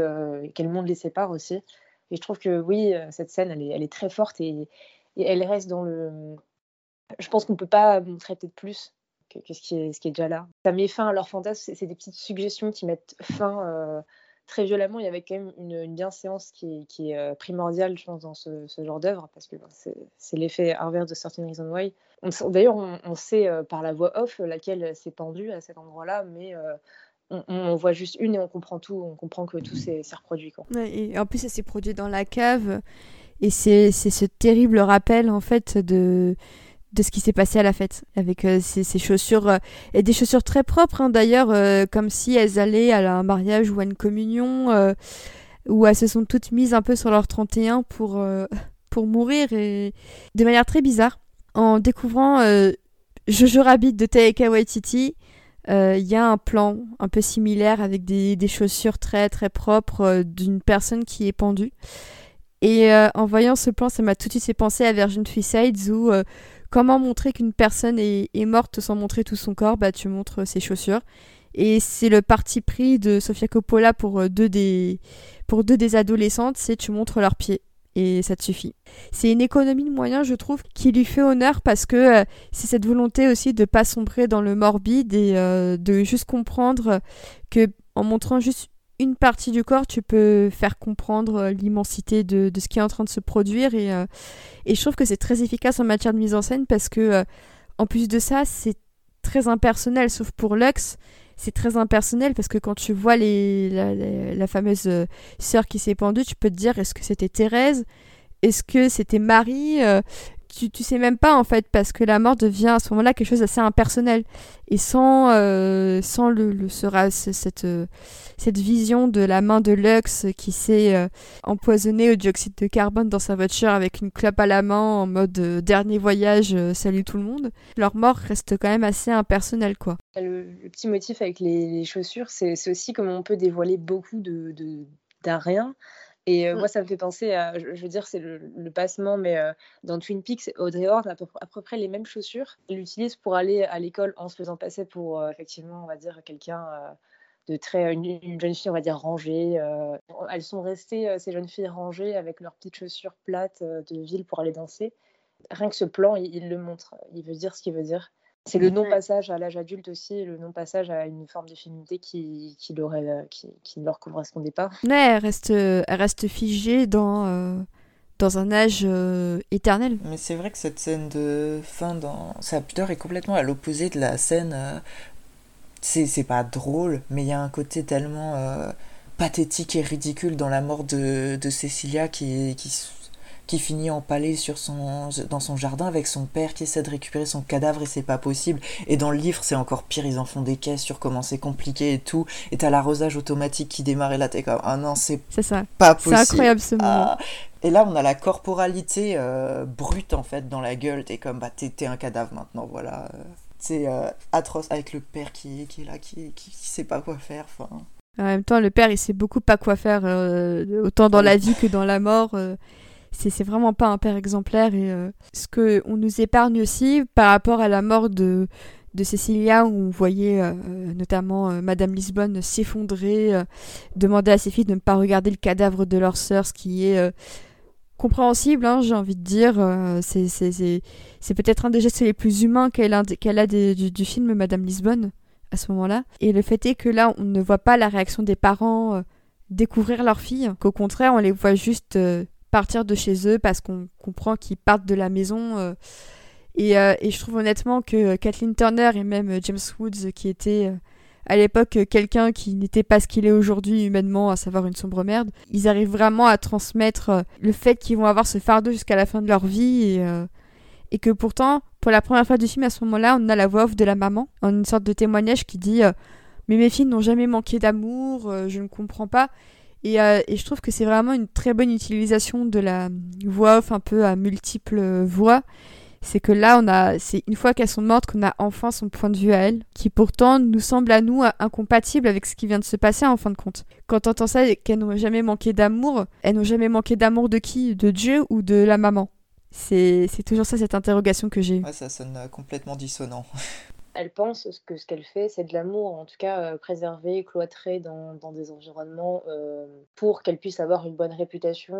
quel monde les sépare aussi. Et je trouve que oui, cette scène, elle est, très forte et, elle reste dans le. Je pense qu'on ne peut pas montrer peut-être plus que, ce, qui est, déjà là. Ça met fin à leur fantasme, c'est des petites suggestions qui mettent fin euh, très violemment. Il y avait quand même une, une bienséance qui, est euh, primordiale, je pense, dans ce, genre d'œuvre, parce que c'est l'effet inverse de Certain Reason Why. D'ailleurs, on, sait euh, par la voix off laquelle s'est pendue à cet endroit-là, mais on, voit juste une et on comprend tout, on comprend que tout s'est reproduit. Quoi. Et en plus, ça s'est produit dans la cave, et c'est ce terrible rappel, en fait, de de ce qui s'est passé à la fête avec euh, ces, chaussures euh, et des chaussures très propres hein, d'ailleurs euh, comme si elles allaient à un mariage ou à une communion où elles se sont toutes mises un peu sur leur 31 pour pour mourir de manière très bizarre en découvrant Jojo Rabbit de Taika Waititi il y a un plan un peu similaire avec des, chaussures très très propres d'une personne qui est pendue et en voyant ce plan, ça m'a tout de suite fait penser à Virgin Suicides où comment montrer qu'une personne est, morte sans montrer tout son corps? Bah, tu montres ses chaussures. Et c'est le parti pris de Sofia Coppola pour euh, deux des, pour deux des adolescentes, c'est tu montres leurs pieds. Et ça te suffit. C'est une économie de moyens, je trouve, qui lui fait honneur parce que euh, c'est cette volonté aussi de pas sombrer dans le morbide et euh, de juste comprendre que en montrant juste une partie du corps, tu peux faire comprendre euh, l'immensité de, ce qui est en train de se produire. Et, et je trouve que c'est très efficace en matière de mise en scène parce que, en plus de ça, c'est très impersonnel, sauf pour Lux. C'est très impersonnel parce que quand tu vois les, la, fameuse sœur qui s'est pendue, tu peux te dire est-ce que c'était Thérèse? Est-ce que c'était Marie? Tu, tu sais même pas en fait parce que la mort devient à ce moment-là quelque chose d'assez impersonnel. Et sans euh, sans le, sera cette euh, cette vision de la main de Lux qui s'est euh, empoisonnée au dioxyde de carbone dans sa voiture avec une clope à la main en mode dernier voyage salut tout le monde leur mort reste quand même assez impersonnel quoi. Le, petit motif avec les, chaussures c'est aussi comment on peut dévoiler beaucoup de rien et euh, mmh. moi, ça me fait penser à, je, veux dire, c'est le, passement, mais euh, dans Twin Peaks, Audrey Horne a à peu, près les mêmes chaussures. Elle l'utilise pour aller à l'école en se faisant passer pour, euh, effectivement, on va dire, quelqu'un de très. Une, jeune fille, on va dire, rangée. elles sont restées, ces jeunes filles rangées, avec leurs petites chaussures plates de ville pour aller danser. Rien que ce plan, il, il le montre. Il veut dire ce qu'il veut dire. C'est le non-passage à l'âge adulte aussi, le non-passage à une forme de féminité qui, qui, euh, qui, qui ne leur correspondait pas. Mais elle reste, elle reste figée dans, euh, dans un âge euh, éternel. Mais c'est vrai que cette scène de fin dans sa pudeur est complètement à l'opposé de la scène. c'est pas drôle, mais il y a un côté tellement pathétique et ridicule dans la mort de, de Cecilia qui, qui qui finit empalé sur son, dans son jardin avec son père qui essaie de récupérer son cadavre et c'est pas possible. Et dans le livre, c'est encore pire, ils en font des caisses sur comment c'est compliqué et tout. Et t'as l'arrosage automatique qui démarre et là t'es comme, ah non, c'est pas possible. C'est incroyable ce moment. Ah. Et là, on a la corporalité euh, brute en fait dans la gueule. T'es comme, bah t'es un cadavre maintenant, voilà. C'est euh, atroce avec le père qui, qui est là, qui, qui, sait pas quoi faire. Enfin. En même temps, le père, il sait beaucoup pas quoi faire, euh, autant dans la vie que dans la mort. C'est vraiment pas un père exemplaire. Et ce que on nous épargne aussi par rapport à la mort de de Cecilia où on voyait notamment Madame Lisbonne s'effondrer, demander à ses filles de ne pas regarder le cadavre de leur sœur, ce qui est compréhensible, hein, j'ai envie de dire. Euh, c'est peut-être un des gestes les plus humains qu'elle a, a du, film Madame Lisbonne à ce moment-là. Et le fait est que là, on ne voit pas la réaction des parents euh, découvrir leur fille, qu'au contraire, on les voit juste euh, partir de chez eux parce qu'on comprend qu'ils partent de la maison. Et, et, je trouve honnêtement que Kathleen Turner et même James Woods, qui était à l'époque quelqu'un qui n'était pas ce qu'il est aujourd'hui humainement, à savoir une sombre merde. Ils arrivent vraiment à transmettre euh, le fait qu'ils vont avoir ce fardeau jusqu'à la fin de leur vie et, euh, et que pourtant, pour la première fois du film, à ce moment-là, on a la voix off de la maman, en une sorte de témoignage qui dit euh, Mais mes filles n'ont jamais manqué d'amour, je ne comprends pas. Et, et, je trouve que c'est vraiment une très bonne utilisation de la voix off un peu à multiples voix c'est que là, on a, c'est une fois qu'elles sont mortes qu'on a enfin son point de vue à elle, qui pourtant nous semble à nous incompatible avec ce qui vient de se passer en fin de compte. Quand on entend ça, qu'elles n'ont jamais manqué d'amour, elles n'ont jamais manqué d'amour de qui? De Dieu ou de la maman? C'est, toujours ça cette interrogation que j'ai. Ouais, ça sonne euh, complètement dissonant. elle pense que ce qu'elle fait, c'est de l'amour, en tout cas euh, préservé, cloîtré dans, des environnements euh, pour qu'elle puisse avoir une bonne réputation,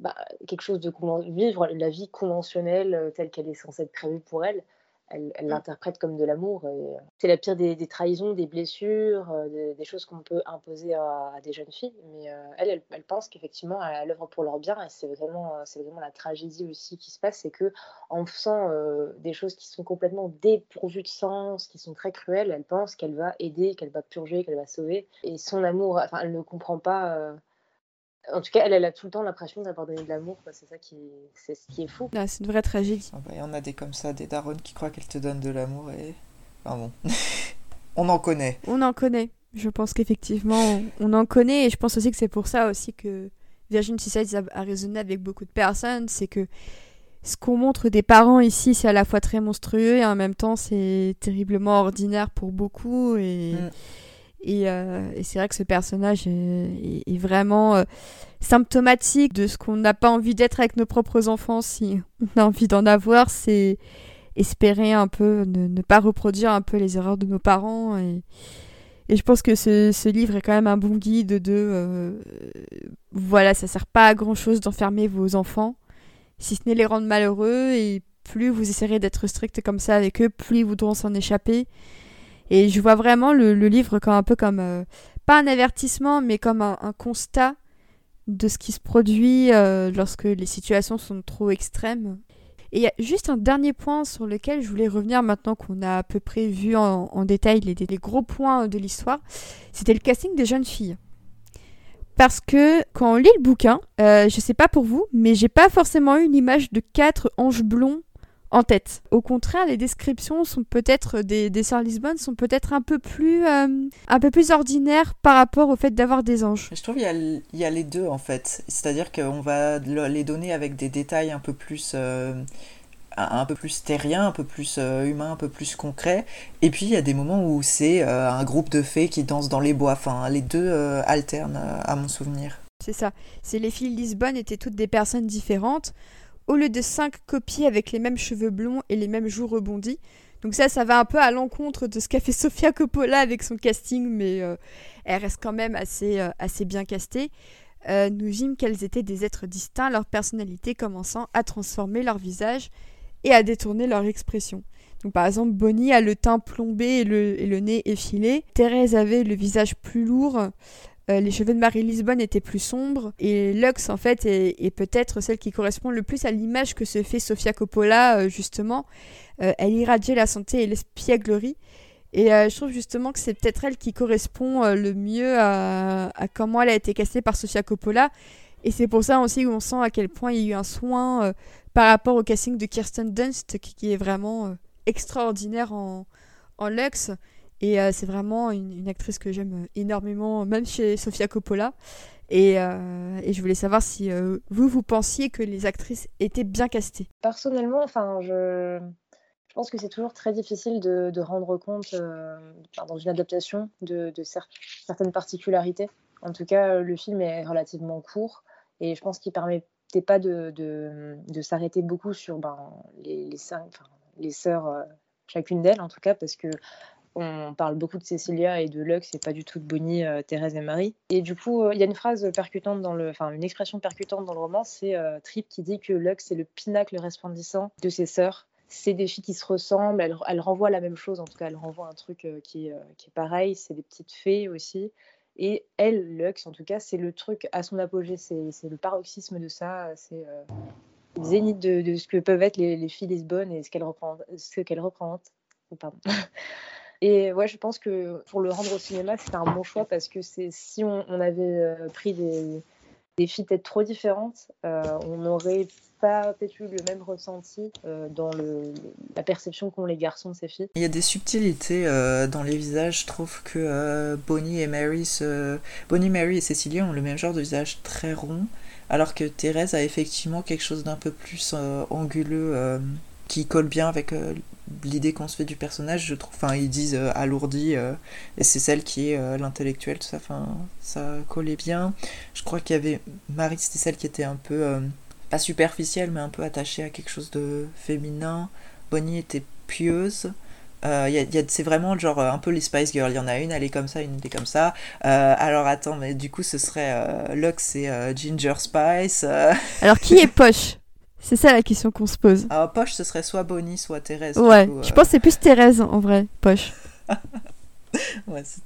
bah, quelque chose de vivre la vie conventionnelle euh, telle qu'elle est censée être prévue pour elle, elle l'interprète comme de l'amour. Euh, c'est la pire des, trahisons, des blessures, euh, des, choses qu'on peut imposer à, des jeunes filles. Mais elle, elle, pense qu'effectivement, elle œuvre pour leur bien et c'est vraiment, c'est vraiment la tragédie aussi qui se passe. C'est que en faisant des choses qui sont complètement dépourvues de sens, qui sont très cruelles, elle pense qu'elle va aider, qu'elle va purger, qu'elle va sauver. Et son amour, enfin, elle ne comprend pas en tout cas, elle, elle a tout le temps l'impression d'avoir donné de l'amour. C'est ça qui, c'est ce qui est fou. Ah, c'est une vraie tragédie. Ah bah, il y en a des comme ça, des darons qui croient qu'elle te donne de l'amour et. Enfin bon. on en connaît. On en connaît. Je pense qu'effectivement, on en connaît et je pense aussi que c'est pour ça aussi que Virgin Suicide a, résonné avec beaucoup de personnes. C'est que ce qu'on montre des parents ici, c'est à la fois très monstrueux et en même temps, c'est terriblement ordinaire pour beaucoup et. Mm. Euh, et, c'est vrai que ce personnage est, vraiment euh, symptomatique de ce qu'on n'a pas envie d'être avec nos propres enfants si on a envie d'en avoir. C'est espérer un peu, ne, pas reproduire un peu les erreurs de nos parents. Et, je pense que ce, livre est quand même un bon guide de... Euh, voilà, ça sert pas à grand-chose d'enfermer vos enfants, si ce n'est les rendre malheureux. Et plus vous essayerez d'être strict comme ça avec eux, plus ils voudront s'en échapper. Et je vois vraiment le, livre comme un peu comme, euh, pas un avertissement, mais comme un, constat de ce qui se produit euh, lorsque les situations sont trop extrêmes. Et il y a juste un dernier point sur lequel je voulais revenir maintenant qu'on a à peu près vu en, détail les, gros points de l'histoire. C'était le casting des jeunes filles. Parce que quand on lit le bouquin, euh, je sais pas pour vous, mais j'ai pas forcément eu une image de quatre anges blonds en tête. Au contraire, les descriptions sont peut-être des, des sœurs Lisbonne sont peut-être un peu plus euh, un peu plus ordinaires par rapport au fait d'avoir des anges. Je trouve qu'il y, a les deux en fait. C'est-à-dire qu'on va les donner avec des détails un peu plus euh, un peu plus terrien, un peu plus euh, humain, un peu plus concret. Et puis il y a des moments où c'est un groupe de fées qui dansent dans les bois. Enfin, les deux alternent à mon souvenir. C'est ça. C'est les filles Lisbonne étaient toutes des personnes différentes au lieu de cinq copies avec les mêmes cheveux blonds et les mêmes joues rebondies. Donc ça, ça va un peu à l'encontre de ce qu'a fait Sofia Coppola avec son casting, mais euh, elle reste quand même assez, euh, bien castée. Euh, nous vîmes qu'elles étaient des êtres distincts, leur personnalité commençant à transformer leur visage et à détourner leur expression. Donc par exemple, Bonnie a le teint plombé et le nez effilé. Thérèse avait le visage plus lourd, euh, les cheveux de Marie Lisbonne étaient plus sombres et Lux en fait est, peut-être celle qui correspond le plus à l'image que se fait Sofia Coppola euh, justement. Euh, elle irradiait la santé et l'espièglerie et je trouve justement que c'est peut-être elle qui correspond le mieux à, comment elle a été cassée par Sofia Coppola Et c'est pour ça aussi qu'on sent à quel point il y a eu un soin par rapport au casting de Kirsten Dunst, qui, est vraiment extraordinaire en, en Lux. Et c'est vraiment une, actrice que j'aime énormément, même chez Sofia Coppola. Et, et je voulais savoir si vous, vous pensiez que les actrices étaient bien castées. Personnellement, enfin, je je pense que c'est toujours très difficile de, rendre compte euh, dans une adaptation de, certaines particularités. En tout cas, le film est relativement court et je pense qu'il permettait pas de, s'arrêter beaucoup sur ben, les, les, les sœurs, euh, chacune d'elles en tout cas, parce que on parle beaucoup de Cécilia et de Lux et pas du tout de Bonnie, euh, Thérèse et Marie. Et du coup, il y a une phrase percutante dans le, enfin une expression percutante dans le roman, c'est Trip qui dit que Lux est le pinacle resplendissant de ses sœurs c'est des filles qui se ressemblent, elles, renvoient la même chose, en tout cas, elles renvoient un truc euh, qui, est, euh, qui est pareil, c'est des petites fées aussi. Et elle, Lux, en tout cas, c'est le truc à son apogée, c'est le paroxysme de ça, c'est euh, le zénith de, ce que peuvent être les, filles lesbonnes et ce qu'elles représentent. Oh, pardon. Et ouais, je pense que pour le rendre au cinéma, c'était un bon choix parce que si on, avait pris des, des peut-être trop différentes, on n'aurait pas peut-être eu le même ressenti euh, dans la perception qu'ont les garçons de ces filles. Il y a des subtilités euh, dans les visages. Je trouve que euh, Bonnie et Mary, Bonnie, Mary et Cecilia ont le même genre de visage très rond, alors que Thérèse a effectivement quelque chose d'un peu plus anguleux qui colle bien avec l'idée qu'on se fait du personnage. Je trouve, enfin, ils disent alourdi et c'est celle qui est l'intellectuelle, tout ça. Enfin, ça collait bien. Je crois qu'il y avait Marie, c'était celle qui était un peu pas superficielle, mais un peu attachée à quelque chose de féminin. Bonnie était pieuse. Euh, y a, c'est vraiment genre un peu les Spice Girls. Il y en a une, elle est comme ça, une elle est comme ça. Euh, alors attends, mais du coup, ce serait euh, Lux et euh, Ginger Spice. Alors qui est Poche? C'est ça la question qu'on se pose. Alors Poche, ce serait soit Bonnie, soit Thérèse. Ouais, je pense que c'est plus Thérèse en vrai, Poche. ouais, c'est...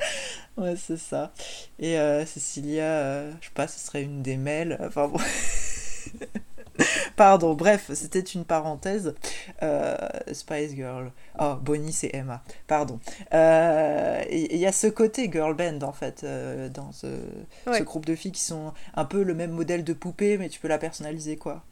Ouais, c'est ça. Et euh, Cécilia, euh, je sais pas, ce serait une des mails. Enfin bon. Pardon, bref, c'était une parenthèse. Euh, Spice Girl. Oh, Bonnie, c'est Emma. Pardon. Il y, a ce côté girl band, en fait, dans ce, ce, groupe de filles qui sont un peu le même modèle de poupée, mais tu peux la personnaliser, quoi,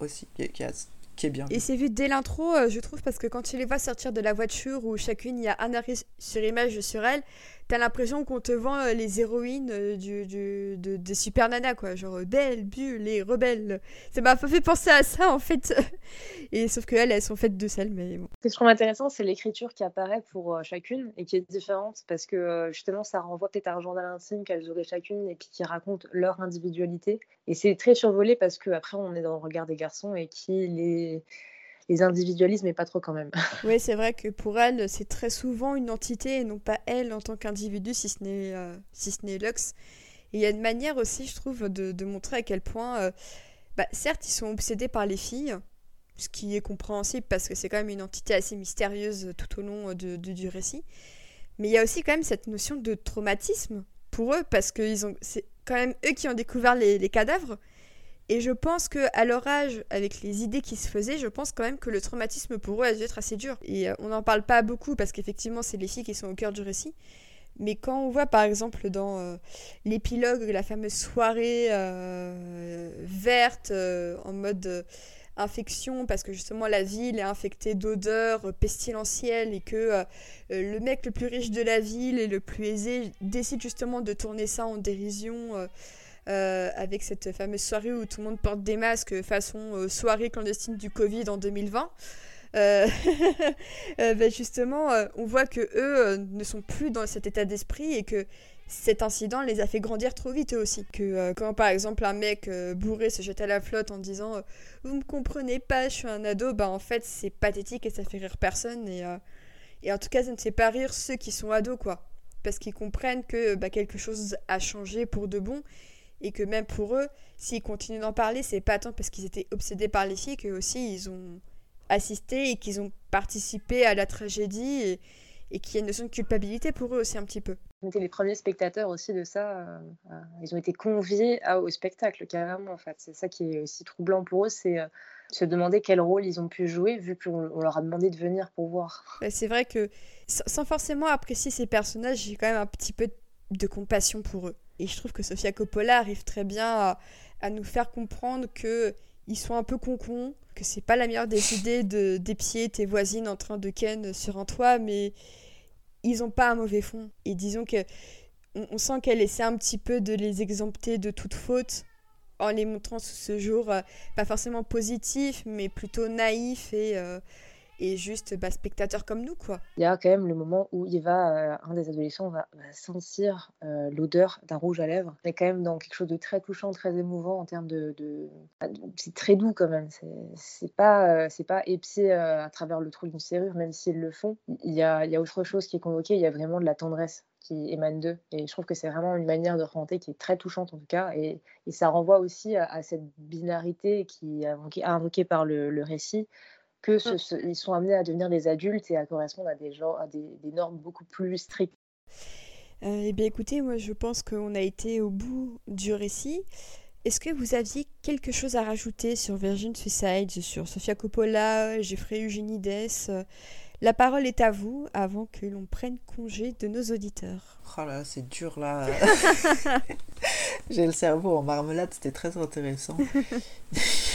aussi. Qui, a, qui est bien. Et c'est vu dès l'intro, je trouve, parce que quand tu les vois sortir de la voiture où chacune, il y a un arrêt sur image sur elle, t'as l'impression qu'on te vend euh, les héroïnes euh, du, du, de, des super nanas, quoi. Genre Belle, Bulle et Rebelle. Ça m'a fait penser à ça, en fait. et sauf qu'elles, elles sont faites de sel, mais bon. Ce que je trouve intéressant, c'est l'écriture qui apparaît pour euh, chacune et qui est différente parce que justement, ça renvoie peut-être à un journal intime qu'elles auraient chacune et puis qui raconte leur individualité. Et c'est très survolé parce que après, on est dans le regard des garçons et qui les les individualismes, mais pas trop quand même. Oui, c'est vrai que pour elle, c'est très souvent une entité et non pas elle en tant qu'individu, si ce n'est euh, si ce n'est Lux. Et il y a une manière aussi, je trouve, de, montrer à quel point, euh, bah, certes, ils sont obsédés par les filles, ce qui est compréhensible parce que c'est quand même une entité assez mystérieuse tout au long de, du récit. Mais il y a aussi quand même cette notion de traumatisme pour eux parce que c'est quand même eux qui ont découvert les cadavres. Et je pense que à leur âge, avec les idées qui se faisaient, je pense quand même que le traumatisme pour eux a dû être assez dur. Et euh, on n'en parle pas beaucoup parce qu'effectivement, c'est les filles qui sont au cœur du récit. Mais quand on voit par exemple dans euh, l'épilogue la fameuse soirée euh, verte en mode infection parce que justement la ville est infectée d'odeurs pestilentielles et que le mec le plus riche de la ville et le plus aisé décide justement de tourner ça en dérision euh, avec cette fameuse soirée où tout le monde porte des masques façon euh, soirée clandestine du Covid en 2020. Euh, ben justement, on voit que eux ne sont plus dans cet état d'esprit et que cet incident les a fait grandir trop vite eux aussi. Que quand par exemple un mec bourré se jette à la flotte en disant vous me comprenez pas, je suis un ado, bah en fait c'est pathétique et ça fait rire personne et, et en tout cas ça ne fait pas rire ceux qui sont ados quoi parce qu'ils comprennent que bah, quelque chose a changé pour de bon et que même pour eux, s'ils continuent d'en parler, c'est pas tant parce qu'ils étaient obsédés par les filles que aussi ils ont assisté et qu'ils ont participé à la tragédie et, et qu'il y a une notion de culpabilité pour eux aussi un petit peu. Ils étaient les premiers spectateurs aussi de ça. Euh, euh, ils ont été conviés au spectacle carrément en fait. C'est ça qui est aussi troublant pour eux, c'est euh, se demander quel rôle ils ont pu jouer vu qu'on leur a demandé de venir pour voir. Bah, c'est vrai que sans forcément apprécier ces personnages, j'ai quand même un petit peu de compassion pour eux Et je trouve que Sofia Coppola arrive très bien à, nous faire comprendre que ils sont un peu concons, que c'est pas la meilleure des idées de d'épier tes voisines en train de ken sur un toit, mais ils ont pas un mauvais fond. Et disons que on, sent qu'elle essaie un petit peu de les exempter de toute faute en les montrant sous ce jour euh, pas forcément positif, mais plutôt naïf et euh, et juste bah, spectateur comme nous quoi. Il y a quand même le moment où il va, euh, un des adolescents va, sentir l'odeur d'un rouge à lèvres. On est quand même dans quelque chose de très touchant, très émouvant en termes de, bah, c'est très doux quand même. C'est pas c'est pas épié à travers le trou d'une serrure, même s'ils le font. Il y a il y a autre chose qui est convoqué. Il y a vraiment de la tendresse qui émane d'eux. Et je trouve que c'est vraiment une manière de raconter qui est très touchante en tout cas. Et, et ça renvoie aussi à, cette binarité qui est invoquée, par le, récit, que mmh. ils sont amenés à devenir des adultes et à correspondre à des, gens, à des, normes beaucoup plus strictes. Euh, eh bien écoutez, moi je pense qu'on a été au bout du récit. Est-ce que vous aviez quelque chose à rajouter sur Virgin Suicide, sur Sofia Coppola, Jeffrey Eugenides la parole est à vous avant que l'on prenne congé de nos auditeurs. Oh là, c'est dur là. J'ai le cerveau en marmelade, c'était très intéressant.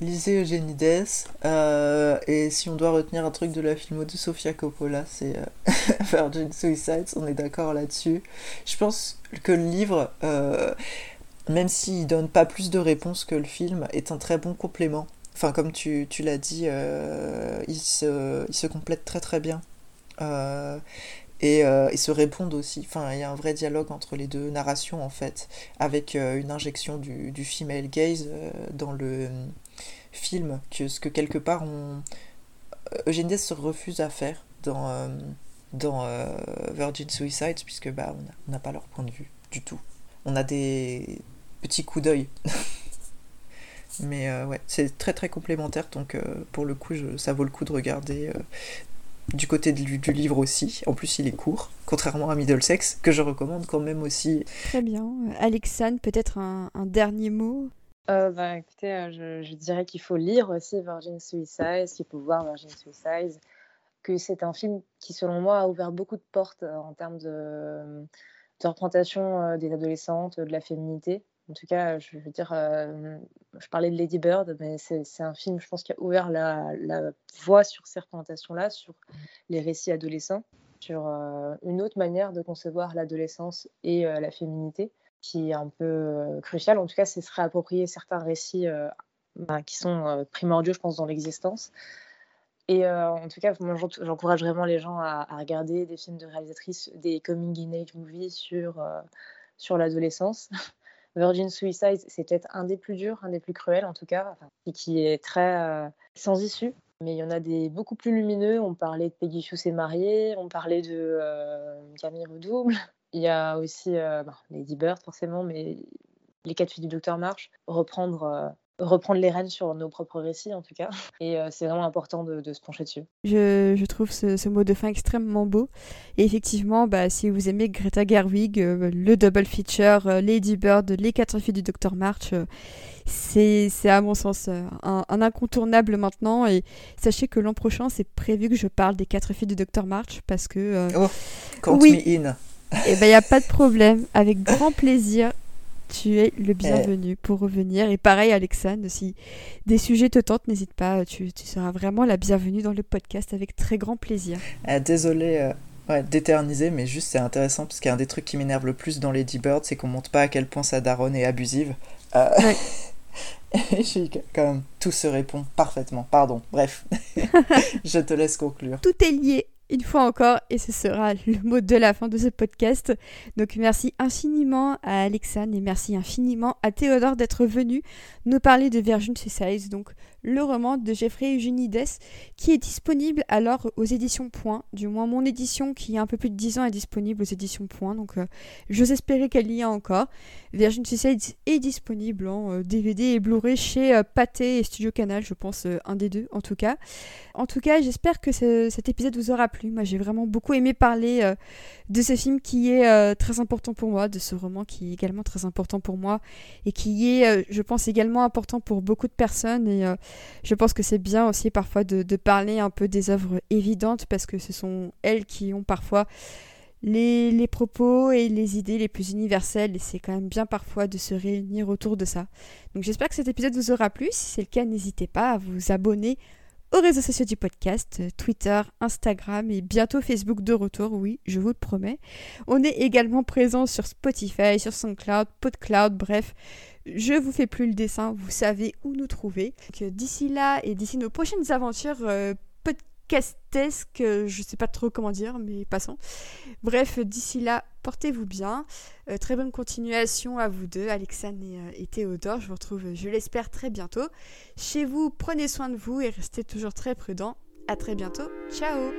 lisez Eugénides. Euh, et si on doit retenir un truc de la filmo de Sofia Coppola, c'est euh, Virgin Suicides, on est d'accord là-dessus. Je pense que le livre, euh, même s'il donne pas plus de réponses que le film, est un très bon complément Enfin, comme tu, tu l'as dit, euh, se, ils, se, complètent très très bien. Euh, et euh, se répondent aussi. Enfin, il y a un vrai dialogue entre les deux narrations, en fait, avec une injection du, du female gaze dans le film, que, ce que quelque part, on... Eugène se refuse à faire dans, Virgin Suicides, puisque bah, on n'a pas leur point de vue du tout. On a des petits coups d'œil mais euh, ouais, c'est très très complémentaire, donc euh, pour le coup, ça vaut le coup de regarder euh, du côté du, livre aussi. En plus, il est court, contrairement à Middlesex, que je recommande quand même aussi. Très bien. Alexandre, peut-être un, dernier mot? Bah, écoutez, je, dirais qu'il faut lire aussi Virgin Suicide, qu'il faut voir Virgin Suicide, que c'est un film qui, selon moi, a ouvert beaucoup de portes en termes de, de représentation des adolescentes, de la féminité. En tout cas, je veux dire, euh, je parlais de Lady Bird, mais c'est un film, je pense, qui a ouvert la, voie sur ces représentations-là, sur les récits adolescents, sur euh, une autre manière de concevoir l'adolescence et euh, la féminité, qui est un peu cruciale. En tout cas, c'est se réapproprier certains récits ben, qui sont primordiaux, je pense, dans l'existence. Et en tout cas, j'encourage vraiment les gens à, regarder des films de réalisatrices, des coming in age movies sur l'adolescence. Virgin Suicide, c'est peut-être un des plus durs, un des plus cruels en tout cas, et qui est très euh, sans issue. Mais il y en a des beaucoup plus lumineux. On parlait de Peggy Sue s'est mariée, on parlait de euh, Camille Redouble. Il y a aussi euh, bah, Lady Bird forcément, mais les quatre filles du Docteur March. Reprendre reprendre les rênes sur nos propres récits en tout cas. Et euh, c'est vraiment important de, se pencher dessus. Je, je trouve ce, mot de fin extrêmement beau. Et effectivement, bah, si vous aimez Greta Gerwig, euh, le double feature, euh, Lady Bird, les quatre filles du Dr March, c'est à mon sens un, incontournable maintenant. Et sachez que l'an prochain, c'est prévu que je parle des quatre filles du Dr March parce que... oh, count oui. me in. Et eh ben il n'y a pas de problème, avec grand plaisir tu es le bienvenu pour revenir. Et pareil, Alexandre, si des sujets te tentent, n'hésite pas, tu, seras vraiment la bienvenue dans le podcast avec très grand plaisir. Euh, désolé euh, d'éterniser, mais juste c'est intéressant parce qu'un des trucs qui m'énerve le plus dans Lady Bird, c'est qu'on montre pas à quel point sa daronne est abusive. Euh... quand même, tout se répond parfaitement. Pardon, bref, je te laisse conclure. Tout est lié une fois encore, et ce sera le mot de la fin de ce podcast. Donc merci infiniment à Alexandre et merci infiniment à Théodore d'être venu nous parler de Virgin Suicide, donc le roman de Jeffrey Eugenides, qui est disponible alors aux éditions Point. Du moins, mon édition, qui a un peu plus de 10 ans, est disponible aux éditions Point. Donc, euh, j'ose espérer qu'elle y a encore. Virgin Suicide est disponible en DVD euh, et Blu-ray chez euh, Pathé et Studio Canal, je pense, un des deux en tout cas. En tout cas, j'espère que cet épisode vous aura plu. Moi, j'ai vraiment beaucoup aimé parler de ce film qui est très important pour moi, de ce roman qui est également très important pour moi et qui est, je pense, également important pour beaucoup de personnes. Et je pense que c'est bien aussi parfois de, parler un peu des œuvres évidentes parce que ce sont elles qui ont parfois les, les propos et les idées les plus universelles, et c'est quand même bien parfois de se réunir autour de ça. Donc j'espère que cet épisode vous aura plu. Si c'est le cas, n'hésitez pas à vous abonner aux réseaux sociaux du podcast, euh, Twitter, Instagram et bientôt Facebook de retour, oui, je vous le promets. On est également présent sur Spotify, sur SoundCloud, PodCloud, bref, je vous fais plus le dessin, vous savez où nous trouver. D'ici là et d'ici nos prochaines aventures euh, podcastesques, euh, je sais pas trop comment dire, mais passons. Bref, d'ici là, portez-vous bien. Euh, très bonne continuation à vous deux, Alexandre et, et, Théodore. Je vous retrouve, je l'espère, très bientôt. Chez vous, prenez soin de vous et restez toujours très prudents. À très bientôt. Ciao